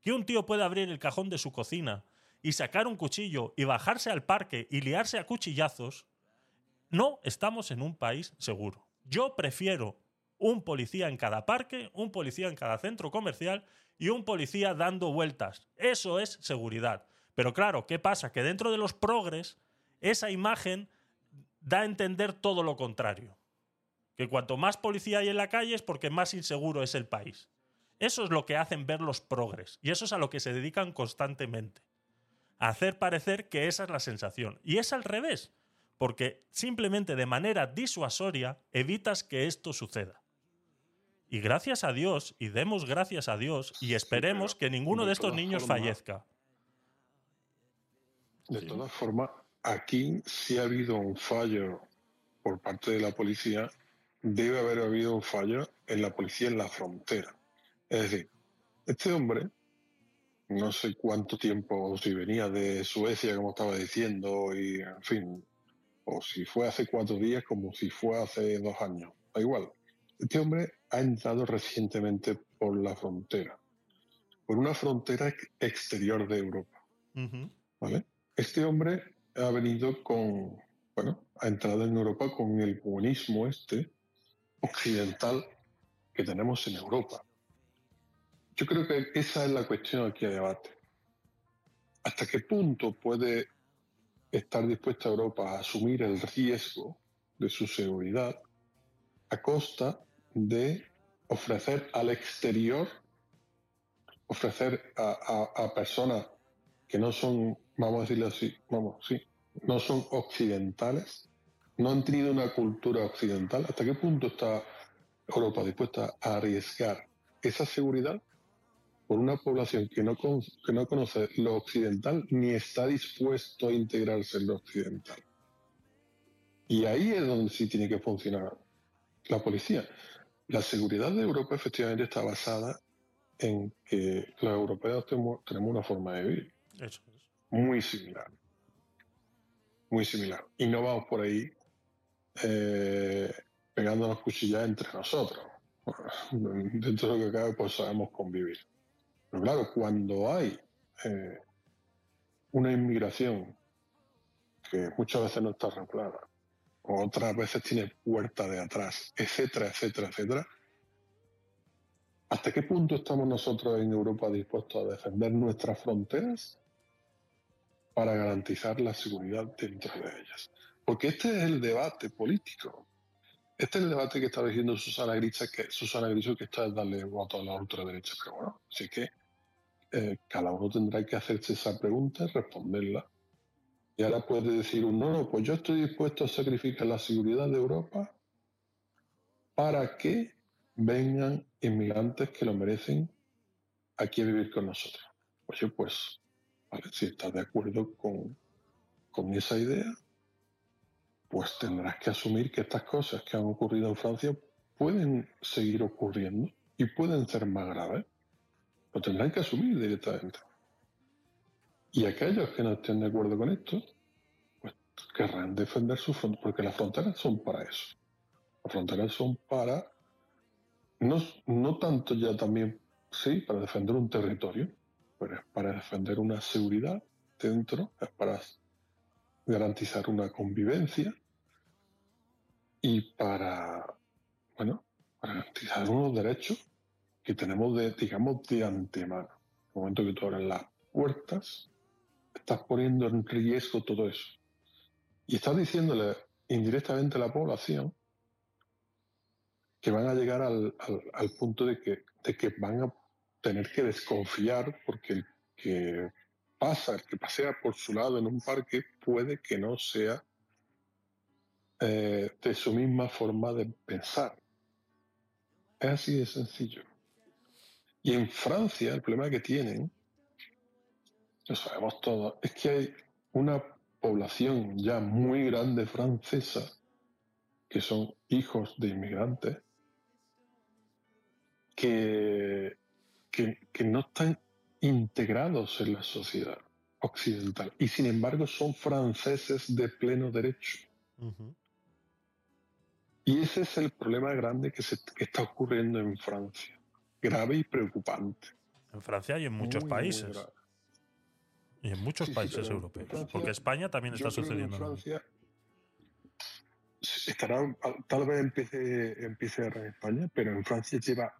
que un tío puede abrir el cajón de su cocina y sacar un cuchillo y bajarse al parque y liarse a cuchillazos, no estamos en un país seguro. Yo prefiero un policía en cada parque, un policía en cada centro comercial y un policía dando vueltas. Eso es seguridad. Pero claro, ¿qué pasa? Que dentro de los progres, esa imagen da a entender todo lo contrario. Que cuanto más policía hay en la calle es porque más inseguro es el país. Eso es lo que hacen ver los progres. Y eso es a lo que se dedican constantemente. A hacer parecer que esa es la sensación. Y es al revés. Porque simplemente de manera disuasoria evitas que esto suceda. Y gracias a Dios, y demos gracias a Dios, y esperemos que ninguno de estos niños fallezca. De todas formas, aquí sí ha habido un fallo por parte de la policía, debe haber habido un fallo en la policía en la frontera. Es decir, este hombre, no sé cuánto tiempo, o si venía de Suecia, como estaba diciendo, y en fin, o si fue hace cuatro días, como si fue hace dos años, da igual. Este hombre ha entrado recientemente por la frontera, por una frontera ex- exterior de Europa. ¿vale? Este hombre ha venido con, bueno, ha entrado en Europa con el buenismo este occidental que tenemos en Europa. Yo creo que esa es la cuestión aquí a debate. ¿Hasta qué punto puede estar dispuesta Europa a asumir el riesgo de su seguridad a costa de ofrecer al exterior, ofrecer a- a personas que no son, vamos a decirlo así, vamos, sí, no son occidentales, no han tenido una cultura occidental, ¿hasta qué punto está Europa dispuesta a arriesgar esa seguridad por una población que no, con- que no conoce lo occidental ni está dispuesto a integrarse en lo occidental. Y ahí es donde sí tiene que funcionar la policía. La seguridad de Europa efectivamente está basada en que los europeos tenemos, tenemos una forma de vivir Eso es. Muy similar. Muy similar. Y no vamos por ahí eh, pegándonos cuchillas entre nosotros. Dentro de lo que cabe, pues sabemos convivir. Pero claro, cuando hay eh, una inmigración que muchas veces no está regulada, otras veces tiene puerta de atrás, etcétera, etcétera, etcétera, ¿hasta qué punto estamos nosotros en Europa dispuestos a defender nuestras fronteras para garantizar la seguridad dentro de ellas? Porque este es el debate político. Este es el debate que está diciendo Susana Griso, que Susana Griso que está es darle voto a la ultraderecha. Pero bueno, así que eh, cada uno tendrá que hacerse esa pregunta y responderla. Y ahora puede decir un no, no, pues yo estoy dispuesto a sacrificar la seguridad de Europa para que vengan inmigrantes que lo merecen aquí a vivir con nosotros. Oye, pues, si estás de acuerdo con, con esa idea, pues tendrás que asumir que estas cosas que han ocurrido en Francia pueden seguir ocurriendo y pueden ser más graves. Lo tendrán que asumir directamente. Y aquellos que no estén de acuerdo con esto, pues querrán defender sus fronteras, porque las fronteras son para eso. Las fronteras son para, no, no tanto ya también, sí, para defender un territorio, pero es para defender una seguridad dentro, para garantizar una convivencia y para, bueno, para garantizar unos derechos que tenemos, de, digamos, de antemano. En el momento que tú abres las puertas, estás poniendo en riesgo todo eso. Y estás diciéndole indirectamente a la población que van a llegar al, al- al punto de que, de que van a tener que desconfiar porque el que pasa, el que pasea por su lado en un parque puede que no sea eh, de su misma forma de pensar. Es así de sencillo. Y en Francia el problema que tienen, lo sabemos todos, es que hay una población ya muy grande francesa que son hijos de inmigrantes que, que, que no están integrados en la sociedad occidental y sin embargo son franceses de pleno derecho. Y ese es el problema grande que, se, que está ocurriendo en Francia. Grave y preocupante. En Francia y en muchos Muy, países. Y en muchos Sí, países en europeos. Francia- Porque España también está en sucediendo. mismo. Francia estará, tal vez empiece, empiece ahora en España, pero en Francia lleva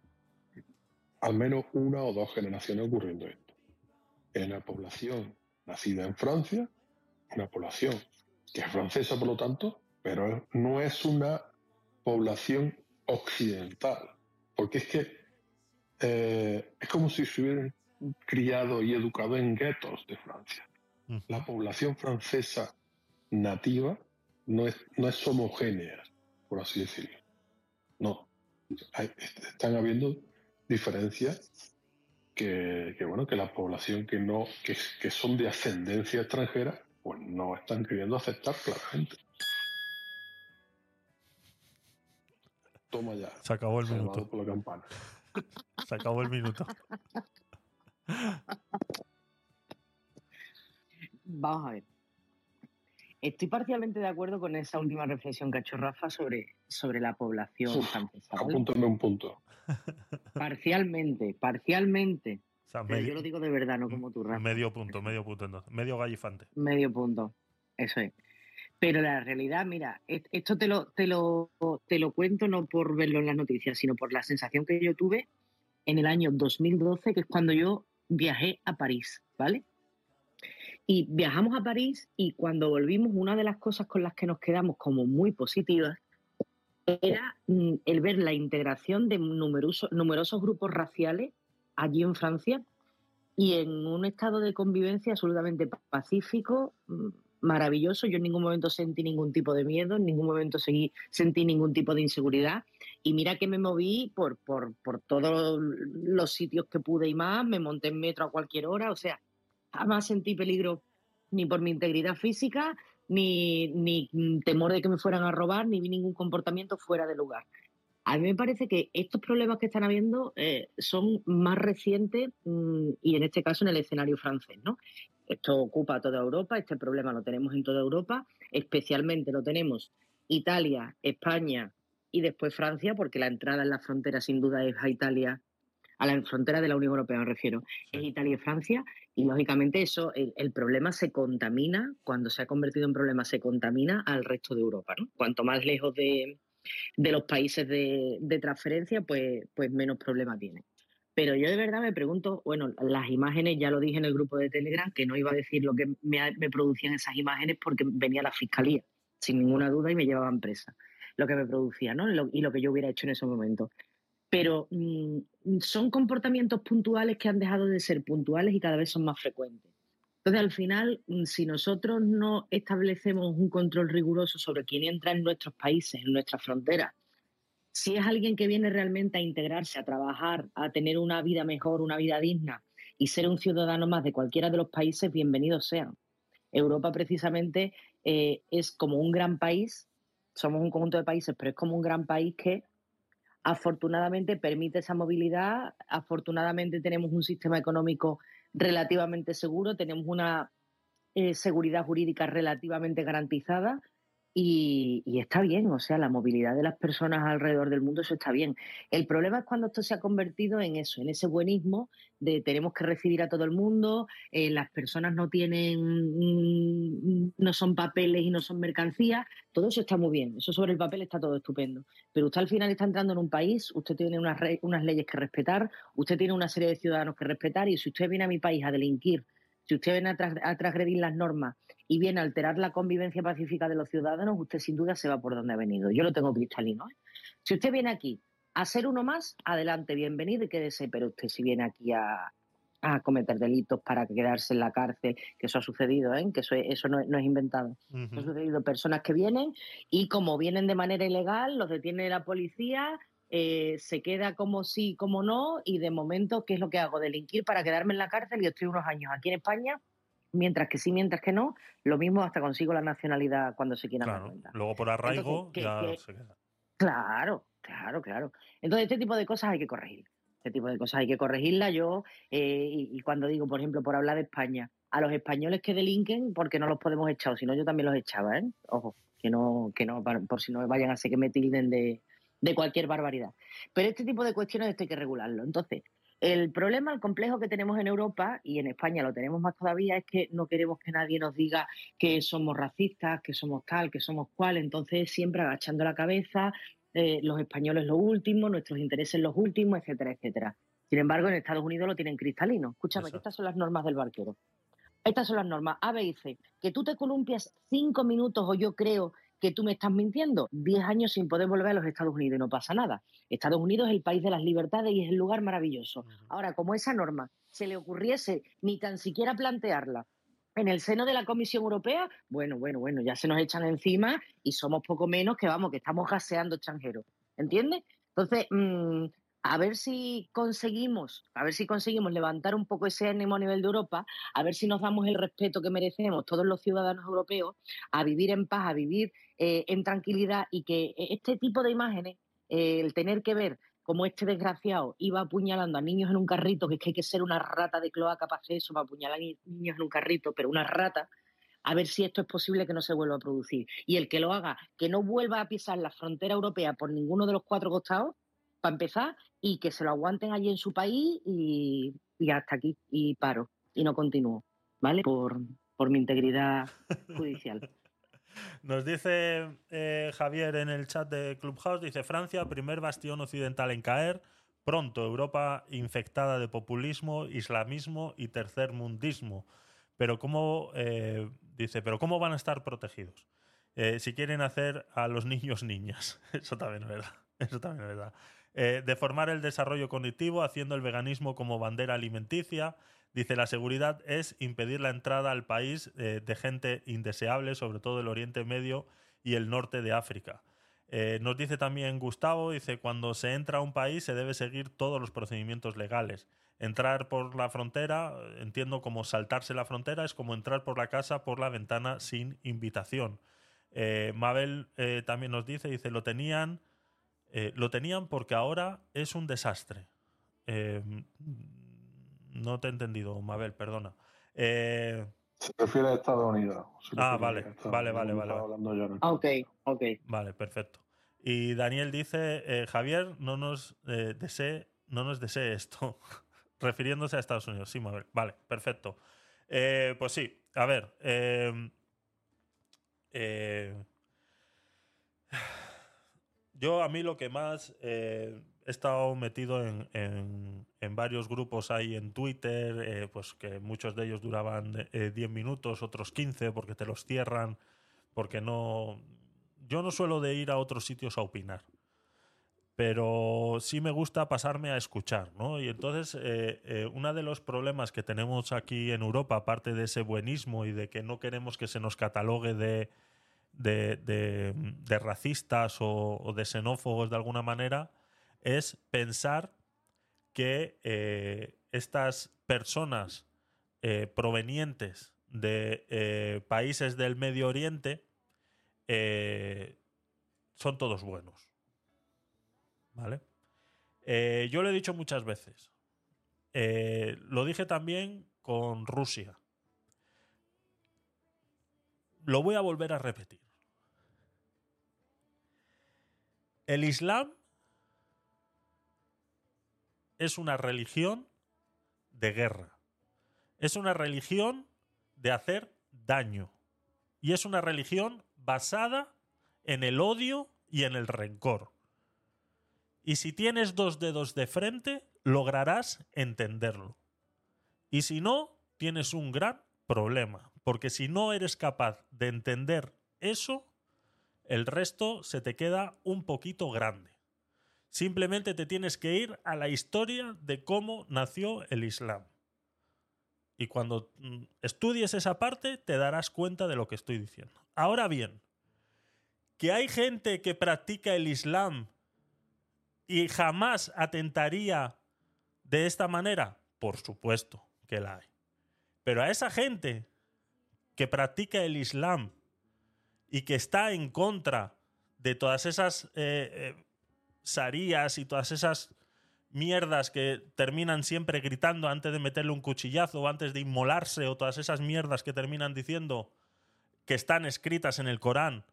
al menos una o dos generaciones ocurriendo esto. En la población nacida en Francia, una población que es francesa por lo tanto, pero no es una población occidental, porque es que eh, es como si se hubieran criado y educado en guetos de Francia. La población francesa nativa no es, no es homogénea, por así decirlo. No. Hay- están habiendo diferencias que, que, bueno, que la población que no, que, que son de ascendencia extranjera, pues no están queriendo aceptar claramente. Toma ya. Se acabó el minuto. por la campana. Se acabó el minuto. Vamos a ver. Estoy parcialmente de acuerdo con esa última reflexión que ha hecho Rafa sobre, sobre la población Uf, francesa. ¿vale? Apúntame un punto. Parcialmente, parcialmente. O sea, Pero medio, yo lo digo de verdad, no como tú, Rafa. medio punto, medio punto entonces. Medio gallifante. Medio punto. Eso es. Pero la realidad, mira, et- esto te lo, te lo, te lo cuento no por verlo en las noticias, sino por la sensación que yo tuve en el año 2012, que es cuando yo viajé a París, ¿vale? Y viajamos a París y cuando volvimos, una de las cosas con las que nos quedamos como muy positivas era mm, el ver la integración de numerosos, numerosos grupos raciales allí en Francia y en un estado de convivencia absolutamente pacífico, mm, maravilloso. Yo en ningún momento sentí ningún tipo de miedo, en ningún momento sentí ningún tipo de inseguridad. Y mira que me moví por, por, por todos los sitios que pude y más, me monté en metro a cualquier hora, o sea, jamás sentí peligro ni por mi integridad física, ni, ni temor de que me fueran a robar, ni vi ningún comportamiento fuera de lugar. A mí me parece que estos problemas que están habiendo eh, son más recientes mm, y en este caso en el escenario francés, ¿no? Esto ocupa toda Europa, este problema lo tenemos en toda Europa, especialmente lo tenemos Italia, España y después Francia, porque la entrada en la frontera sin duda es a Italia, a la frontera de la Unión Europea me refiero, es Italia y Francia, y lógicamente eso, el, el problema se contamina, cuando se ha convertido en problema, se contamina al resto de Europa, ¿no? Cuanto más lejos de, de los países de, de transferencia, pues, pues menos problema tiene. Pero yo de verdad me pregunto, bueno, las imágenes, ya lo dije en el grupo de Telegram, que no iba a decir lo que me, me producían esas imágenes porque venía la fiscalía, sin ninguna duda, y me llevaban presa. Lo que me producía, ¿no? Lo- y lo que yo hubiera hecho en ese momento. Pero mm, son comportamientos puntuales que han dejado de ser puntuales y cada vez son más frecuentes. Entonces, al final, mm, si nosotros no establecemos un control riguroso sobre quién entra en nuestros países, en nuestras fronteras, si es alguien que viene realmente a integrarse, a trabajar, a tener una vida mejor, una vida digna y ser un ciudadano más de cualquiera de los países, bienvenidos sean. Europa precisamente eh, es como un gran país, somos un conjunto de países, pero es como un gran país que afortunadamente permite esa movilidad, afortunadamente tenemos un sistema económico relativamente seguro, tenemos una eh, seguridad jurídica relativamente garantizada y, y está bien, o sea, la movilidad de las personas alrededor del mundo, eso está bien. El problema es cuando esto se ha convertido en eso, en ese buenismo de tenemos que recibir a todo el mundo, eh, las personas no tienen, mm, no son papeles y no son mercancías, todo eso está muy bien, eso sobre el papel está todo estupendo. Pero usted al final está entrando en un país, usted tiene unas, re- unas leyes que respetar, usted tiene una serie de ciudadanos que respetar y si usted viene a mi país a delinquir, si usted viene a, tras- a transgredir las normas y viene a alterar la convivencia pacífica de los ciudadanos, usted sin duda se va por donde ha venido. Yo lo tengo cristalino. ¿eh? Si usted viene aquí a ser uno más, adelante, bienvenido y quédese, pero usted si viene aquí a, a cometer delitos para quedarse en la cárcel, que eso ha sucedido, ¿eh? que eso, eso no, es- no es inventado. Ha sucedido personas que vienen y como vienen de manera ilegal, los detiene la policía, eh, se queda como sí, como no, y de momento, ¿qué es lo que hago? Delinquir para quedarme en la cárcel y estoy unos años aquí en España, mientras que sí, mientras que no, lo mismo hasta consigo la nacionalidad cuando se quiera Claro. Luego por arraigo Entonces, que- ya que- se queda. Claro, claro, claro. Entonces, este tipo de cosas hay que corregir. Este tipo de cosas hay que corregirlas. Yo, eh, y, y cuando digo, por ejemplo, por hablar de España, a los españoles que delinquen, porque no los podemos echar, o si no, yo también los echaba, ¿eh? Ojo, que no, que no, por si no vayan a hacer que me tilden de, de cualquier barbaridad. Pero este tipo de cuestiones esto hay que regularlo. Entonces, el problema, el complejo que tenemos en Europa y en España lo tenemos más todavía es que no queremos que nadie nos diga que somos racistas, que somos tal, que somos cual. Entonces, siempre agachando la cabeza, eh, los españoles lo último, nuestros intereses los últimos, etcétera, etcétera. Sin embargo, en Estados Unidos lo tienen cristalino. Escúchame, que estas son las normas del barquero. Estas son las normas. A, B y C. Que tú te columpias cinco minutos o yo creo que tú me estás mintiendo. Diez años sin poder volver a los Estados Unidos y no pasa nada. Estados Unidos es el país de las libertades y es el lugar maravilloso. Ahora, como esa norma se le ocurriese ni tan siquiera plantearla en el seno de la Comisión Europea, bueno, bueno, bueno, ya se nos echan encima y somos poco menos que vamos, que estamos gaseando extranjeros. ¿Entiendes? Entonces, mm, a ver si conseguimos, a ver si conseguimos levantar un poco ese ánimo a nivel de Europa, a ver si nos damos el respeto que merecemos todos los ciudadanos europeos a vivir en paz, a vivir eh, en tranquilidad y que este tipo de imágenes, eh, el tener que ver como este desgraciado iba apuñalando a niños en un carrito, que es que hay que ser una rata de cloaca para hacer eso, para apuñalar ni- niños en un carrito, pero una rata, a ver si esto es posible que no se vuelva a producir. Y el que lo haga, que no vuelva a pisar la frontera europea por ninguno de los cuatro costados, para empezar, y que se lo aguanten allí en su país y, hasta aquí, y paro, y no continúo, ¿vale? Por, por mi integridad judicial. Nos dice eh, Javier en el chat de Clubhouse, dice Francia, primer bastión occidental en caer, pronto Europa infectada de populismo, islamismo y tercer mundismo. Pero cómo, eh, dice, pero cómo van a estar protegidos Eh, si quieren hacer a los niños niñas. Eso también es verdad. Eso también es verdad. Eh, deformar el desarrollo cognitivo haciendo el veganismo como bandera alimenticia, Dice, la seguridad es impedir la entrada al país eh, de gente indeseable, sobre todo del Oriente Medio y el norte de África. Eh, nos dice también Gustavo, dice, cuando se entra a un país se debe seguir todos los procedimientos legales. Entrar por la frontera, entiendo como saltarse la frontera, es como entrar por la casa por la ventana sin invitación. Eh, Mabel también nos dice, dice, lo tenían, eh, lo tenían porque ahora es un desastre. Eh, no te he entendido, Mabel, perdona. Eh, Se refiere a Estados Unidos. Ah, vale, vale, vale, vale. en el- Ok, ok. Vale, perfecto. Y Daniel dice, eh, Javier, no nos eh, desee, no nos desee esto. Refiriéndose a Estados Unidos. Sí, Mabel. Vale, perfecto. Eh, pues sí, a ver. Yo a mí lo que más eh, he estado metido en, en- en varios grupos ahí en Twitter, eh, pues que muchos de ellos duraban eh, 10 minutos, otros 15 porque te los cierran, porque no... Yo no suelo de ir a otros sitios a opinar, pero sí me gusta pasarme a escuchar, ¿no? Y entonces eh, eh, uno de los problemas que tenemos aquí en Europa, aparte de ese buenismo y de que no queremos que se nos catalogue de, de, racistas o, de xenófobos de alguna manera, es pensar que eh, estas personas eh, provenientes de eh, países del Medio Oriente son todos buenos. ¿Vale? Yo lo he dicho muchas veces. Lo dije también con Rusia. Lo voy a volver a repetir. El Islam es una religión de guerra. Es una religión de hacer daño. Y es una religión basada en el odio y en el rencor. Y si tienes dos dedos de frente, lograrás entenderlo. Y si no, tienes un gran problema. Porque si no eres capaz de entender eso, el resto se te queda un poquito grande. Simplemente te tienes que ir a la historia de cómo nació el Islam. Y cuando mm, estudies esa parte, te darás cuenta de lo que estoy diciendo. Ahora bien, que hay gente que practica el Islam y jamás atentaría de esta manera, por supuesto que la hay. Pero a esa gente que practica el Islam y que está en contra de todas esas eh, eh, sarías y todas esas mierdas que terminan siempre gritando antes de meterle un cuchillazo o antes de inmolarse o todas esas mierdas que terminan diciendo que están escritas en el Corán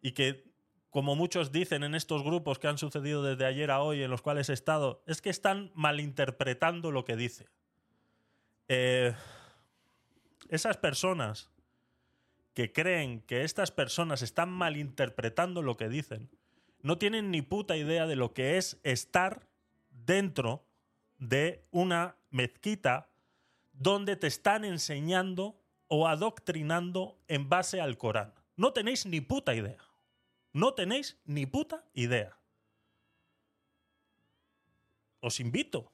y que, como muchos dicen en estos grupos que han sucedido desde ayer a hoy en los cuales he estado, es que están malinterpretando lo que dice. Eh, esas personas que creen que estas personas están malinterpretando lo que dicen, no tienen ni puta idea de lo que es estar dentro de una mezquita donde te están enseñando o adoctrinando en base al Corán. No tenéis ni puta idea. No tenéis ni puta idea. Os invito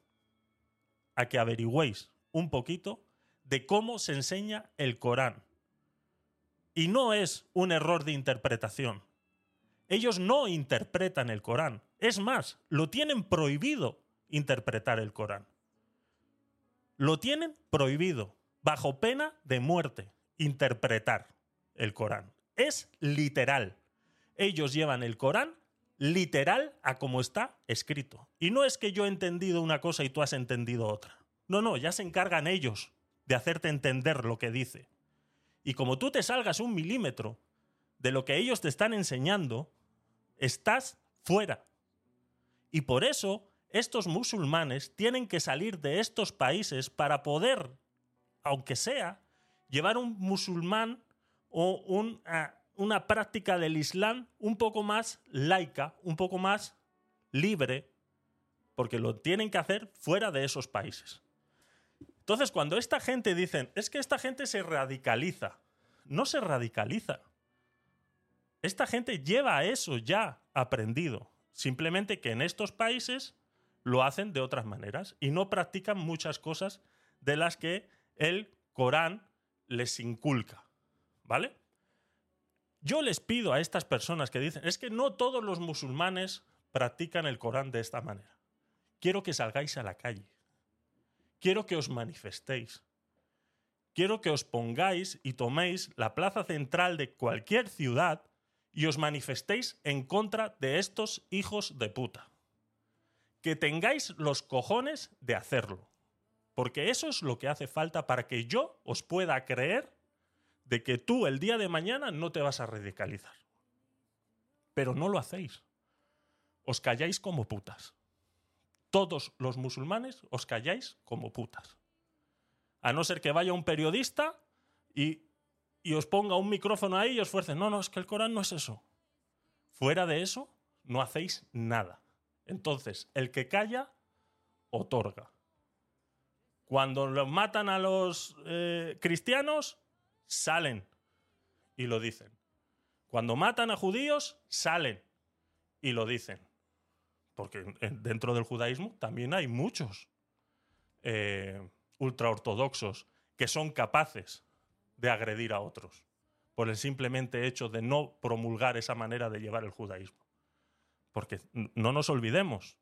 a que averigüéis un poquito de cómo se enseña el Corán. Y no es un error de interpretación. Ellos no interpretan el Corán. Es más, lo tienen prohibido interpretar el Corán. Lo tienen prohibido, bajo pena de muerte, interpretar el Corán. Es literal. Ellos llevan el Corán literal a como está escrito. Y no es que yo he entendido una cosa y tú has entendido otra. No, no, ya se encargan ellos de hacerte entender lo que dice. Y como tú te salgas un milímetro de lo que ellos te están enseñando, estás fuera. Y por eso estos musulmanes tienen que salir de estos países para poder, aunque sea, llevar un musulmán o ah, una práctica del Islam un poco más laica, un poco más libre, porque lo tienen que hacer fuera de esos países. Entonces, cuando esta gente dicen, es que esta gente se radicaliza, no se radicaliza. Esta gente lleva eso ya aprendido. Simplemente que en estos países lo hacen de otras maneras y no practican muchas cosas de las que el Corán les inculca. ¿Vale? Yo les pido a estas personas que dicen, es que no todos los musulmanes practican el Corán de esta manera. Quiero que salgáis a la calle. Quiero que os manifestéis. Quiero que os pongáis y toméis la plaza central de cualquier ciudad y os manifestéis en contra de estos hijos de puta. Que tengáis los cojones de hacerlo. Porque eso es lo que hace falta para que yo os pueda creer de que tú el día de mañana no te vas a radicalizar. Pero no lo hacéis. Os calláis como putas. Todos los musulmanes os calláis como putas. A no ser que vaya un periodista y, y os ponga un micrófono ahí y os fuerce. No, no, es que el Corán no es eso. Fuera de eso, no hacéis nada. Entonces, el que calla, otorga. Cuando los matan a los eh, cristianos, salen y lo dicen. Cuando matan a judíos, salen y lo dicen. Porque en- dentro del judaísmo también hay muchos eh, ultraortodoxos que son capaces de agredir a otros por el simplemente hecho de no promulgar esa manera de llevar el judaísmo. Porque no nos olvidemos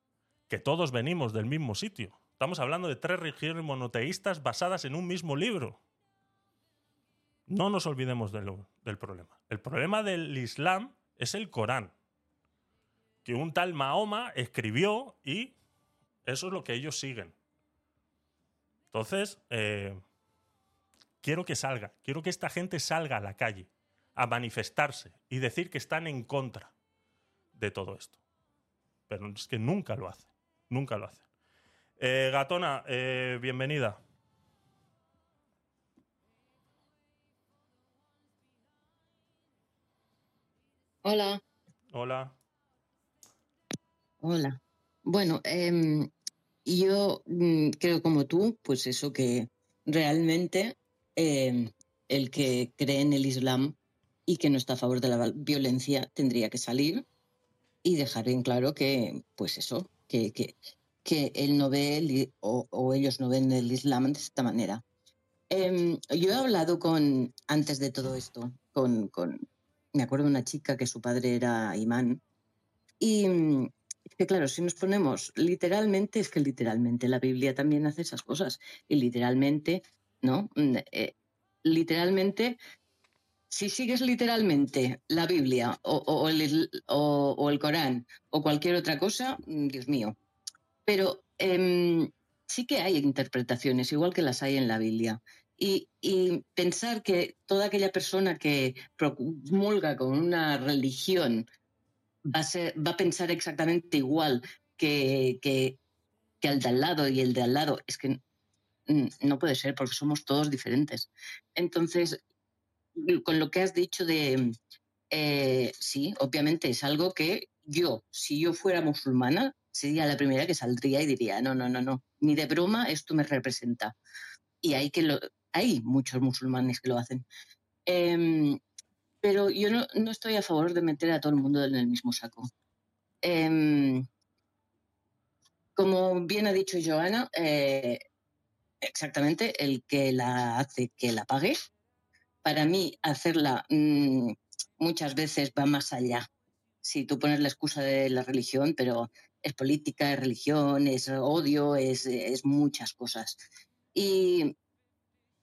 que todos venimos del mismo sitio. Estamos hablando de tres religiones monoteístas basadas en un mismo libro. No nos olvidemos del problema. El problema del Islam es el Corán, que un tal Mahoma escribió y eso es lo que ellos siguen. Entonces, eh, quiero que salga, quiero que esta gente salga a la calle a manifestarse y decir que están en contra de todo esto. Pero es que nunca lo hacen, nunca lo hacen. Eh, Gatona, eh, bienvenida. Hola, Hola. Hola. Bueno, em, yo mm, creo como tú, pues eso que realmente em, el que cree en el Islam y que no está a favor de la violencia tendría que salir y dejar en claro que, pues eso, que, que, que él no ve el o, o ellos no ven el Islam de esta manera. Em, yo he hablado con, antes de todo esto, con, con, me acuerdo de una chica que su padre era imán y mm, que claro, si nos ponemos literalmente, es que literalmente la Biblia también hace esas cosas. Y literalmente, ¿no? Mm, eh, literalmente, si sigues literalmente la Biblia o, el, o- o el Corán o cualquier otra cosa, mm, Dios mío. Pero em, sí que hay interpretaciones, igual que las hay en la Biblia. Y, y pensar que toda aquella persona que promulga con una religión va a, pensar exactamente igual que, que, que el de al lado y el de al lado. Es que no puede ser porque somos todos diferentes. Entonces, con lo que has dicho de, eh, sí, obviamente es algo que yo, si yo fuera musulmana, sería la primera que saldría y diría, no, no, no, no, ni de broma esto me representa. Y hay, que lo, hay muchos musulmanes que lo hacen. Em, pero yo no, no estoy a favor de meter a todo el mundo en el mismo saco. Em, como bien ha dicho Joana, eh, exactamente, el que la hace que la pague. Para mí, hacerla mm, muchas veces va más allá. Si tú pones la excusa de la religión, pero es política, es religión, es odio, es, es muchas cosas. Y,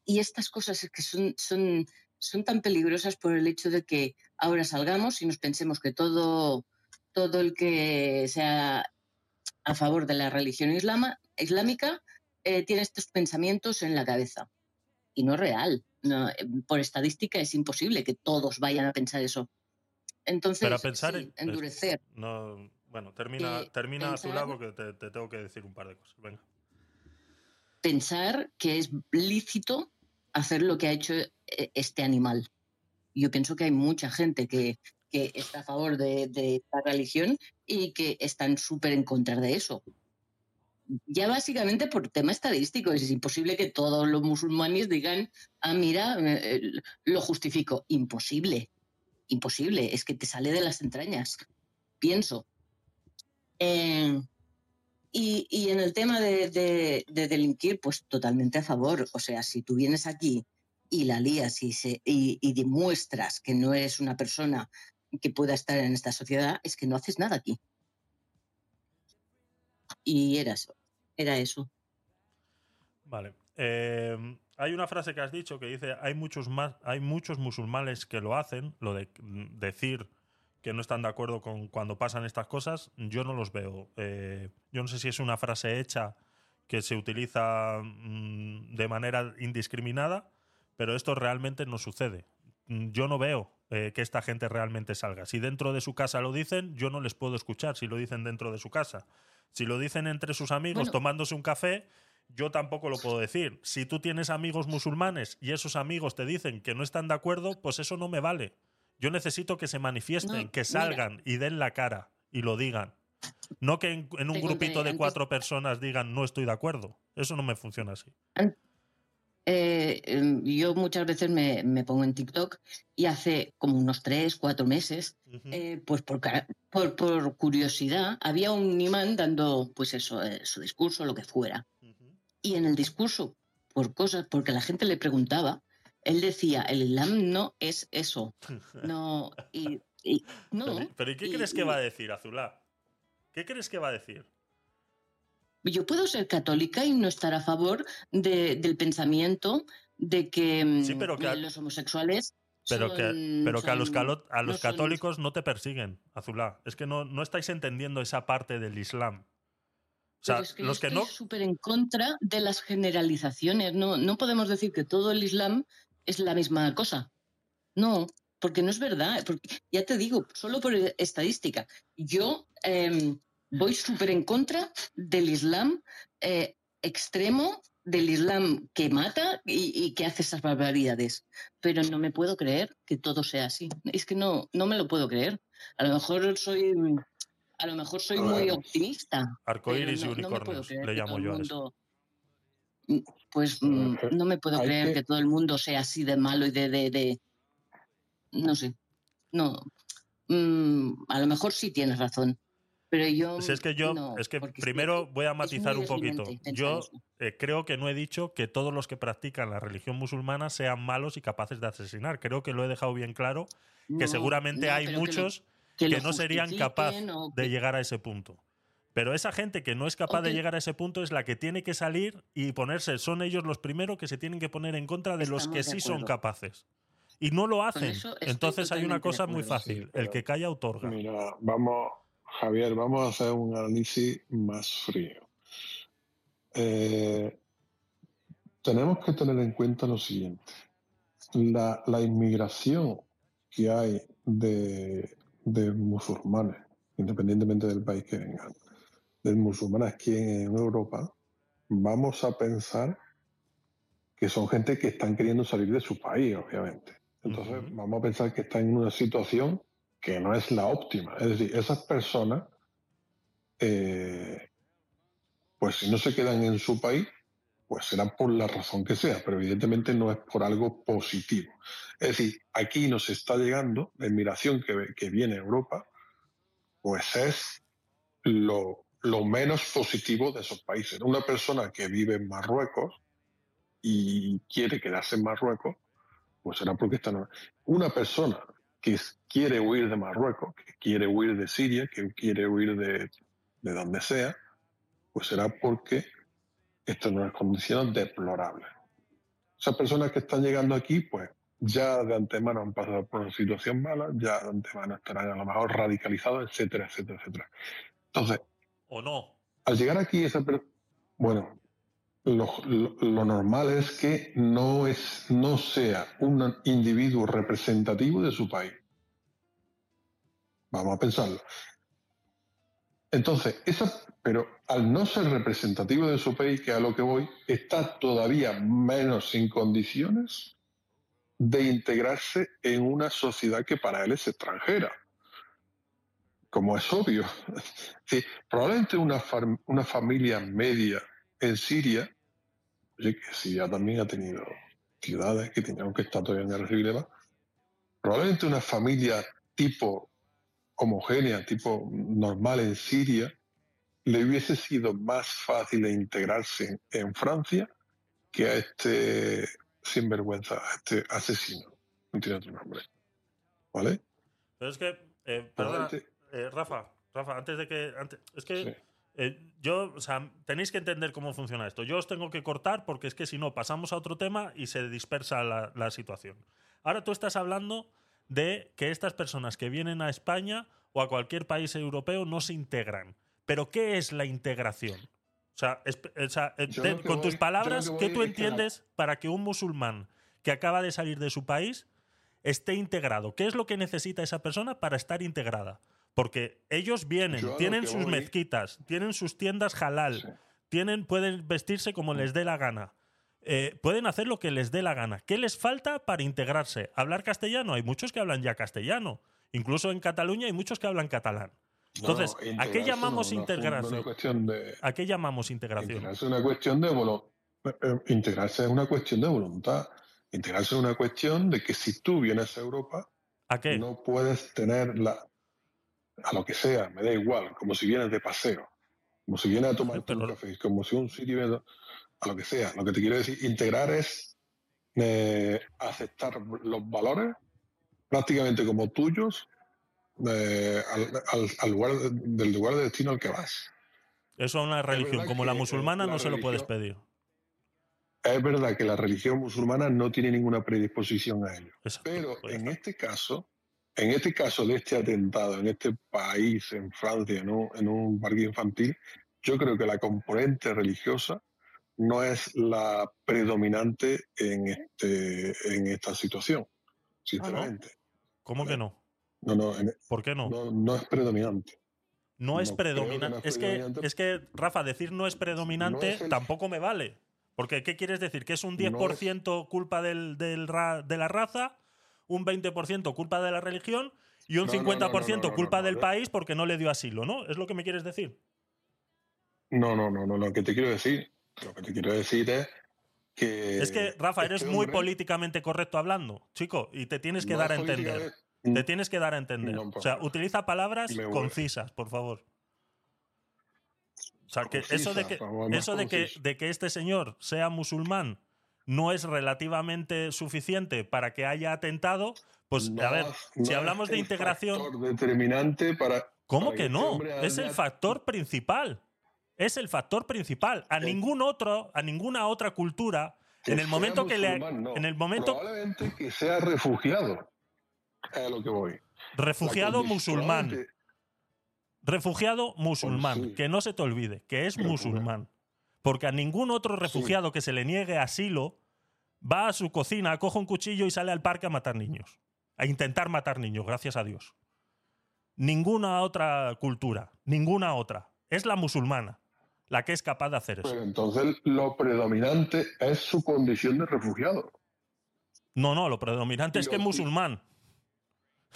y estas cosas que son, son, son tan peligrosas por el hecho de que ahora salgamos y nos pensemos que todo, todo el que sea a favor de la religión islama, islámica eh, tiene estos pensamientos en la cabeza. Y no es real. No, eh, por estadística es imposible que todos vayan a pensar eso. Entonces, Pero a pensar sí, en- endurecer. No, bueno, termina, Eh, termina a tu pensar- lado porque te, te tengo que decir un par de cosas. Venga. pensar que es lícito hacer lo que ha hecho eh, este animal. Yo pienso que hay mucha gente que, que está a favor de, esta religión y que están súper en contra de eso. Ya básicamente por tema estadístico, es imposible que todos los musulmanes digan, ah, mira, eh, eh, lo justifico. Imposible, imposible, es que te sale de las entrañas, pienso. Y, y en el tema de, de- de delinquir, pues totalmente a favor. O sea, si tú vienes aquí y la lías y, se, y, demuestras que no eres una persona que pueda estar en esta sociedad, es que no haces nada aquí. Y era eso. Era eso. Vale. Eh, hay una frase que has dicho que dice hay muchos más, hay muchos musulmanes que lo hacen, lo de decir que no están de acuerdo con cuando pasan estas cosas, yo no los veo. Eh, yo no sé si es una frase hecha que se utiliza mm, de manera indiscriminada, pero esto realmente no sucede. Mm, Yo no veo eh, que esta gente realmente salga. Si dentro de su casa lo dicen, yo no les puedo escuchar si lo dicen dentro de su casa. Si lo dicen entre sus amigos Bueno. tomándose un café, yo tampoco lo puedo decir. Si tú tienes amigos musulmanes y esos amigos te dicen que no están de acuerdo, pues eso no me vale. Yo necesito que se manifiesten, No, que mira. salgan y den la cara y lo digan. No que en, en un grupito de antes- cuatro personas digan no estoy de acuerdo. Eso no me funciona así. Eh, em, yo muchas veces me, me pongo en TikTok y hace como unos tres, cuatro meses, eh, pues por, ca- por, por curiosidad, había un imán dando, pues eso, eh, su discurso, lo que fuera. Y en el discurso, por cosas, porque la gente le preguntaba, él decía, el Islam no es eso. No, y, y- no. Pero, pero ¿y qué y- crees que va a decir, Azulá? ¿Qué crees que va a decir? Yo puedo ser católica y no estar a favor de- del pensamiento de que, mm, Sí, pero que a- los homosexuales Pero que, son- pero que a los, calo- a los no son- católicos no te persiguen, Azulá. Es que no, no estáis entendiendo esa parte del Islam. O sea, es que los yo que estoy no. súper en contra de las generalizaciones. No, no podemos decir que todo el Islam es la misma cosa. No, porque no es verdad. Porque, ya te digo, solo por estadística. Yo em, voy súper en contra del Islam eh, extremo, del Islam que mata y, y que hace esas barbaridades. Pero no me puedo creer que todo sea así. Es que no, no me lo puedo creer. A lo mejor soy, a lo mejor soy muy optimista. Arcoíris y no unicornios, le llamo yo a eso. Mundo- Pues mm, no me puedo hay creer que- que... todo el mundo sea así de malo y de... de, de- No sé. No. Mm, a lo mejor sí tienes razón. Pero yo... Si es que yo, no, es que primero voy a matizar un poquito. Yo eh, creo que no he dicho que todos los que practican la religión musulmana sean malos y capaces de asesinar. Creo que lo he dejado bien claro, que seguramente no, hay pero que lo- muchos que que, lo no serían capaces de llegar a ese punto. Pero esa gente que no es capaz de llegar a ese punto es la que tiene que salir y ponerse, son ellos los primeros que se tienen que poner en contra de los que de sí son capaces. Y no lo hacen. Entonces hay una cosa muy fácil, sí, el que calla otorga. Mira, vamos, Javier, vamos a hacer un análisis más frío. Eh, tenemos que tener en cuenta lo siguiente. La, la inmigración que hay de, de musulmanes, independientemente del país que vengan, de musulmanes aquí en Europa, vamos a pensar que son gente que están queriendo salir de su país, obviamente. Entonces, vamos a pensar que están en una situación que no es la óptima. Es decir, esas personas, eh, pues si no se quedan en su país, pues será por la razón que sea, pero evidentemente no es por algo positivo. Es decir, aquí nos está llegando la inmigración que, que viene a Europa, pues es lo, lo menos positivo de esos países. Una persona que vive en Marruecos y quiere quedarse en Marruecos, pues será porque está... no- Una persona que quiere huir de Marruecos, que quiere huir de Siria, que quiere huir de, de donde sea, pues será porque está en unas condiciones deplorables. Esas personas que están llegando aquí, pues ya de antemano han pasado por una situación mala, ya de antemano estarán a lo mejor radicalizados, etcétera, etcétera, etcétera. Entonces, ¿O no? al llegar aquí, esa bueno, lo normal es que no, es, no sea un individuo representativo de su país. Vamos a pensarlo. Entonces, esa, pero al no ser representativo de su país, que a lo que voy, está todavía menos en condiciones de integrarse en una sociedad que para él es extranjera. Como es obvio. Probablemente una, fam- una familia media en Siria, oye, que Siria también ha tenido ciudades que tenían que estar todavía en guerra civil y demás, probablemente una familia tipo homogénea, tipo normal en Siria, le hubiese sido más fácil integrarse en Francia que a este sinvergüenza, a este asesino. No tiene otro nombre. ¿Vale? Pero es que, eh, perdona, eh, Rafa, Rafa, antes de que. antes- es que eh, yo, o sea, tenéis que entender cómo funciona esto. Yo os tengo que cortar porque es que si no, pasamos a otro tema y se dispersa la, la situación. Ahora tú estás hablando de que estas personas que vienen a España o a cualquier país europeo no se integran. Pero ¿qué es la integración? O sea, esp- o sea, eh, te- con tus palabras, ¿qué tú la- entiendes para que un musulmán que acaba de salir de su país esté integrado? ¿Qué es lo que necesita esa persona para estar integrada? Porque ellos vienen, Yo tienen sus voy- mezquitas, tienen sus tiendas halal, tienen, pueden vestirse como les dé la gana. eh, pueden hacer lo que les dé la gana. ¿Qué les falta para integrarse? ¿Hablar castellano? Hay muchos que hablan ya castellano. Incluso en Cataluña hay muchos que hablan catalán. Entonces, No, ¿a qué llamamos no, no, integrarse? De, ¿A qué llamamos integración? integrarse es una cuestión de eh, eh, integrarse es una cuestión de voluntad. Integrarse es una cuestión de que si tú vienes a Europa, ¿A qué? no puedes tener la a lo que sea, me da igual, como si vienes de paseo, como si vienes a tomar un café, como si un sitio a lo que sea. Lo que te quiero decir, integrar es eh, aceptar los valores prácticamente como tuyos eh, al, al- al lugar de- del lugar de destino al que vas. Eso a una religión como la musulmana la no se lo puedes pedir. Es verdad que la religión musulmana no tiene ninguna predisposición a ello. Pero pues en este caso, en este caso de este atentado, en este país, en Francia, en un, en un parque infantil, yo creo que la componente religiosa no es la predominante en, este, en esta situación, sinceramente. ¿Cómo que no? No, no, en- ¿Por qué no? no, no es predominante. No es No, predominante. no es es, que, es que, Rafa, decir no es predominante No es el- tampoco me vale. Porque, ¿qué quieres decir? ¿Que es un No es- 10% culpa del, del ra- de la raza, un 20% culpa de la religión y un No, no, no, 50% no, no, no, culpa del país porque no le dio asilo, ¿no? ¿Es lo que me quieres decir? No, no, no, no, lo que te quiero decir, lo que te quiero decir es que... es que, Rafa, eres este muy hombre- políticamente correcto hablando, chico, y te tienes que dar a entender. Te tienes que dar a entender. O sea, utiliza palabras concisas, por favor. O sea, que eso de que, eso de que, de que este señor sea musulmán no es relativamente suficiente para que haya atentado, pues No a ver, si hablamos de integración, factor determinante para... ¿cómo para que no? Es el factor principal. Es el factor principal. A ningún otro, a ninguna otra cultura, que en el momento que le, no. en el momento Probablemente que sea refugiado. A lo que voy. refugiado musulmán. Refugiado musulmán, Pues sí. que no se te olvide, que es Pero, musulmán. Porque a ningún otro refugiado que se le niegue asilo va a su cocina, coge un cuchillo y sale al parque a matar niños. A intentar matar niños, gracias a Dios. Ninguna otra cultura, ninguna otra. Es la musulmana la que es capaz de hacer eso. Pero entonces lo predominante es su condición de refugiado. No, no, lo predominante es que es musulmán.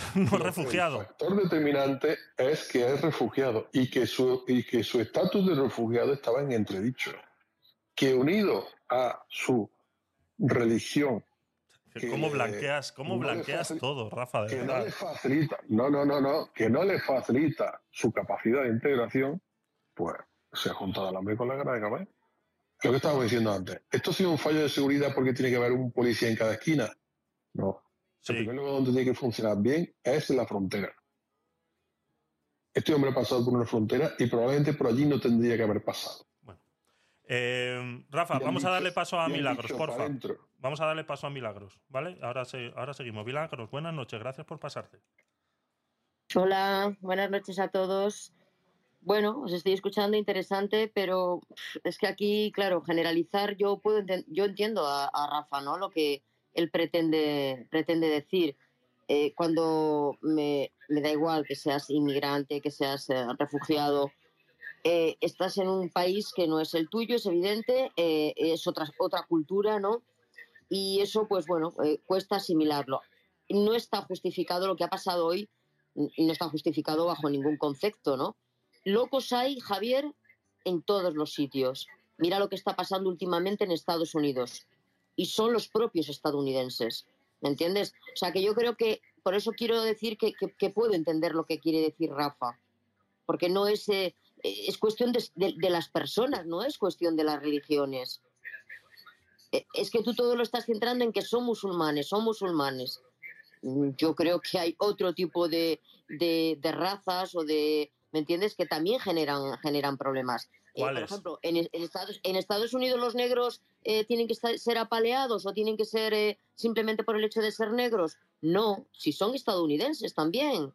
No refugiado. El factor determinante es que es refugiado y que su y que su estatus de refugiado estaba en entredicho. Que unido a su religión, que ¿Cómo blanqueas, cómo no blanqueas todo, Rafa? De que no le facilita, no, no, no, no, que no le facilita su capacidad de integración, pues se ha juntado el hambre con la gana de comer. Lo que estábamos diciendo antes, ¿esto ha sido un fallo de seguridad porque tiene que haber un policía en cada esquina? No. El primer lugar donde tiene que funcionar bien es en la frontera. Este hombre ha pasado por una frontera y probablemente por allí no tendría que haber pasado. Eh, Rafa, Y han vamos a darle paso a Milagros, porfa. Vamos a darle paso a Milagros, ¿vale? Ahora, se- ahora seguimos. Milagros, buenas noches, gracias por pasarte. Hola, buenas noches a todos. Bueno, os estoy escuchando interesante, pero es que aquí, claro, generalizar, yo puedo yo entiendo a, a Rafa, ¿no? Lo que él pretende, pretende decir. Eh, cuando me, me da igual que seas inmigrante, que seas eh, refugiado, eh, estás en un país que no es el tuyo, es evidente, es otra, otra cultura, ¿no? Y eso, pues bueno, cuesta asimilarlo. No está justificado lo que ha pasado hoy, no está justificado bajo ningún concepto, ¿no? Locos hay, Javier, en todos los sitios. Mira lo que está pasando últimamente en Estados Unidos. Y son los propios estadounidenses. ¿Me entiendes? O sea, que yo creo que, por eso quiero decir que, que- puedo entender lo que quiere decir Rafa. Porque no es, eh, es cuestión de, de- de las personas, no es cuestión de las religiones. Eh, Es que tú todo lo estás centrando en que son musulmanes, son musulmanes. Mm, Yo creo que hay otro tipo de- de razas o de, ¿me entiendes? Que también generan, generan problemas. Eh, por ejemplo, en, en Estados, en Estados Unidos los negros eh, tienen que estar- ser apaleados o tienen que ser eh, simplemente por el hecho de ser negros. No, si son estadounidenses también.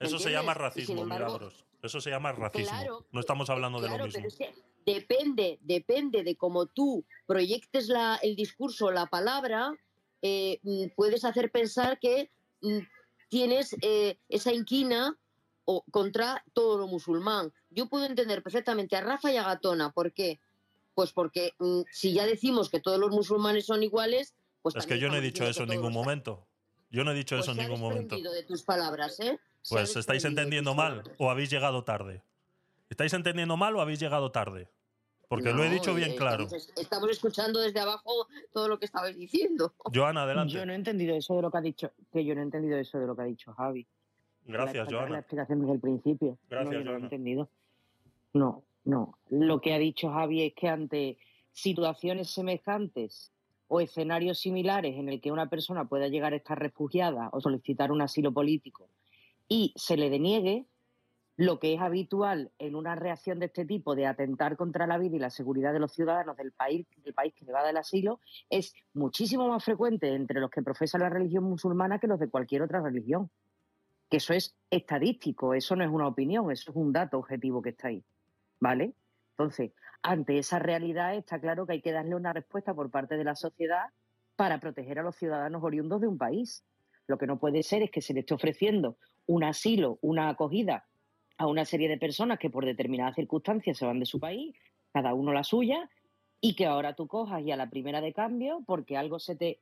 ¿Me Eso se llama racismo, embargo- Milagros. Eso se llama racismo. Claro, no estamos hablando de lo mismo. pero es que depende, depende de cómo tú proyectes la, el discurso, la palabra, eh, mm, puedes hacer pensar que mm, tienes esa inquina o, contra todo lo musulmán. Yo puedo entender perfectamente a Rafa y a Gatona. ¿Por qué? Pues porque mm, si ya decimos que todos los musulmanes son iguales, pues es que yo no he dicho eso en ningún momento. Yo no he dicho Pues eso en ningún momento. de tus palabras, ¿eh? Pues estáis entendiendo mal o habéis llegado tarde. ¿Estáis entendiendo mal o habéis llegado tarde? Porque lo he dicho bien eh, claro. Estamos, estamos escuchando desde abajo todo lo que estabais diciendo. Joana, adelante. Yo no he entendido eso de lo que ha dicho, que yo no he entendido eso de lo que ha dicho Javi. Gracias, La Joana. explicación desde el principio. Gracias, no, lo he Joana. entendido. No, no. Lo que ha dicho Javi es que ante situaciones semejantes o escenarios similares en el que una persona pueda llegar a estar refugiada o solicitar un asilo político y se le deniegue, lo que es habitual en una reacción de este tipo de atentar contra la vida y la seguridad de los ciudadanos del país, del país que le va a dar el asilo es muchísimo más frecuente entre los que profesan la religión musulmana que los de cualquier otra religión. Que eso es estadístico, eso no es una opinión, eso es un dato objetivo que está ahí. ¿Vale? Entonces, ante esa realidad está claro que hay que darle una respuesta por parte de la sociedad para proteger a los ciudadanos oriundos de un país. Lo que no puede ser es que se le esté ofreciendo un asilo, una acogida a una serie de personas que por determinadas circunstancias se van de su país, cada uno la suya, y que ahora tú cojas y a la primera de cambio, porque algo se te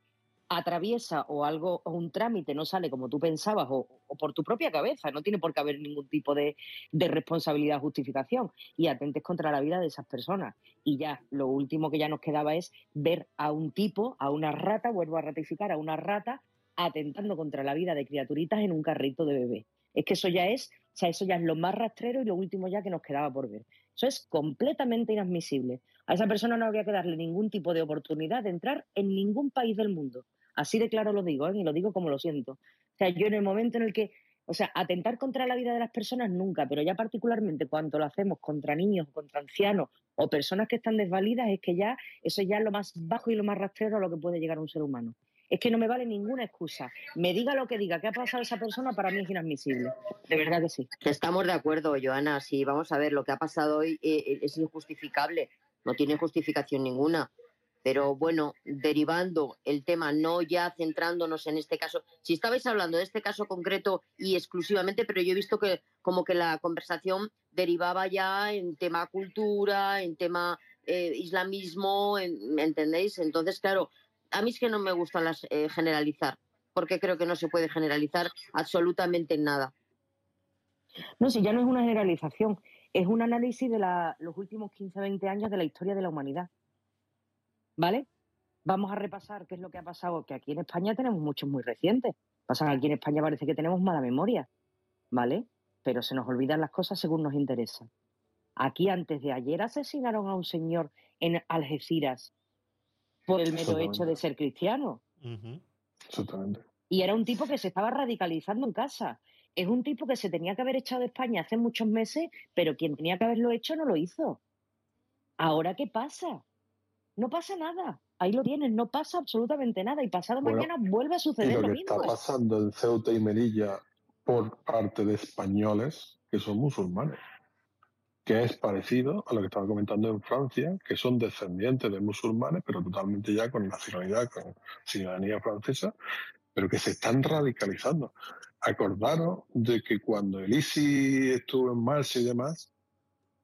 atraviesa o algo o un trámite no sale como tú pensabas o, por tu propia cabeza, no tiene por qué haber ningún tipo de, de responsabilidad o justificación y atentes contra la vida de esas personas. Y ya, lo último que ya nos quedaba es ver a un tipo, a una rata, vuelvo a ratificar, a una rata atentando contra la vida de criaturitas en un carrito de bebé. Es que eso ya es, o sea, eso ya es lo más rastrero y lo último ya que nos quedaba por ver. Eso es completamente inadmisible. A esa persona no habría que darle ningún tipo de oportunidad de entrar en ningún país del mundo. Así de claro lo digo, ¿eh? y lo digo como lo siento. O sea, yo en el momento en el que, o sea, atentar contra la vida de las personas nunca, pero ya particularmente cuando lo hacemos contra niños, contra ancianos o personas que están desvalidas, es que ya eso ya es lo más bajo y lo más rastrero a lo que puede llegar un ser humano. Es que no me vale ninguna excusa. Me diga lo que diga, qué ha pasado esa persona, para mí es inadmisible. De verdad que sí. Estamos de acuerdo, Joana. Sí, vamos a ver, lo que ha pasado hoy eh, es injustificable. No tiene justificación ninguna. Pero bueno, derivando el tema, no ya centrándonos en este caso. Si estabais hablando de este caso concreto y exclusivamente, pero yo he visto que como que la conversación derivaba ya en tema cultura, en tema eh, islamismo, en- ¿entendéis? Entonces, claro, a mí es que no me gusta las, eh, generalizar, porque creo que no se puede generalizar absolutamente nada. No, si ya no es una generalización, es un análisis de la- los últimos 15, 20 años de la historia de la humanidad. ¿Vale? Vamos a repasar qué es lo que ha pasado, que aquí en España tenemos muchos muy recientes. Pasan aquí en España parece que tenemos mala memoria, ¿vale? Pero se nos olvidan las cosas según nos interesa. Aquí antes de ayer asesinaron a un señor en Algeciras por el mero hecho de ser cristiano. Exactamente. Y era un tipo que se estaba radicalizando en casa. Es un tipo que se tenía que haber echado de España hace muchos meses, pero quien tenía que haberlo hecho no lo hizo. ¿Ahora qué pasa? No pasa nada. Ahí lo tienes, no pasa absolutamente nada. Y pasado Bueno, mañana vuelve a Y suceder lo lo que mismo. está pasando en Ceuta y Melilla por parte de españoles que son musulmanes, que es parecido a lo que estaba comentando en Francia, que son descendientes de musulmanes, pero totalmente ya con nacionalidad, con ciudadanía francesa, pero que se están radicalizando. Acordaros de que cuando el ISIS estuvo en marcha y demás,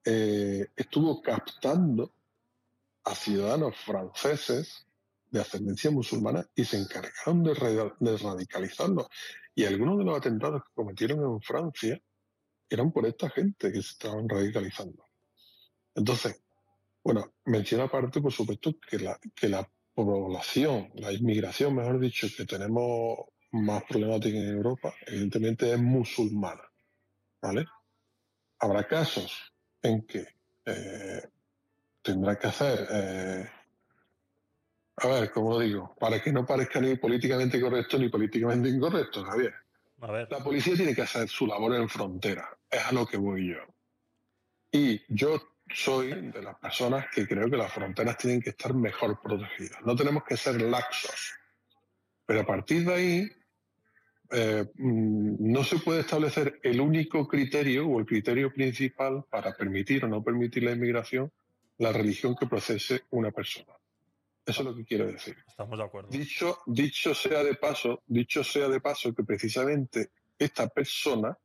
eh, estuvo captando a ciudadanos franceses de ascendencia musulmana y se encargaron de, de radicalizarlos. Y algunos de los atentados que cometieron en Francia eran por esta gente que se estaban radicalizando. Entonces, bueno, menciona aparte, por supuesto, que la, que la población, la inmigración, mejor dicho, que tenemos más problemática en Europa, evidentemente es musulmana. ¿Vale? Habrá casos en que eh, tendrá que hacer, eh, a ver, como digo, para que no parezca ni políticamente correcto ni políticamente incorrecto, Javier. A ver. La policía tiene que hacer su labor en frontera, es a lo que voy yo. Y yo soy de las personas que creo que las fronteras tienen que estar mejor protegidas. No tenemos que ser laxos. Pero a partir de ahí, eh, mm, no se puede establecer el único criterio o el criterio principal para permitir o no permitir la inmigración, la religión que procese una persona. Eso es lo que quiero decir. Estamos de acuerdo. Dicho, dicho sea de paso, dicho sea de paso que precisamente esta persona,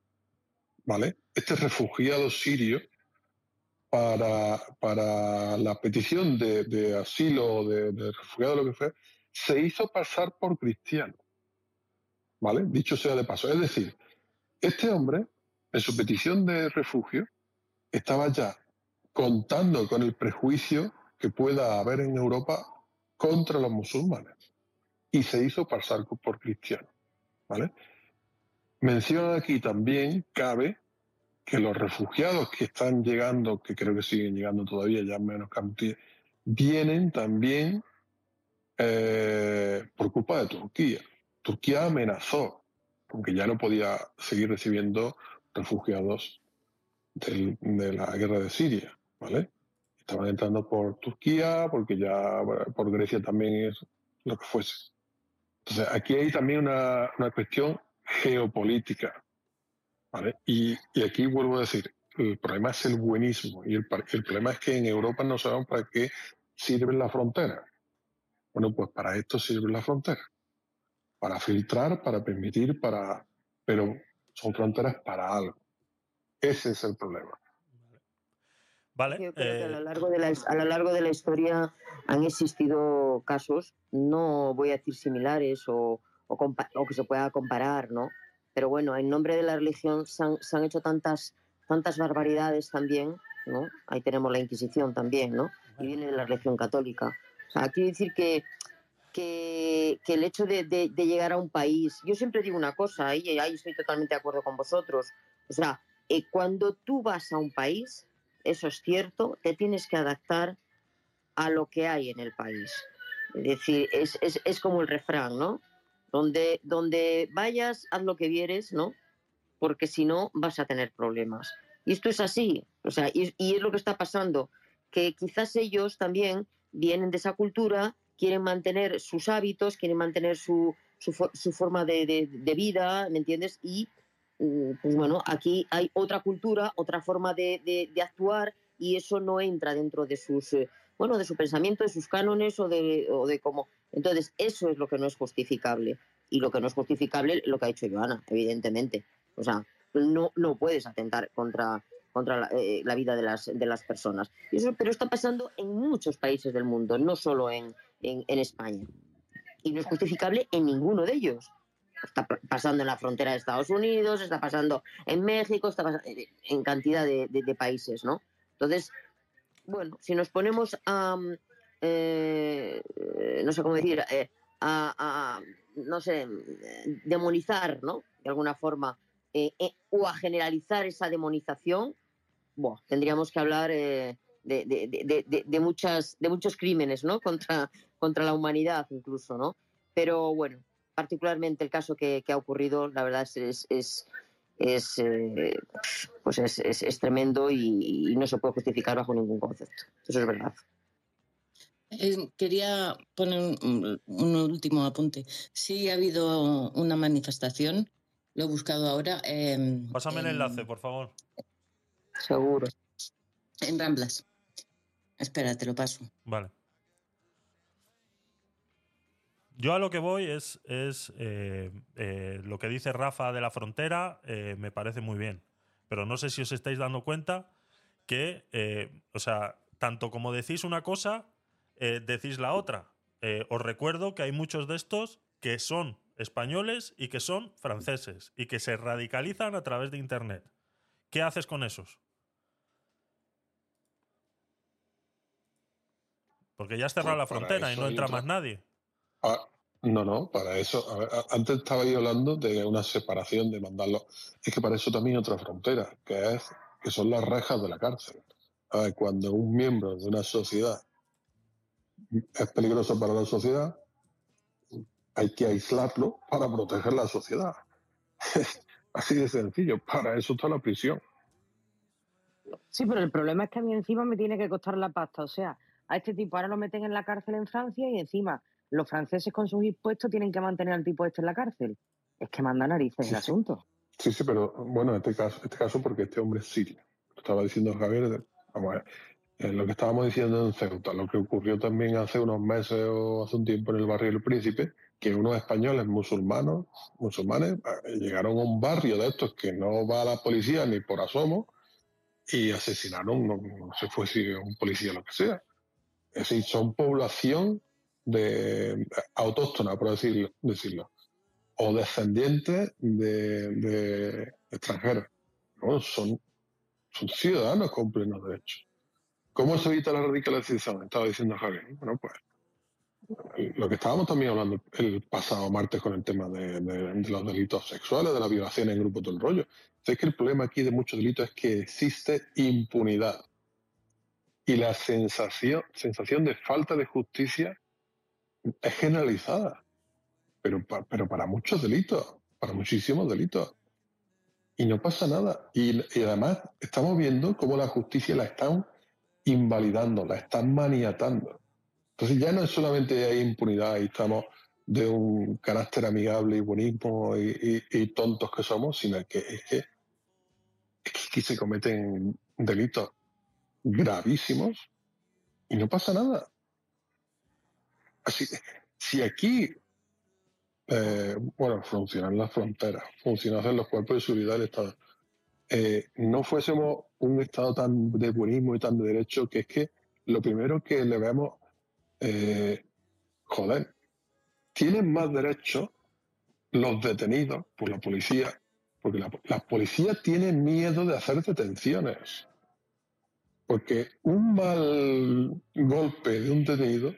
¿vale? Este refugiado sirio, para, para la petición de, de asilo o de, de refugiado, lo que fue, se hizo pasar por cristiano. ¿Vale? Dicho sea de paso. Es decir, este hombre, en su petición de refugio, estaba ya contando con el prejuicio que pueda haber en Europa contra los musulmanes. Y se hizo pasar por cristiano. ¿Vale? Mencionan aquí también, cabe, que los refugiados que están llegando, que creo que siguen llegando todavía, ya menos cantidad, vienen también eh, por culpa de Turquía. Turquía amenazó, porque ya no podía seguir recibiendo refugiados de la guerra de Siria, ¿vale? Estaban entrando por Turquía, porque ya por Grecia también es lo que fuese. Entonces, aquí hay también una, una cuestión geopolítica, ¿vale? Y, y aquí vuelvo a decir, el problema es el buenismo, y el, el problema es que en Europa no sabemos para qué sirven las fronteras. Bueno, pues para esto sirve la frontera. Para filtrar, para permitir, para. Pero son fronteras para algo. Ese es el problema. Vale. Yo creo que a eh, lo, largo de la, a lo largo de la historia han existido casos, no voy a decir similares o, o, compa- o que se pueda comparar, ¿no? Pero bueno, en nombre de la religión se han, se han hecho tantas, tantas barbaridades también, ¿no? Ahí tenemos la Inquisición también, ¿no? Y viene de la religión católica. O sea, quiero decir que, que, que el hecho de, de- de llegar a un país, yo siempre digo una cosa, y ahí estoy totalmente de acuerdo con vosotros, o sea, eh, cuando tú vas a un país, eso es cierto, te tienes que adaptar a lo que hay en el país. Es decir, es, es, es como el refrán, ¿no? Donde, donde vayas, haz lo que vieres, ¿no? Porque si no, vas a tener problemas. Y esto es así, o sea, y, es lo que está pasando, que quizás ellos también vienen de esa cultura, quieren mantener sus hábitos, quieren mantener su, su, fo- su forma de, de- vida, ¿me entiendes? Y pues bueno, aquí hay otra cultura, otra forma de, actuar y eso no entra dentro de sus, eh, bueno, de su pensamiento, de sus cánones o de, cómo. Entonces, eso es lo que no es justificable. Y lo que no es justificable, lo que ha hecho Joana, evidentemente. O sea, no, no puedes atentar contra, contra la, eh, vida de las, de las personas. Y eso, pero está pasando en muchos países del mundo, no solo en, en España. Y no es justificable en ninguno de ellos. Está pa- pasando en la frontera de Estados Unidos, está pasando en México, está pasando en cantidad de, países, ¿no? Entonces, bueno, si nos ponemos a, mm, eh, eh, no sé cómo decir, eh, a, no sé, eh, demonizar, ¿no? De alguna forma, eh, eh, o a generalizar esa demonización, buah, tendríamos que hablar eh, de- de- de muchas, de muchos crímenes, ¿no? Contra, contra la humanidad incluso, ¿no? Pero bueno, particularmente el caso que, que ha ocurrido, la verdad es, es, es, es, eh, pues es, es- es tremendo y, y no se puede justificar bajo ningún concepto. Eso es verdad. Eh, quería poner un, un último apunte. Sí ha habido una manifestación, lo he buscado ahora. em, Pásame el en- enlace, por favor. Seguro. En Ramblas. Espera, te lo paso. Vale. Yo a lo que voy es, es eh, eh, lo que dice Rafa de la frontera, eh, me parece muy bien. Pero no sé si os estáis dando cuenta que, o sea, tanto como decís una cosa, decís la otra. Os recuerdo que hay muchos de estos que son españoles y que son franceses y que se radicalizan a través de Internet. ¿Qué haces con esos? Porque ya has cerrado Pues la frontera y no entra más nadie. Ah, no, no, para eso. a ver, antes estaba yo hablando de una separación, de mandarlo. Es que para eso también hay otra frontera, que es que son las rejas de la cárcel. Cuando un miembro de una sociedad es peligroso para la sociedad, hay que aislarlo para proteger la sociedad. Así de sencillo. Para eso está la prisión. Sí, pero el problema es que a mí encima me tiene que costar la pasta. O sea, a este tipo ahora lo meten en la cárcel en Francia y encima los franceses con sus impuestos tienen que mantener al tipo este en la cárcel. Es que manda narices el asunto. Sí, sí, pero bueno, en este caso, este caso porque este hombre es sirio. Lo estaba diciendo Javier, vamos a ver, eh, lo que estábamos diciendo en Ceuta, lo que ocurrió también hace unos meses o hace un tiempo en el barrio del Príncipe, que unos españoles musulmanos, musulmanes, eh, llegaron a un barrio de estos que no va a la policía ni por asomo y asesinaron, no, no sé fue si un policía o lo que sea. Es decir, son población de autóctona, por decirlo, decirlo o descendientes de, extranjeros. Son, son ciudadanos con plenos derechos. ¿Cómo se evita la radicalización? Estaba diciendo Javier. Bueno, pues lo que estábamos también hablando el pasado martes con el tema de los delitos sexuales, de la violación en grupo, todo el rollo. Es que el problema aquí de muchos delitos es que existe impunidad. Y la sensación, sensación de falta de justicia es generalizada pero, pero para muchos delitos, para muchísimos delitos. Y no pasa nada. Y, además estamos viendo cómo la justicia la están invalidando, la están maniatando. Entonces ya no es solamente hay impunidad y estamos de un carácter amigable y buenismo y, tontos que somos, sino que es que, es que se cometen delitos gravísimos y no pasa nada. Así, si aquí eh, bueno, funcionan las fronteras, funcionan los cuerpos de seguridad del Estado. Eh, no fuésemos un Estado tan de buenismo y tan de derecho, que es que lo primero que le vemos, eh, joder, tienen más derechos los detenidos por la policía, porque la, la policía tiene miedo de hacer detenciones. Porque un mal golpe de un detenido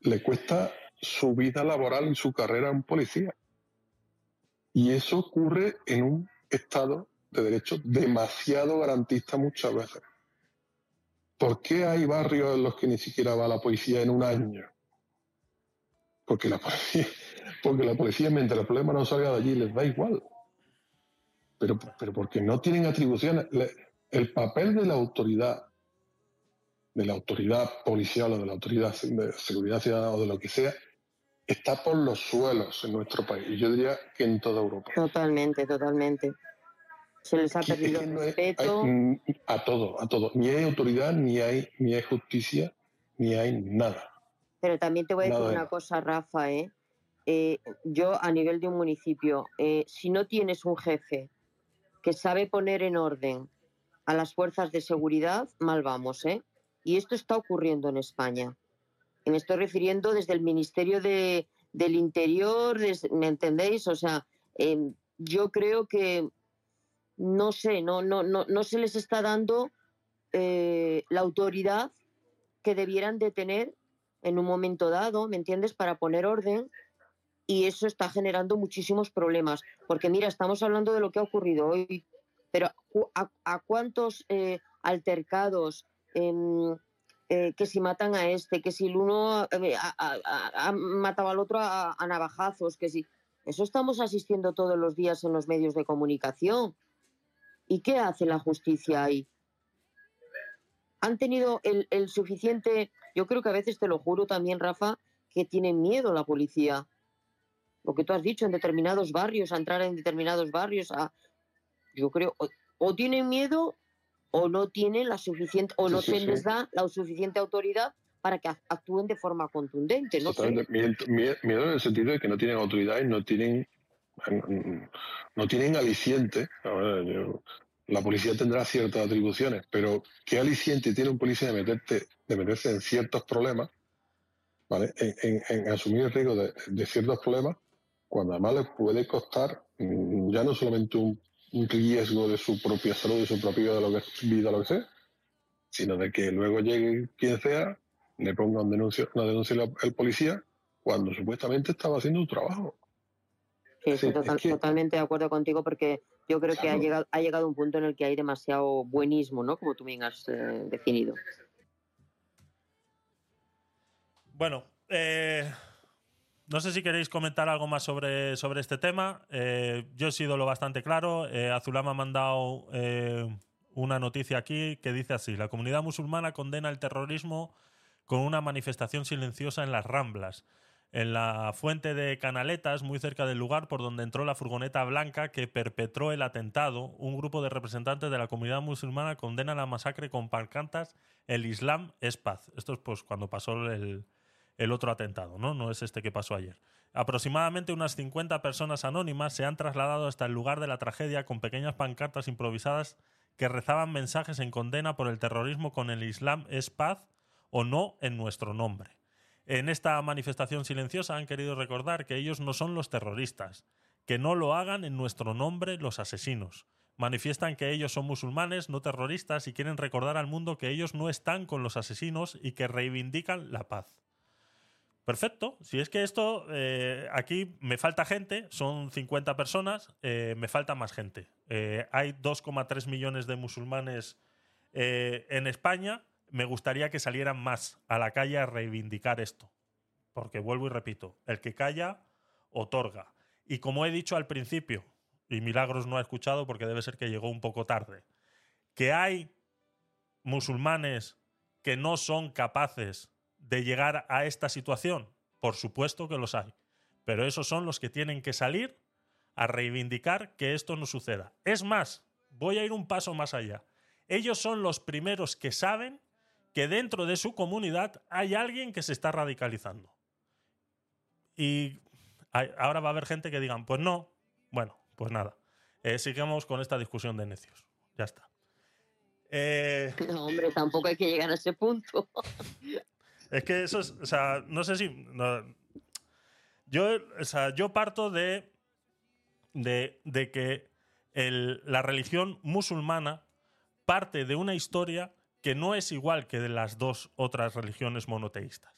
le cuesta su vida laboral y su carrera a un policía. Y eso ocurre en un Estado de Derecho demasiado garantista muchas veces. ¿Por qué hay barrios en los que ni siquiera va la policía en un año? Porque la policía, porque la policía mientras el problema no salga de allí les da igual. Pero, pero porque no tienen atribuciones. El papel de la autoridad, de la autoridad policial o de la autoridad de seguridad ciudadana o de lo que sea, está por los suelos en nuestro país. Y yo diría que en toda Europa. Totalmente, totalmente. Se les ha perdido el no hay- respeto. mm, a todo, a todo. Ni hay autoridad, ni hay, ni hay justicia, ni hay nada. Pero también te voy a decir Nada una cosa, Rafa, ¿eh? Eh, yo a nivel de un municipio, eh, si no tienes un jefe que sabe poner en orden a las fuerzas de seguridad, mal vamos, ¿eh? Y esto está ocurriendo en España. Y me estoy refiriendo desde el Ministerio de, del Interior, ¿me entendéis? O sea, em, yo creo que no sé, no, no, no, no se les está dando eh, la autoridad que debieran de tener en un momento dado, ¿me entiendes? Para poner orden y eso está generando muchísimos problemas. Porque mira, estamos hablando de lo que ha ocurrido hoy, pero ¿a, cuántos eh, altercados eh, que si matan a este, que si el uno eh, ha, matado al otro a, navajazos, que si... Eso estamos asistiendo todos los días en los medios de comunicación. ¿Y qué hace la justicia ahí? han tenido el, el suficiente, yo creo que a veces te lo juro también, Rafa, que tienen miedo la policía. Lo que tú has dicho, en determinados barrios, a entrar en determinados barrios, a, yo creo, o, o tienen miedo o no tienen la suficiente, o Sí, no sí, se sí. les da la suficiente autoridad para que ac- actúen de forma contundente, no. Miedo, mie- miedo en el sentido de que no tienen autoridad y no tienen, no tienen aliciente. Ahora, yo- la policía tendrá ciertas atribuciones, pero ¿qué aliciente tiene un policía de, meterte, de meterse en ciertos problemas, ¿vale? en, en- en asumir el riesgo de, de ciertos problemas, cuando además les puede costar mm, ya no solamente un riesgo de su propia salud, de su propia vida, lo que, vida, lo que sea, sino de que luego llegue quien sea, le ponga un denuncio, una denuncia al policía cuando supuestamente estaba haciendo su trabajo. Sí, Sí, estoy total- es que- totalmente de acuerdo contigo porque Yo creo que ha llegado, ha llegado un punto en el que hay demasiado buenismo, ¿no? Como tú bien has eh, definido. Bueno, eh, no sé si queréis comentar algo más sobre, sobre este tema. Eh, yo he sido lo bastante claro. Eh, Azulama ha mandado eh, una noticia aquí que dice así: La comunidad musulmana condena el terrorismo con una manifestación silenciosa en las Ramblas. En la fuente de Canaletas, muy cerca del lugar por donde entró la furgoneta blanca que perpetró el atentado, un grupo de representantes de la comunidad musulmana condena la masacre con pancartas El Islam es paz. Esto es pues cuando pasó el, el otro atentado, ¿no? No es este que pasó ayer. Aproximadamente unas 50 personas anónimas se han trasladado hasta el lugar de la tragedia con pequeñas pancartas improvisadas que rezaban mensajes en condena por el terrorismo con el Islam es paz o no en nuestro nombre. En esta manifestación silenciosa han querido recordar que ellos no son los terroristas, que no lo hagan en nuestro nombre los asesinos. Manifiestan que ellos son musulmanes, no terroristas, y quieren recordar al mundo que ellos no están con los asesinos y que reivindican la paz. Perfecto. Si es que esto, eh, aquí me falta gente, son 50 personas, eh, me falta más gente. Eh, hay 2,3 millones de musulmanes en España. Me gustaría que salieran más a la calle a reivindicar esto. Porque vuelvo y repito, el que calla, otorga. Y como he dicho al principio, y Milagros no ha escuchado porque debe ser que llegó un poco tarde, que hay musulmanes que no son capaces de llegar a esta situación? Por supuesto que los hay. Pero esos son los que tienen que salir a reivindicar que esto no suceda. Es más, voy a ir un paso más allá. Ellos son los primeros que saben que dentro de su comunidad hay alguien que se está radicalizando. Y hay- ahora va a haber gente que digan, pues no, bueno, pues nada. Eh, sigamos con esta discusión de necios. Ya está. Eh, No, hombre, tampoco hay que llegar a ese punto. Es que eso es, o sea, no sé si. yo, o sea, yo parto de, de, que la religión musulmana parte de una historia que no es igual que de las dos otras religiones monoteístas.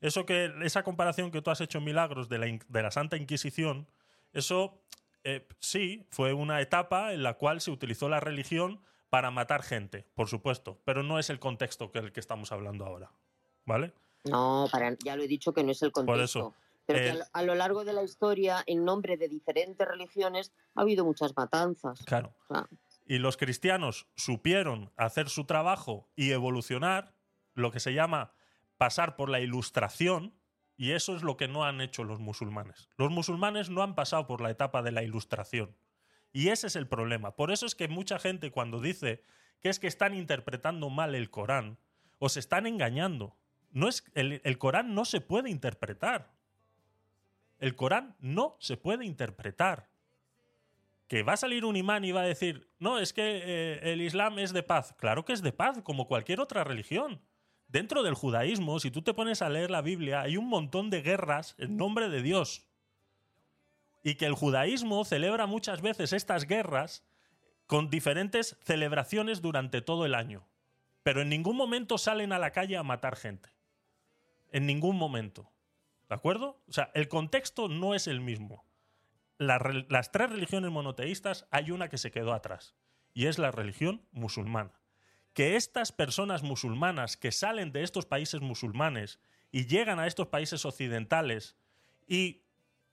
Eso que, esa comparación que tú has hecho, Milagros, de la, de la Santa Inquisición, eso eh, sí fue una etapa en la cual se utilizó la religión para matar gente, por supuesto, pero no es el contexto que el que estamos hablando ahora. ¿Vale? No, para, ya lo he dicho que no es el Por contexto. eso. Pero que eh, a lo- a lo largo de la historia, en nombre de diferentes religiones, ha habido muchas matanzas. Claro. Y los cristianos supieron hacer su trabajo y evolucionar, lo que se llama pasar por la ilustración, y eso es lo que no han hecho los musulmanes. Los musulmanes no han pasado por la etapa de la ilustración. Y ese es el problema. Por eso es que mucha gente cuando dice que es que están interpretando mal el Corán, o se están engañando. No es, el, Corán no se puede interpretar. El Corán no se puede interpretar que va a salir un imán y va a decir, no, es que eh, el Islam es de paz. Claro que es de paz, como cualquier otra religión. Dentro del judaísmo, si tú te pones a leer la Biblia, hay un montón de guerras en nombre de Dios. Y que el judaísmo celebra muchas veces estas guerras con diferentes celebraciones durante todo el año. Pero en ningún momento salen a la calle a matar gente. En ningún momento. ¿De acuerdo? O sea, el contexto no es el mismo las tres religiones monoteístas hay una que se quedó atrás y es la religión musulmana. Que estas personas musulmanas que salen de estos países musulmanes y llegan a estos países occidentales y,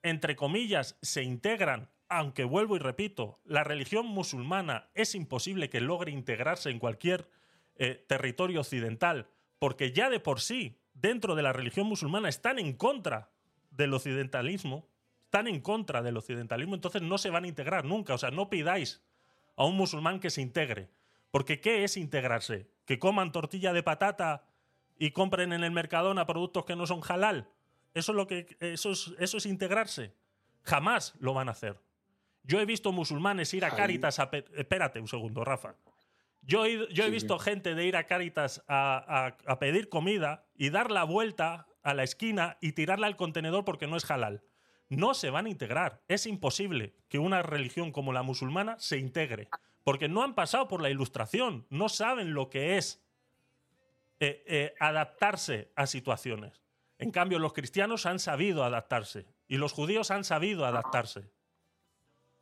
entre comillas, se integran, aunque vuelvo y repito, la religión musulmana es imposible que logre integrarse en cualquier eh, territorio occidental, porque ya de por sí, dentro de la religión musulmana, están en contra del occidentalismo, están en contra del occidentalismo, entonces no se van a integrar nunca. O sea, no pidáis a un musulmán que se integre. Porque ¿qué es integrarse? ¿Que coman tortilla de patata y compren en el Mercadona productos que no son halal? ¿Eso es, lo que, eso es, eso es integrarse? Jamás lo van a hacer. Yo he visto musulmanes ir a Cáritas a... Espérate un segundo, Rafa. Yo he, ido- yo he Sí, visto gente de ir a a- a pedir comida y dar la vuelta a la esquina y tirarla al contenedor porque no es halal. No se van a integrar. Es imposible que una religión como la musulmana se integre. Porque no han pasado por la ilustración. No saben lo que es eh, eh, adaptarse a situaciones. En cambio, los cristianos han sabido adaptarse. Y los judíos han sabido adaptarse.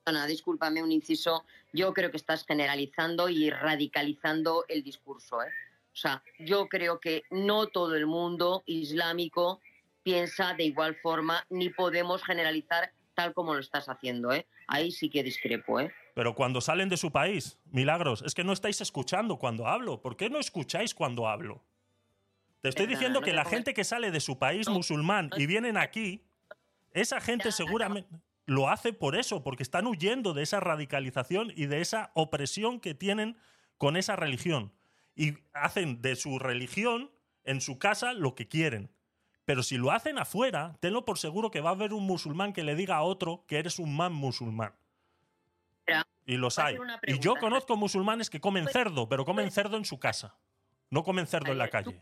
Perdona, discúlpame un inciso, yo creo que estás generalizando y radicalizando el discurso. ¿eh? O sea, yo creo que no todo el mundo islámico piensa de igual forma, ni podemos generalizar tal como lo estás haciendo. ¿eh? Ahí sí que discrepo. ¿eh? Pero cuando salen de su país, milagros, es que no estáis escuchando cuando hablo. ¿Por qué no escucháis cuando hablo? Te estoy Perdona, diciendo no que la gente que sale de su país musulmán y vienen aquí, esa gente seguramente lo hace por eso, porque están huyendo de esa radicalización y de esa opresión que tienen con esa religión. Y hacen de su religión en su casa lo que quieren. Pero si lo hacen afuera, tenlo por seguro que va a haber un musulmán que le diga a otro que eres un man musulmán. Y los hay. Y yo conozco musulmanes que comen cerdo, pero comen cerdo en su casa. No comen cerdo en la calle.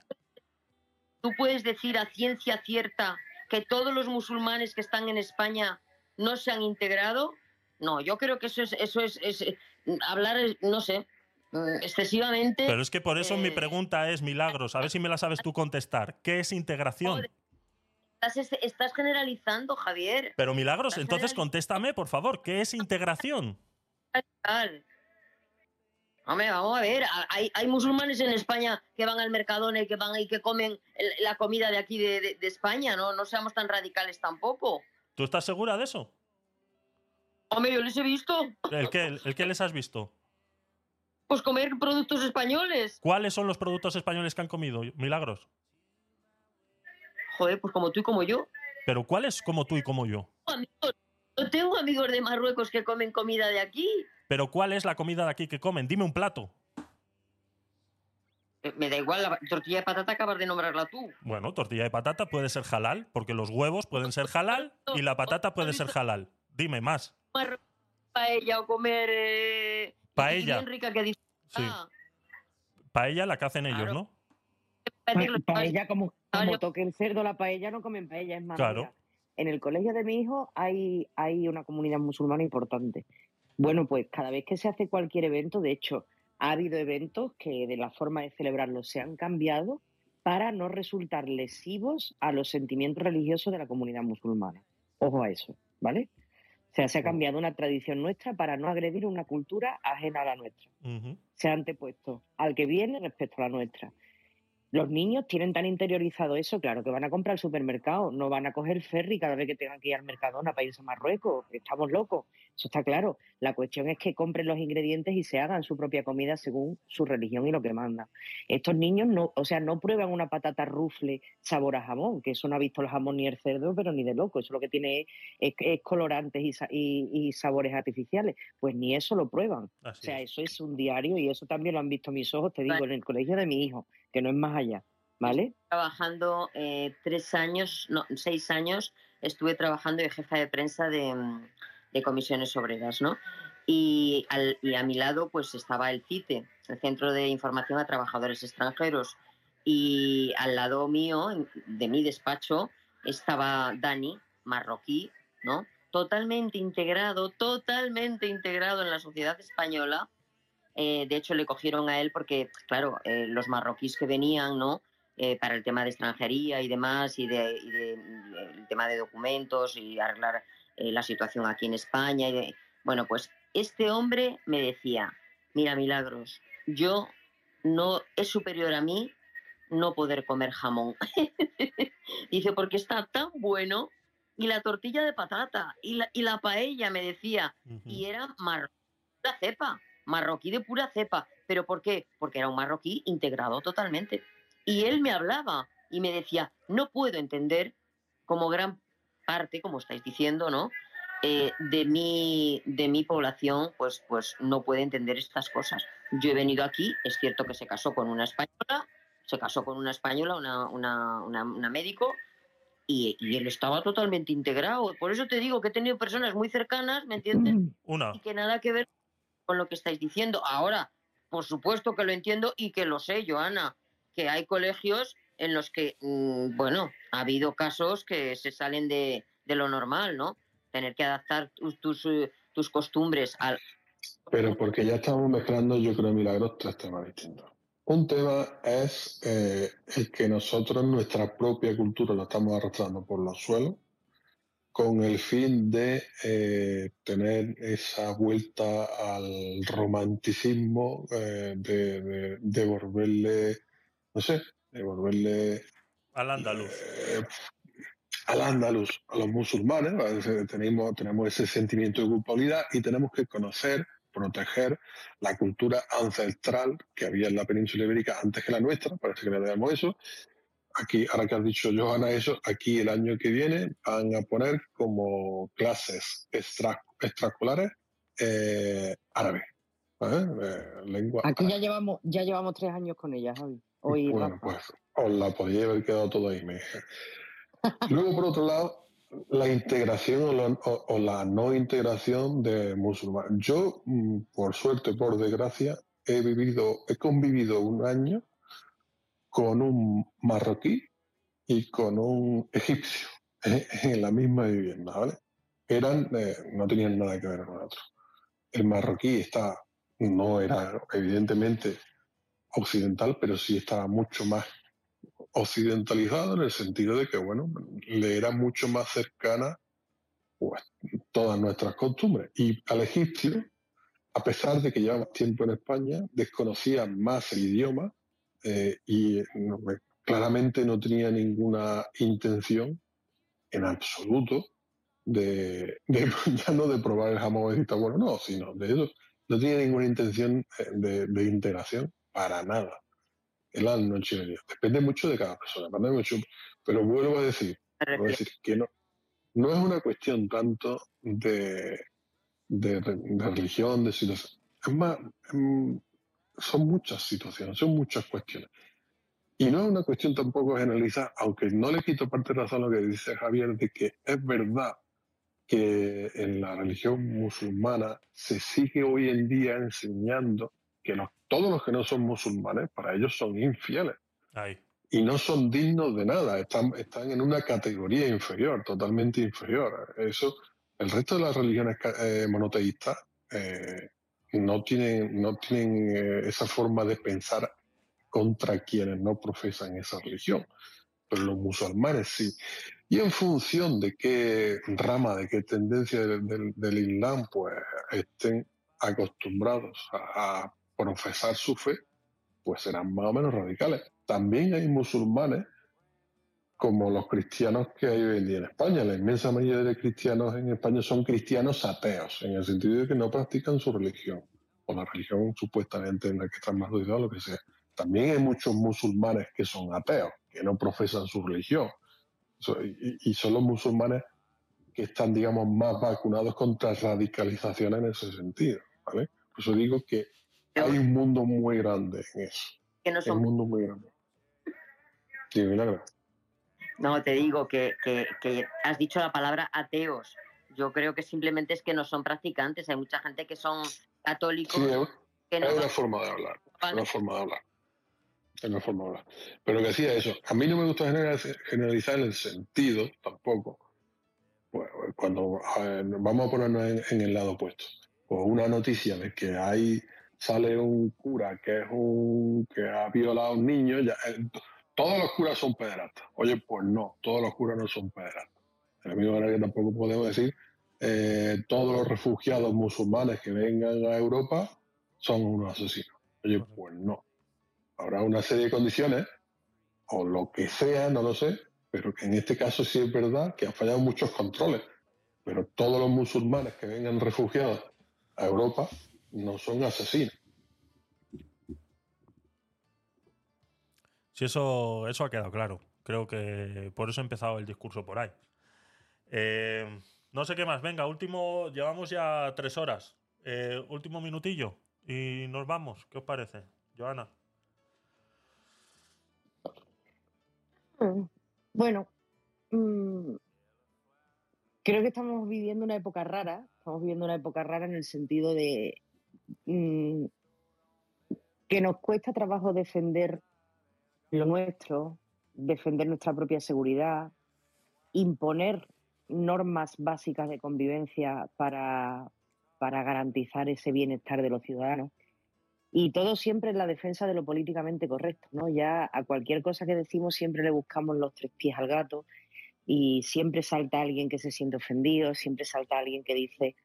¿Tú puedes decir a ciencia cierta que todos los musulmanes que están en España no se han integrado? No, yo creo que eso es, eso es, es, eh, hablar, es, no sé, mm, excesivamente. Pero es que por eso mi eh, pregunta es, Milagros, a ver si me la sabes tú contestar. ¿Qué es integración? estás, estás generalizando, Javier. Pero Milagros, entonces contéstame, por favor, ¿qué es integración? Hombre, vamos a ver, hay, hay musulmanes en España que van al Mercadona y que van y que comen la comida de aquí de, de- de España, ¿no? No seamos tan radicales tampoco. ¿Tú estás segura de eso? Hombre, yo les he visto, ¿El qué, el qué les has visto? pues comer productos españoles. ¿Cuáles son los productos españoles que han comido, Milagros? Joder, pues como tú y como yo. Pero ¿cuáles como tú y como yo? Yo tengo amigos de Marruecos que comen comida de aquí. Pero ¿cuál es la comida de aquí que comen? Dime un plato. Eh, Me da igual, la tortilla de patata acabas de nombrarla tú. Bueno, tortilla de patata puede ser halal, porque los huevos pueden ser halal y la patata puede ser halal. Dime más. Paella o comer... Eh, Paella. Bien rica que dice. Sí. Ah, Paella la que hacen ellos, ¿no? paella, como, como toque el cerdo, la paella no comen paella, es más. Claro. en el colegio de mi hijo hay, hay una comunidad musulmana importante. Bueno, pues cada vez que se hace cualquier evento, de hecho, ha habido eventos que de la forma de celebrarlos se han cambiado para no resultar lesivos a los sentimientos religiosos de la comunidad musulmana. Ojo a eso, ¿vale? O sea, se ha cambiado una tradición nuestra para no agredir una cultura ajena a la nuestra se ha antepuesto al que viene respecto a la nuestra. Los niños tienen tan interiorizado eso, claro, que van a comprar al supermercado, no van a coger ferry cada vez que tengan que ir al Mercadona para irse a Marruecos, estamos locos, eso está claro. La cuestión es que compren los ingredientes y se hagan su propia comida según su religión y lo que manda. Estos niños no, o sea, no prueban una patata rufle sabor a jamón, que eso no ha visto el jamón ni el cerdo, pero ni de loco, eso lo que tiene es, es- es colorantes y, sa- y- y sabores artificiales, pues ni eso lo prueban. o sea, eso es un diario y eso también lo han visto mis ojos, te digo, en el colegio de mi hijo, que no es más allá, ¿vale? trabajando eh, tres años, no, seis años, estuve trabajando de jefa de prensa de, mm, de comisiones obreras, ¿no? Y, al- y a mi lado pues estaba el CITE, el Centro de Información a Trabajadores Extranjeros. Y al lado mío, de mi despacho, estaba Dani, marroquí, ¿no? Totalmente integrado, totalmente integrado en la sociedad española. Eh, de hecho, le cogieron a él porque, claro, eh, los marroquíes que venían, ¿no? Eh, para el tema de extranjería y demás, y, de, y de- el tema de documentos y arreglar eh, la situación aquí en España. Y de- bueno, pues este hombre me decía, mira, Milagros, yo no es superior a mí no poder comer jamón. Dice, porque está tan bueno. Y la tortilla de patata, y la, y la paella, me decía, y era marroquí de pura cepa, marroquí de pura cepa. ¿Pero por qué? Porque era un marroquí integrado totalmente. Y él me hablaba y me decía, no puedo entender como gran parte, como estáis diciendo, ¿no? Eh, de mi de mi población, pues, pues no puede entender estas cosas. Yo he venido aquí, es cierto que se casó con una española, se casó con una española, una, una, una, una médico, y, y él estaba totalmente integrado. Por eso te digo que he tenido personas muy cercanas, ¿me entiendes? Una. Y que nada que ver con lo que estáis diciendo. Ahora, por supuesto que lo entiendo y que lo sé, Joana, que hay colegios en los que, mm, bueno, ha habido casos que se salen de, de lo normal, ¿no? Tener que adaptar tus, tus, eh, tus costumbres al... Pero porque ya estamos mezclando, yo creo, Milagros, tres temas distintos. Un tema es eh, el que nosotros, nuestra propia cultura, la estamos arrastrando por los suelos, con el fin de eh, tener esa vuelta al romanticismo, eh, de, de- devolverle, no sé, devolverle Al andaluz. eh, al andaluz, a los musulmanes, ¿vale? tenemos, tenemos ese sentimiento de culpabilidad y tenemos que conocer, proteger la cultura ancestral que había en la península ibérica antes que la nuestra, parece que le debemos eso. Aquí, ahora que has dicho Johanna eso, aquí el año que viene van a poner como clases extra, extraescolares eh, árabe. Eh, lengua Aquí ya llevamos, ya llevamos tres años con ella, Javi. Bueno, pues os la podía haber quedado todo ahí. me dije. Luego, por otro lado, la integración o la, o- o la no integración de musulmanes. Yo, mm, por suerte, por desgracia, he vivido, he convivido un año con un marroquí y con un egipcio eh, en la misma vivienda, ¿vale? Eran, eh, no tenían nada que ver con otro. El marroquí está, no era evidentemente occidental, pero sí estaba mucho más occidentalizado en el sentido de que, bueno, le era mucho más cercana pues, todas nuestras costumbres. Y al egipcio, a pesar de que lleva más tiempo en España, desconocía más el idioma eh, y me- claramente no tenía ninguna intención en absoluto de, de- ya no de probar el jamón está bueno, no, sino de eso. No tenía ninguna intención eh, de integración para nada el alma chilería. Depende mucho de cada persona, depende mucho, pero vuelvo a decir, vuelvo a decir que no, no es una cuestión tanto de, de, re- de religión, de situación. Es más, mm, son muchas situaciones, son muchas cuestiones. Y no es una cuestión tampoco generalizada, aunque no le quito parte de razón a lo que dice Javier, de que es verdad que en la religión musulmana se sigue hoy en día enseñando que los- todos los que no son musulmanes, para ellos son infieles y no son dignos de nada, están, están en una categoría inferior, totalmente inferior. Eso, el resto de las religiones eh, monoteístas eh, no tienen, no tienen eh, esa forma de pensar contra quienes no profesan esa religión, pero los musulmanes sí. Y en función de qué rama, de qué tendencia del, del- del Islam, pues estén acostumbrados a, a profesar su fe, pues serán más o menos radicales. También hay musulmanes como los cristianos que hay hoy en día en España. La inmensa mayoría de cristianos en España son cristianos ateos, en el sentido de que no practican su religión, o la religión supuestamente en la que están más rodeados, lo que sea. También hay muchos musulmanes que son ateos, que no profesan su religión. Y, son los musulmanes que están, digamos, más vacunados contra radicalización en ese sentido. ¿vale? Por eso digo que hay un mundo muy grande en eso. Que no Hay un mundo muy grande. Sí, milagro. No, te digo que, que- que has dicho la palabra ateos. Yo creo que simplemente es que no son practicantes. Hay mucha gente que son católicos. Sí, que no es una forma de hablar. Es una forma de hablar. Es una forma de hablar. Pero que decía eso. A mí no me gusta generaliz- generalizar en el sentido, tampoco. Cuando eh, vamos a ponernos en, en el lado opuesto. Pues una noticia de que hay sale un cura que es un que ha violado a un niño, ya, eh, todos los curas son pederastas. Oye, pues no, todos los curas no son pederastas. De la misma manera que tampoco podemos decir eh, todos los refugiados musulmanes que vengan a Europa son unos asesinos. Oye, pues no. Habrá una serie de condiciones, o lo que sea, no lo sé, pero que en este caso sí es verdad que han fallado muchos controles. Pero todos los musulmanes que vengan refugiados a Europa no son asesinos. Sí, eso, eso ha quedado claro. Creo que por eso he empezado el discurso por ahí. Eh, no sé qué más. Venga, último. Llevamos ya tres horas. Eh, último minutillo. Y nos vamos. ¿Qué os parece? Joana. Mm, Bueno, mm, creo que estamos viviendo una época rara. Estamos viviendo una época rara en el sentido de mm, que nos cuesta trabajo defender lo nuestro, defender nuestra propia seguridad, imponer normas básicas de convivencia para, para garantizar ese bienestar de los ciudadanos. Y todo siempre en la defensa de lo políticamente correcto, ¿no? Ya a cualquier cosa que decimos siempre le buscamos los tres pies al gato y siempre salta alguien que se siente ofendido, siempre salta alguien que dice,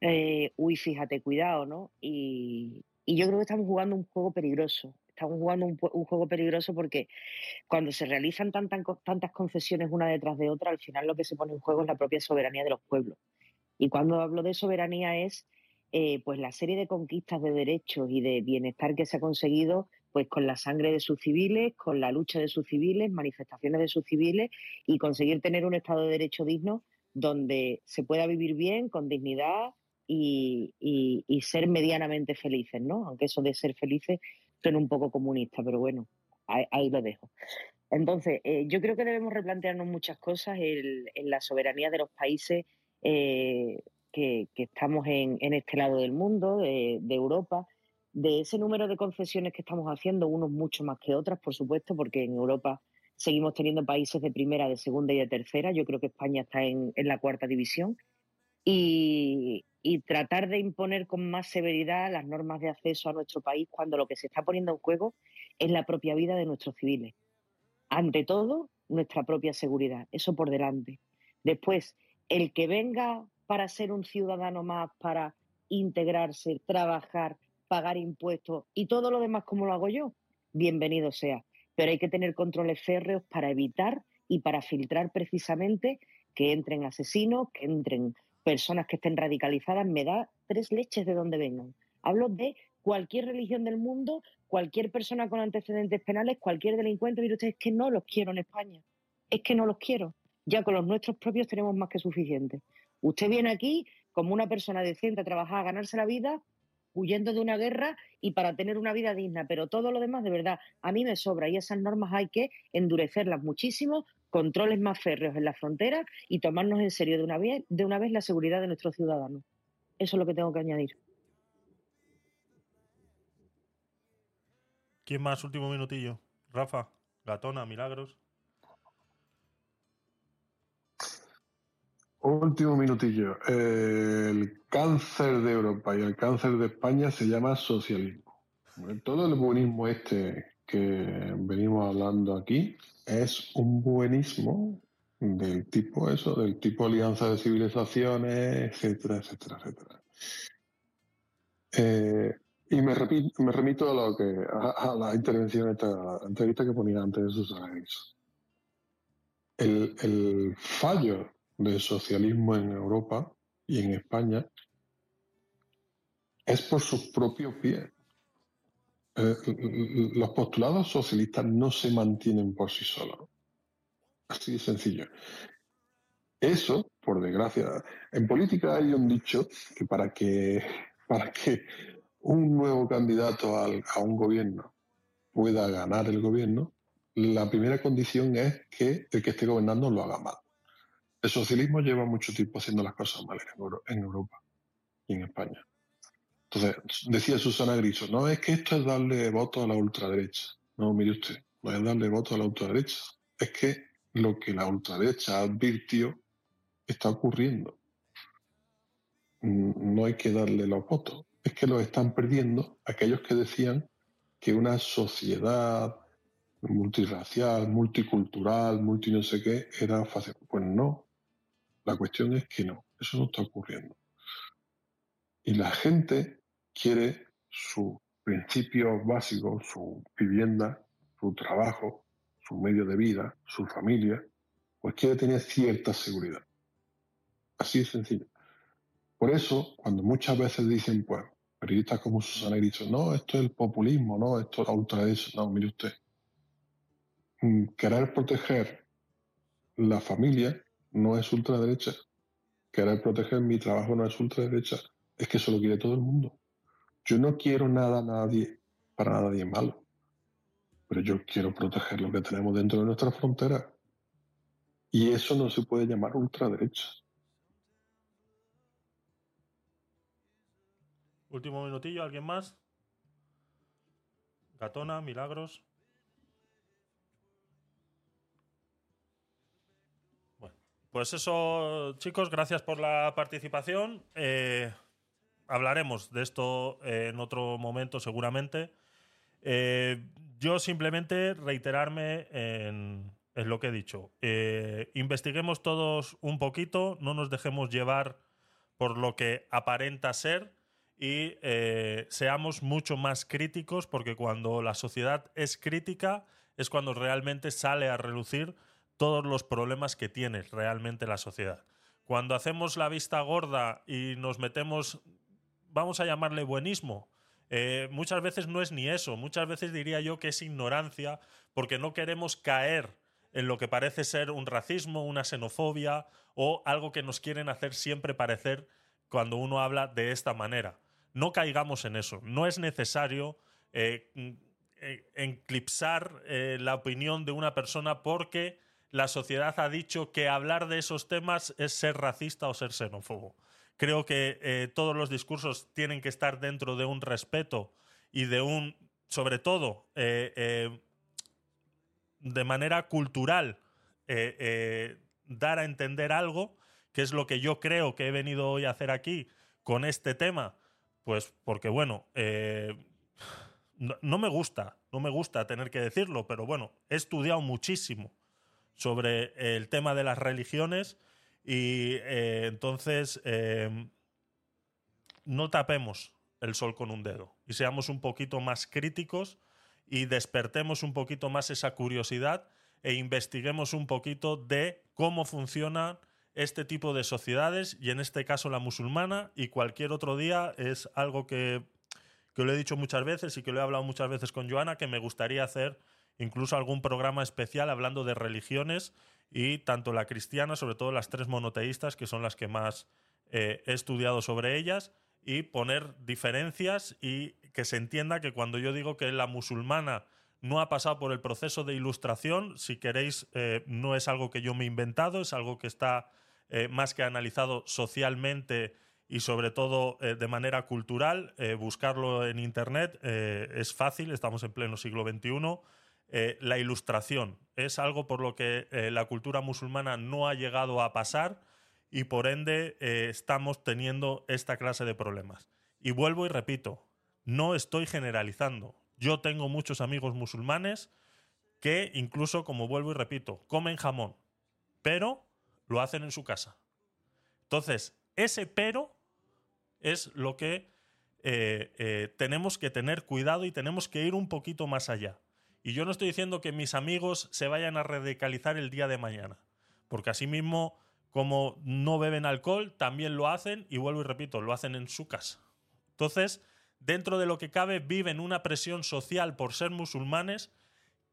eh, uy, fíjate, cuidado, ¿no? Y, y yo creo que estamos jugando un juego peligroso. Estamos jugando un, un juego peligroso porque cuando se realizan tantas, tantas concesiones una detrás de otra, al final lo que se pone en juego es la propia soberanía de los pueblos. Y cuando hablo de soberanía es eh, pues la serie de conquistas de derechos y de bienestar que se ha conseguido pues con la sangre de sus civiles, con la lucha de sus civiles, manifestaciones de sus civiles y conseguir tener un Estado de Derecho digno donde se pueda vivir bien, con dignidad y ser medianamente felices, ¿no? Aunque eso de ser felices suena un poco comunista, pero bueno, ahí, lo dejo. Entonces, eh, yo creo que debemos replantearnos muchas cosas en la soberanía de los países eh, que, estamos en, en este lado del mundo, de, Europa, de ese número de concesiones que estamos haciendo, unos mucho más que otras, por supuesto, porque en Europa seguimos teniendo países de primera, de segunda y de tercera. Yo creo que España está en la cuarta división. Y, tratar de imponer con más severidad las normas de acceso a nuestro país cuando lo que se está poniendo en juego es la propia vida de nuestros civiles. Ante todo, nuestra propia seguridad. Eso por delante. Después, el que venga para ser un ciudadano más, para integrarse, trabajar, pagar impuestos y todo lo demás como lo hago yo, bienvenido sea. Pero hay que tener controles férreos para evitar y para filtrar precisamente que entren asesinos, que entren personas que estén radicalizadas. Me da tres leches de donde vengan. Hablo de cualquier religión del mundo, cualquier persona con antecedentes penales, cualquier delincuente. Mire usted, es que no los quiero en España. Es que no los quiero. Ya con los nuestros propios tenemos más que suficiente. Usted viene aquí como una persona decente a trabajar, a ganarse la vida, huyendo de una guerra y para tener una vida digna, pero todo lo demás de verdad a mí me sobra y esas normas hay que endurecerlas muchísimo, controles más férreos en la frontera y tomarnos en serio de una vez, de una vez la seguridad de nuestros ciudadanos. Eso es lo que tengo que añadir. ¿Quién más? Último minutillo. Rafa, Gatona, Milagros. Último minutillo. El cáncer de Europa y el cáncer de España se llama socialismo. Todo el buenismo este que venimos hablando aquí es un buenismo del tipo eso, del tipo alianza de civilizaciones, etcétera, etcétera, etcétera. Eh, y me, repi- me remito a lo que a, la intervención, esta, a la entrevista que ponía antes de Susana. El, el fallo del socialismo en Europa y en España es por sus propios pies. Eh, los postulados socialistas no se mantienen por sí solos. Así de sencillo. Eso, por desgracia, en política hay un dicho que para que, para que un nuevo candidato al- a un gobierno pueda ganar el gobierno, la primera condición es que el que esté gobernando lo haga mal. El socialismo lleva mucho tiempo haciendo las cosas mal en Euro- en Europa y en España. Entonces, decía Susana Griso, no es que esto es darle voto a la ultraderecha. No, mire usted, no es darle voto a la ultraderecha. Es que lo que la ultraderecha advirtió está ocurriendo. Mm, No hay que darle los votos. Es que los están perdiendo aquellos que decían que una sociedad multirracial, multicultural, multi no sé qué, era fácil. Pues no. La cuestión es que no. Eso no está ocurriendo. Y la gente quiere sus principios básicos, su vivienda, su trabajo, su medio de vida, su familia, pues quiere tener cierta seguridad. Así de sencillo. Por eso, cuando muchas veces dicen, pues, periodistas como Susana Griso, no, esto es el populismo, no, esto es la ultraderecha, no, mire usted. Mm, Querer proteger la familia no es ultraderecha. Querer proteger mi trabajo no es ultraderecha. Es que eso lo quiere todo el mundo. Yo no quiero nada a nadie, para nadie malo. Pero yo quiero proteger lo que tenemos dentro de nuestra frontera. Y eso no se puede llamar ultraderecha. Último minutillo, ¿alguien más? Gatona, Milagros. Bueno, pues eso, chicos, gracias por la participación. Eh, hablaremos de esto eh, en otro momento, seguramente. Eh, yo simplemente reiterarme en, es lo que he dicho. Eh, investiguemos todos un poquito, no nos dejemos llevar por lo que aparenta ser y seamos mucho más críticos porque cuando la sociedad es crítica es cuando realmente sale a relucir todos los problemas que tiene realmente la sociedad. Cuando hacemos la vista gorda y nos metemos, vamos a llamarle buenismo, eh, muchas veces no es ni eso, muchas veces diría yo que es ignorancia porque no queremos caer en lo que parece ser un racismo, una xenofobia o algo que nos quieren hacer siempre parecer cuando uno habla de esta manera. No caigamos en eso. No es necesario eh, eh, eclipsar eh, la opinión de una persona porque la sociedad ha dicho que hablar de esos temas es ser racista o ser xenófobo. Creo que eh, todos los discursos tienen que estar dentro de un respeto y de un, sobre todo, eh, eh, de manera cultural, dar a entender algo, que es lo que yo creo que he venido hoy a hacer aquí con este tema, pues porque bueno, no, no me gusta, no me gusta tener que decirlo, pero bueno, he estudiado muchísimo sobre el tema de las religiones y eh, entonces eh, no tapemos el sol con un dedo y seamos un poquito más críticos y despertemos un poquito más esa curiosidad e investiguemos un poquito de cómo funcionan este tipo de sociedades y en este caso la musulmana y cualquier otro día es algo que, que lo he dicho muchas veces y que lo he hablado muchas veces con Joana que me gustaría hacer incluso algún programa especial hablando de religiones y tanto la cristiana, sobre todo las tres monoteístas, que son las que más eh, he estudiado sobre ellas, y poner diferencias y que se entienda que cuando yo digo que la musulmana no ha pasado por el proceso de ilustración, si queréis, eh, no es algo que yo me he inventado, es algo que está eh, más que analizado socialmente y sobre todo de manera cultural. Buscarlo en Internet es fácil, estamos en pleno siglo XXI. Eh, la ilustración es algo por lo que eh, la cultura musulmana no ha llegado a pasar y por ende eh, estamos teniendo esta clase de problemas. Y vuelvo y repito, no estoy generalizando. Yo tengo muchos amigos musulmanes que incluso, como vuelvo y repito, comen jamón, pero lo hacen en su casa. Entonces, ese pero es lo que tenemos que tener cuidado y tenemos que ir un poquito más allá. Y yo no estoy diciendo que mis amigos se vayan a radicalizar el día de mañana, porque asimismo, como no beben alcohol, también lo hacen y vuelvo y repito, lo hacen en su casa. Entonces, dentro de lo que cabe, viven una presión social por ser musulmanes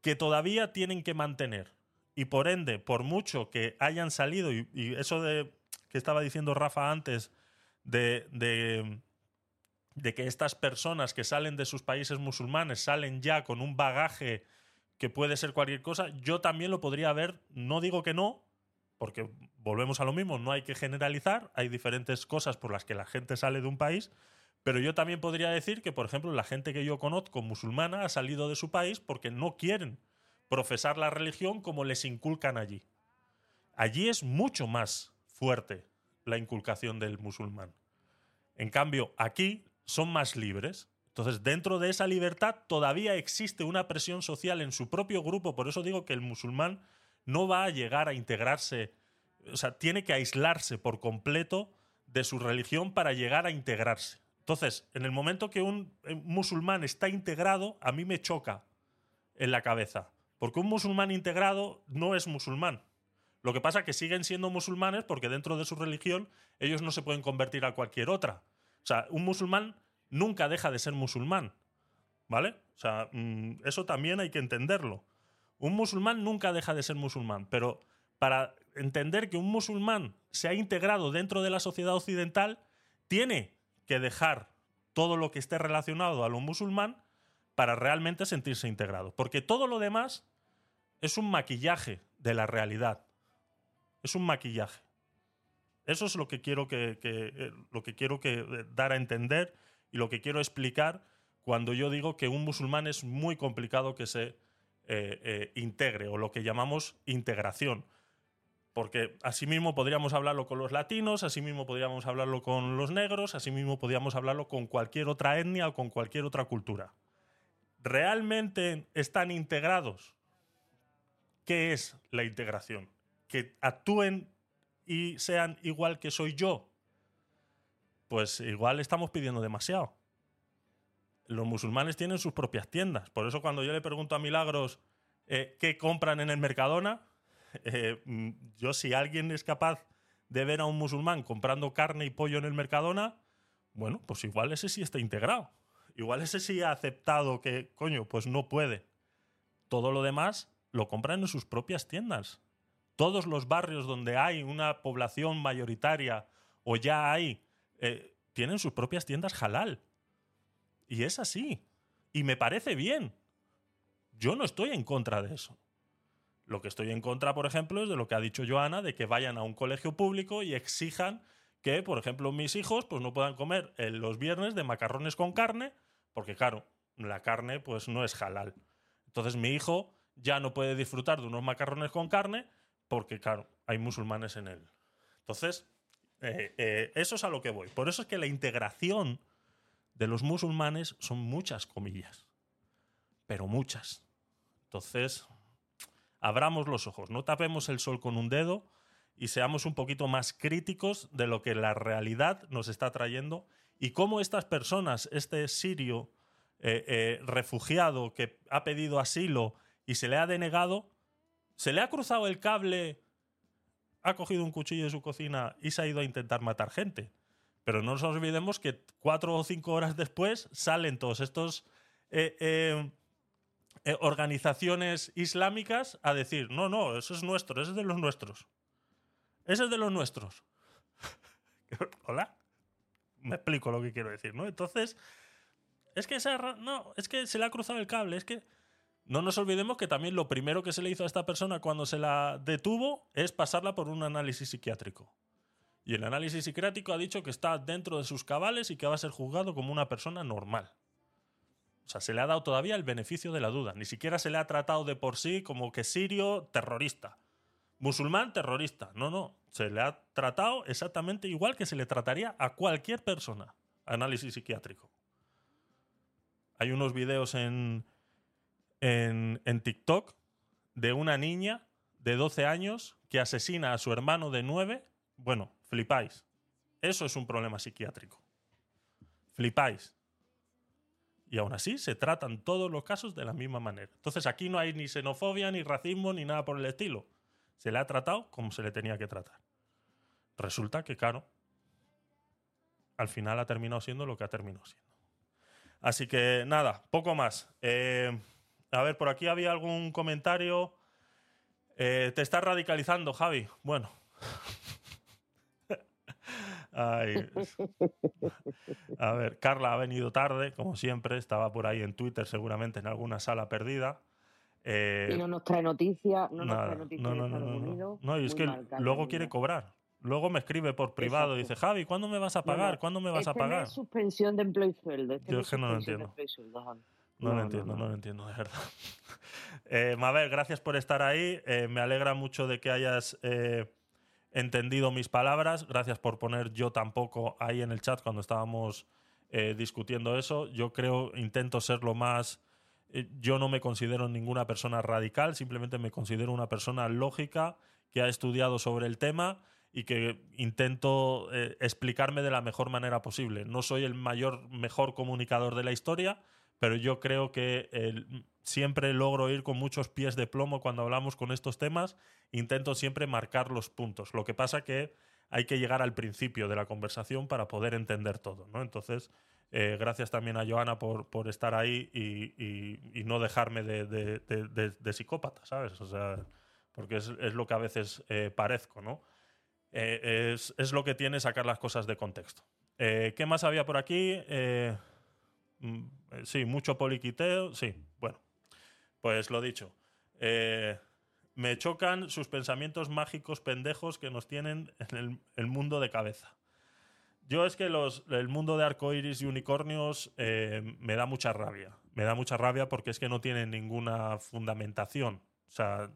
que todavía tienen que mantener. Y por ende, por mucho que hayan salido, y, eso de que estaba diciendo Rafa antes, de, de que estas personas que salen de sus países musulmanes salen ya con un bagaje que puede ser cualquier cosa, yo también lo podría ver, no digo que no, porque volvemos a lo mismo, no hay que generalizar, hay diferentes cosas por las que la gente sale de un país, pero yo también podría decir que, por ejemplo, la gente que yo conozco musulmana ha salido de su país porque no quieren profesar la religión como les inculcan allí. Allí es mucho más fuerte la inculcación del musulmán. En cambio, aquí son más libres. Entonces, dentro de esa libertad todavía existe una presión social en su propio grupo. Por eso digo que el musulmán no va a llegar a integrarse, o sea, tiene que aislarse por completo de su religión para llegar a integrarse. Entonces, en el momento que un eh, musulmán está integrado, a mí me choca en la cabeza. Porque un musulmán integrado no es musulmán. Lo que pasa es que siguen siendo musulmanes porque dentro de su religión ellos no se pueden convertir a cualquier otra. O sea, un musulmán nunca deja de ser musulmán. ¿Vale? O sea, mm, eso también hay que entenderlo. Un musulmán nunca deja de ser musulmán, pero para entender que un musulmán se ha integrado dentro de la sociedad occidental, tiene que dejar todo lo que esté relacionado a lo musulmán para realmente sentirse integrado. Porque todo lo demás es un maquillaje de la realidad. Es un maquillaje. Eso es lo que quiero que, eh, lo que quiero que eh, dar a entender y lo que quiero explicar cuando yo digo que un musulmán es muy complicado que se eh, integre o lo que llamamos integración. Porque asimismo podríamos hablarlo con los latinos, asimismo podríamos hablarlo con los negros, asimismo podríamos hablarlo con cualquier otra etnia o con cualquier otra cultura. ¿Realmente están integrados? ¿Qué es la integración? Que actúen y sean igual que soy yo. Pues igual estamos pidiendo demasiado. Los musulmanes tienen sus propias tiendas. Por eso cuando yo le pregunto a Milagros eh, qué compran en el Mercadona, eh, mm, yo si alguien es capaz de ver a un musulmán comprando carne y pollo en el Mercadona, bueno, pues igual ese sí está integrado. Igual ese sí ha aceptado que, coño, pues no puede. Todo lo demás lo compran en sus propias tiendas. Todos los barrios donde hay una población mayoritaria o ya hay, eh, tienen sus propias tiendas halal. Y es así. Y me parece bien. Yo no estoy en contra de eso. Lo que estoy en contra, por ejemplo, es de lo que ha dicho Joana, de que vayan a un colegio público y exijan que, por ejemplo, mis hijos pues no puedan comer eh, los viernes de macarrones con carne, porque claro, la carne pues no es halal. Entonces mi hijo ya no puede disfrutar de unos macarrones con carne porque, claro, hay musulmanes en él. Entonces, eh, eh, eso es a lo que voy. Por eso es que la integración de los musulmanes son muchas comillas, pero muchas. Entonces, abramos los ojos, no tapemos el sol con un dedo y seamos un poquito más críticos de lo que la realidad nos está trayendo y cómo estas personas, este sirio eh, eh, refugiado que ha pedido asilo y se le ha denegado, se le ha cruzado el cable, ha cogido un cuchillo de su cocina y se ha ido a intentar matar gente. Pero no nos olvidemos que cuatro o cinco horas después salen todos estos eh, eh, organizaciones islámicas a decir, no, no, eso es nuestro, ese es de los nuestros. Ese es de los nuestros. Hola. Me explico lo que quiero decir, ¿no? Entonces, es que esa, no, es que se le ha cruzado el cable, es que no nos olvidemos que también lo primero que se le hizo a esta persona cuando se la detuvo es pasarla por un análisis psiquiátrico. Y el análisis psiquiátrico ha dicho que está dentro de sus cabales y que va a ser juzgado como una persona normal. O sea, se le ha dado todavía el beneficio de la duda. Ni siquiera se le ha tratado de por sí como que sirio terrorista. Musulmán terrorista. No, no. Se le ha tratado exactamente igual que se le trataría a cualquier persona. Análisis psiquiátrico. Hay unos videos en, en, TikTok de una niña de 12 años que asesina a su hermano de 9. Bueno, flipáis. Eso es un problema psiquiátrico. Flipáis. Y aún así se tratan todos los casos de la misma manera. Entonces aquí no hay ni xenofobia, ni racismo, ni nada por el estilo. Se le ha tratado como se le tenía que tratar. Resulta que, claro, al final ha terminado siendo lo que ha terminado siendo. Así que nada, poco más. Eh, a ver, por aquí había algún comentario. Eh, te estás radicalizando, Javi. Bueno. Ay. A ver, Carla ha venido tarde, como siempre, estaba por ahí en Twitter, seguramente en alguna sala perdida. Eh, y no nos trae noticias, no nos nada. trae noticias No, de no, no, Estados no, no. Unidos. No, y es que luego quiere cobrar. Luego me escribe por privado y dice, Javi, ¿cuándo me vas a pagar? ¿Cuándo me vas este a no pagar? es suspensión de empleo y sueldo. este Yo es que no lo de No, No, lo entiendo, no, no. lo entiendo, de verdad. Eh, Mabel, gracias por estar ahí. Eh, me alegra mucho de que hayas eh, entendido mis palabras. Gracias por poner yo tampoco ahí en el chat cuando estábamos eh, discutiendo eso. Yo creo, intento ser lo más... yo no me considero ninguna persona radical, simplemente me considero una persona lógica que ha estudiado sobre el tema y que intento explicarme de la mejor manera posible. No soy el mayor, mejor comunicador de la historia, pero yo creo que siempre logro ir con muchos pies de plomo cuando hablamos con estos temas. Intento siempre marcar los puntos. Lo que pasa que hay que llegar al principio de la conversación para poder entender todo, ¿no? Entonces, eh, gracias también a Joana por, estar ahí y, y- no dejarme de, psicópata, ¿sabes? O sea, porque es, lo que a veces eh, parezco, ¿no? Eh, es, lo que tiene sacar las cosas de contexto. ¿Qué más había por aquí? Mm, eh, sí, mucho poliquiteo. Sí, bueno. Pues lo dicho. Eh, me chocan sus pensamientos mágicos pendejos que nos tienen en el, mundo de cabeza. Yo es que los, el mundo de arcoiris y unicornios eh, me da mucha rabia. Me da mucha rabia porque es que no tiene ninguna fundamentación. O sea,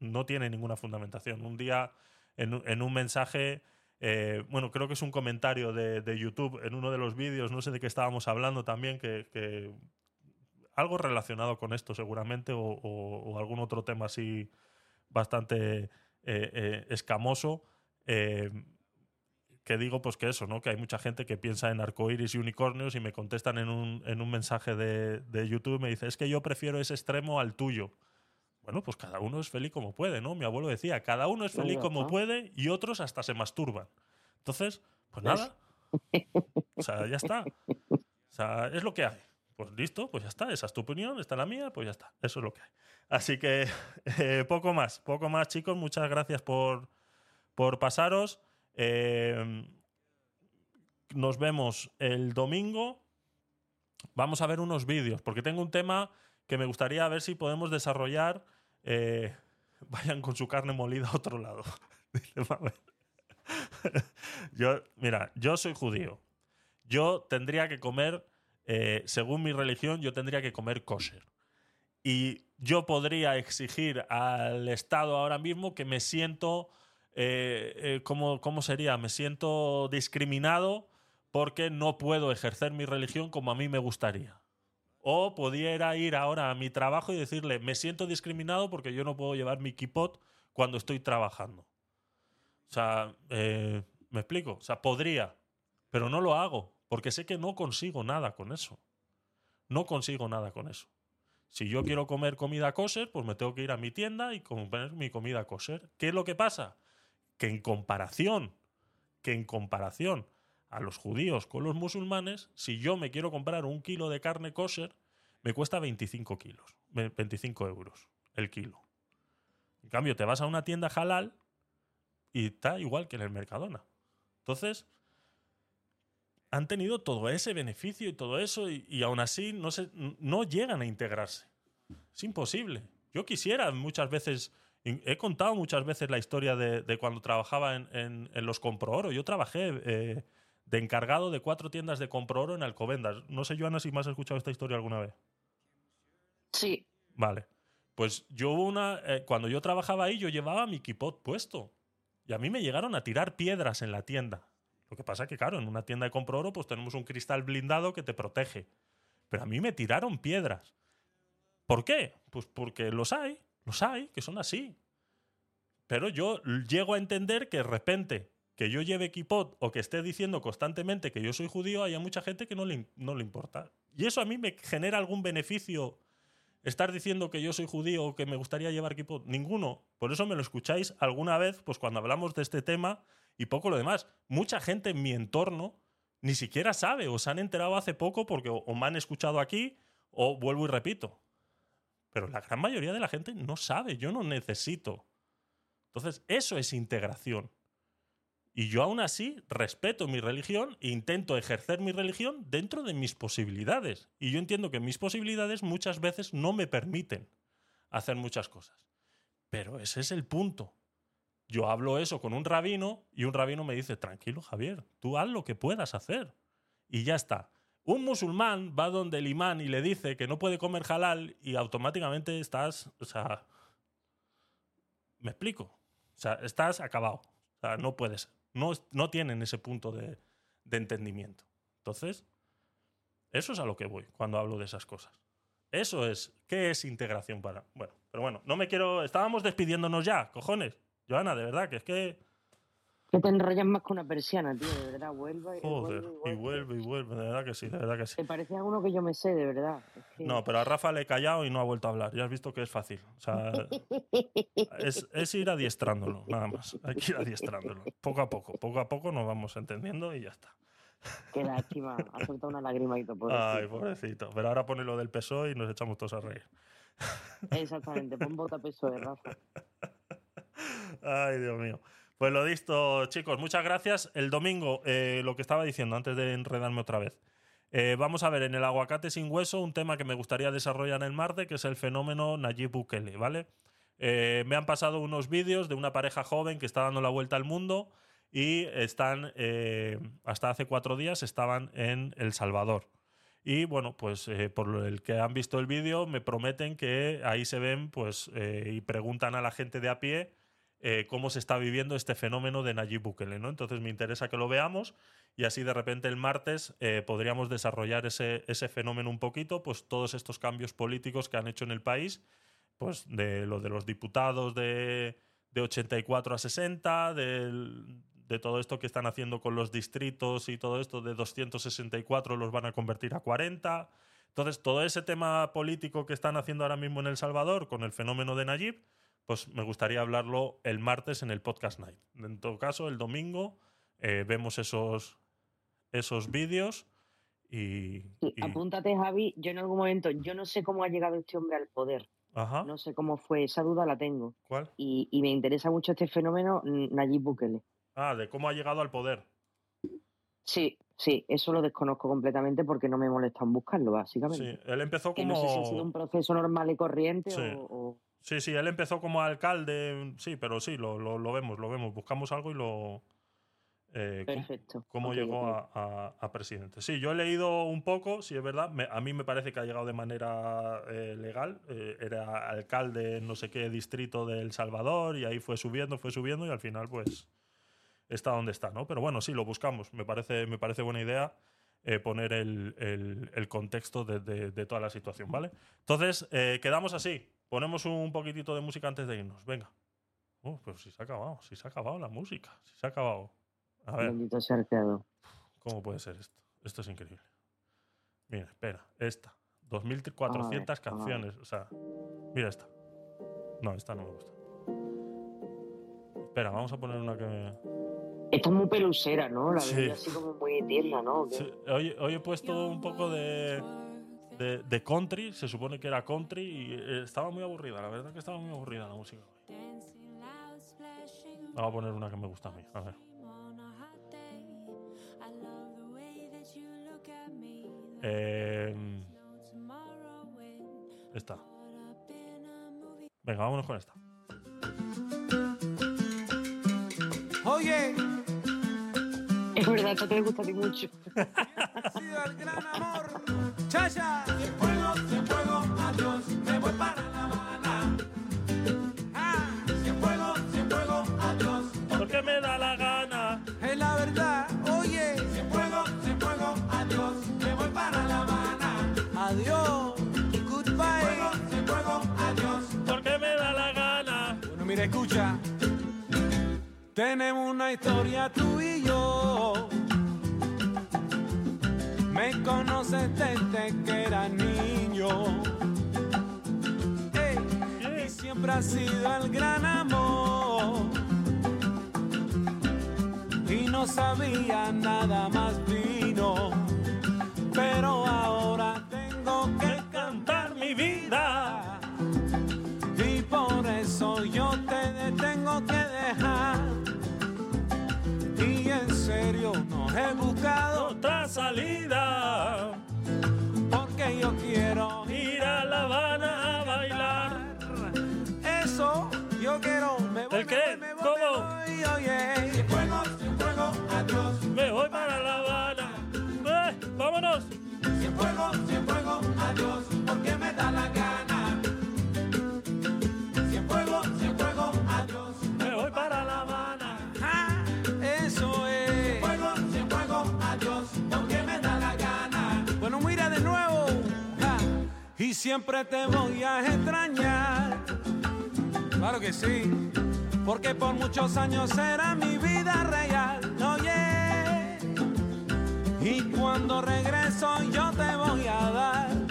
no tiene ninguna fundamentación. Un día, en un mensaje, eh, bueno, creo que es un comentario de, YouTube en uno de los vídeos, no sé de qué estábamos hablando también, que, algo relacionado con esto seguramente o, algún otro tema así bastante eh, eh, escamoso. que digo, pues que eso, ¿no? Que hay mucha gente que piensa en arcoíris y unicornios y me contestan en un, en un mensaje de, de YouTube me dice, es que yo prefiero ese extremo al tuyo. Bueno, pues cada uno es feliz como puede, ¿no? Mi abuelo decía, cada uno es Pues feliz como puede y otros hasta se masturban. Entonces, pues ¿Ves? nada. O sea, ya está. O sea, es lo que hay. Pues listo, pues ya está. Esa es tu opinión, esta es la mía, pues ya está. Eso es lo que hay. Así que eh, poco más, poco más, chicos. Muchas gracias por, por pasaros. Eh, nos vemos el domingo. Vamos a ver unos vídeos, porque tengo un tema que me gustaría ver si podemos desarrollar. Eh, vayan con su carne molida a otro lado. Yo, mira, yo soy judío. Yo tendría que comer, eh, según mi religión, yo tendría que comer kosher. Y yo podría exigir al Estado ahora mismo que me siento, eh, ¿cómo, ¿cómo sería? Me siento discriminado porque no puedo ejercer mi religión como a mí me gustaría. O pudiera ir ahora a mi trabajo y decirle, me siento discriminado porque yo no puedo llevar mi kipot cuando estoy trabajando. O sea, eh, ¿me explico? O sea, podría, pero no lo hago, porque sé que no consigo nada con eso. No consigo nada con eso. Si yo quiero comer comida kosher, pues me tengo que ir a mi tienda y comer mi comida kosher. ¿Qué es lo que pasa? Que en comparación, que en comparación a los judíos con los musulmanes, si yo me quiero comprar un kilo de carne kosher, me cuesta 25 kilos, ve- 25 euros el kilo. En cambio, te vas a una tienda halal y está igual que en el Mercadona. Entonces, han tenido todo ese beneficio y todo eso y, aún así no, se, no llegan a integrarse. Es imposible. Yo quisiera muchas veces, he contado muchas veces la historia de, de cuando trabajaba en, en- en los Comprooro. Yo trabajé eh, de encargado de cuatro tiendas de Comprooro en Alcobendas. No sé, Joana, si me has escuchado esta historia alguna vez. Sí. Vale. Pues yo hubo una. eh, cuando yo trabajaba ahí, yo llevaba mi kipot puesto. Y a mí me llegaron a tirar piedras en la tienda. Lo que pasa es que, claro, en una tienda de compro oro, pues tenemos un cristal blindado que te protege. Pero a mí me tiraron piedras. ¿Por qué? Pues porque los hay, los hay, que son así. Pero yo llego a entender que de repente que yo lleve kipot o que esté diciendo constantemente que yo soy judío, haya mucha gente que no le, no le importa. Y eso a mí me genera algún beneficio estar diciendo que yo soy judío o que me gustaría llevar kipot. Ninguno. Por eso me lo escucháis alguna vez, pues cuando hablamos de este tema y poco lo demás. Mucha gente en mi entorno ni siquiera sabe o se han enterado hace poco porque o, o me han escuchado aquí o vuelvo y repito. Pero la gran mayoría de la gente no sabe, yo no necesito. Entonces, eso es integración. Y yo aún así respeto mi religión e intento ejercer mi religión dentro de mis posibilidades. Y yo entiendo que mis posibilidades muchas veces no me permiten hacer muchas cosas. Pero ese es el punto. Yo hablo eso con un rabino y un rabino me dice, tranquilo Javier, tú haz lo que puedas hacer. Y ya está. Un musulmán va donde el imán y le dice que no puede comer halal y automáticamente estás, o sea, me explico. O sea, estás acabado. O sea, no puedes. No, no tienen ese punto de, de entendimiento. Entonces, eso es a lo que voy cuando hablo de esas cosas. Eso es, ¿qué es integración para? Bueno, pero bueno, no me quiero. Estábamos despidiéndonos ya, cojones. Joana, de verdad, que es que. Que te enrollas más que una persiana, tío, de verdad. Vuelve, Joder, vuelve, y vuelve y vuelve, de verdad que sí, de verdad que sí. Te parece a uno que yo me sé, de verdad. Es que- No, pero a Rafa le he callado y no ha vuelto a hablar. Ya has visto que es fácil. O sea, es, es ir adiestrándolo, nada más. Hay que ir adiestrándolo. Poco a poco, poco a poco nos vamos entendiendo y ya está. Qué lástima. Ha soltado una lágrima y todo. Ay, pobrecito. Pero ahora pone lo del PSOE y nos echamos todos a reír. Exactamente. Pon bota peso de Rafa. Ay, Dios mío. Pues lo dicho, chicos, muchas gracias. El domingo, eh, lo que estaba diciendo antes de enredarme otra vez. Eh, vamos a ver en el aguacate sin hueso un tema que me gustaría desarrollar en el Marte, que es el fenómeno Nayib Bukele, ¿vale? Eh, me han pasado unos vídeos de una pareja joven que está dando la vuelta al mundo y están, hasta hace cuatro días, estaban en El Salvador. Y bueno, pues por el que han visto el vídeo, me prometen que ahí se ven, pues, y preguntan a la gente de a pie eh, cómo se está viviendo este fenómeno de Nayib Bukele, ¿no? Entonces me interesa que lo veamos y así de repente el martes eh, podríamos desarrollar ese, ese fenómeno un poquito, pues todos estos cambios políticos que han hecho en el país, pues de lo de los diputados de, de 84 a 60, del- de todo esto que están haciendo con los distritos y todo esto de 264 los van a convertir a 40. Entonces, todo ese tema político que están haciendo ahora mismo en El Salvador con el fenómeno de Nayib, pues me gustaría hablarlo el martes en el Podcast Night. En todo caso, el domingo eh, vemos esos, esos vídeos y, Sí, y- Apúntate, Javi. Yo en algún momento, yo no sé cómo ha llegado este hombre al poder. Ajá. No sé cómo fue, esa duda la tengo. ¿Cuál? Y, y me interesa mucho este fenómeno, Nayib Bukele. Ah, de cómo ha llegado al poder. Sí, sí, eso lo desconozco completamente porque no me molesta en buscarlo, Sí, básicamente. él empezó Que como... no sé si ha sido un proceso normal y corriente Sí. o, o- Sí, sí, él empezó como alcalde, sí, pero sí, lo, lo, lo vemos, lo vemos. Buscamos algo y lo... eh, Perfecto. Cómo llegó a, a- a presidente. Sí, yo he leído un poco, sí es verdad. me- a mí me parece que ha llegado de manera eh, legal. eh, era alcalde en no sé qué distrito de El Salvador y ahí fue subiendo, fue subiendo y al final pues está donde está, ¿no? Pero bueno, sí, lo buscamos. Me parece, me parece buena idea eh, poner el, el- el contexto de, de- de toda la situación, ¿vale? Entonces, eh, quedamos así. Ponemos un poquitito de música antes de irnos. Venga. Oh, pero si se ha acabado, si se ha acabado la música, si se ha acabado. A ver. ¿Cómo puede ser esto? Esto es increíble. Mira, espera, esta. 2.400 a ver. canciones. O sea, mira esta. No, esta no me gusta. Espera, vamos a poner una que. Esta es muy pelusera, ¿no? La Sí. así como muy tierna, ¿no? Sí, hoy, hoy he puesto un poco de, de, de country. Se supone que era country y eh, estaba muy aburrida. La verdad que estaba muy aburrida la música. Vamos a poner una que me gusta a mí. A ver. Eh, esta. Venga, vámonos con esta. Oye, Es verdad, esto te gusta a ti mucho. ha sido el gran amor. Chacha. Si fuego, si fuego, adiós, me voy para La Habana. Ah, si fuego, si fuego, adiós. Porque me da la Tenemos una historia tú y yo. Me conoces desde que era niño. Y siempre ha sido el gran amor. Y no sabía nada más fino. Pero ahora he buscado otra salida. Porque yo quiero ir a La Habana a bailar. Eso yo quiero. Me voy, ¿El qué? me voy, ¿Cómo? me voy, oye. Si fuego, si fuego, adiós. Me voy para La Habana. Eh, ¡Vámonos! Si fuego, si fuego, adiós. Porque siempre te voy a extrañar. Claro que sí, porque por muchos años será mi vida real. Oye, y cuando regreso yo te voy a dar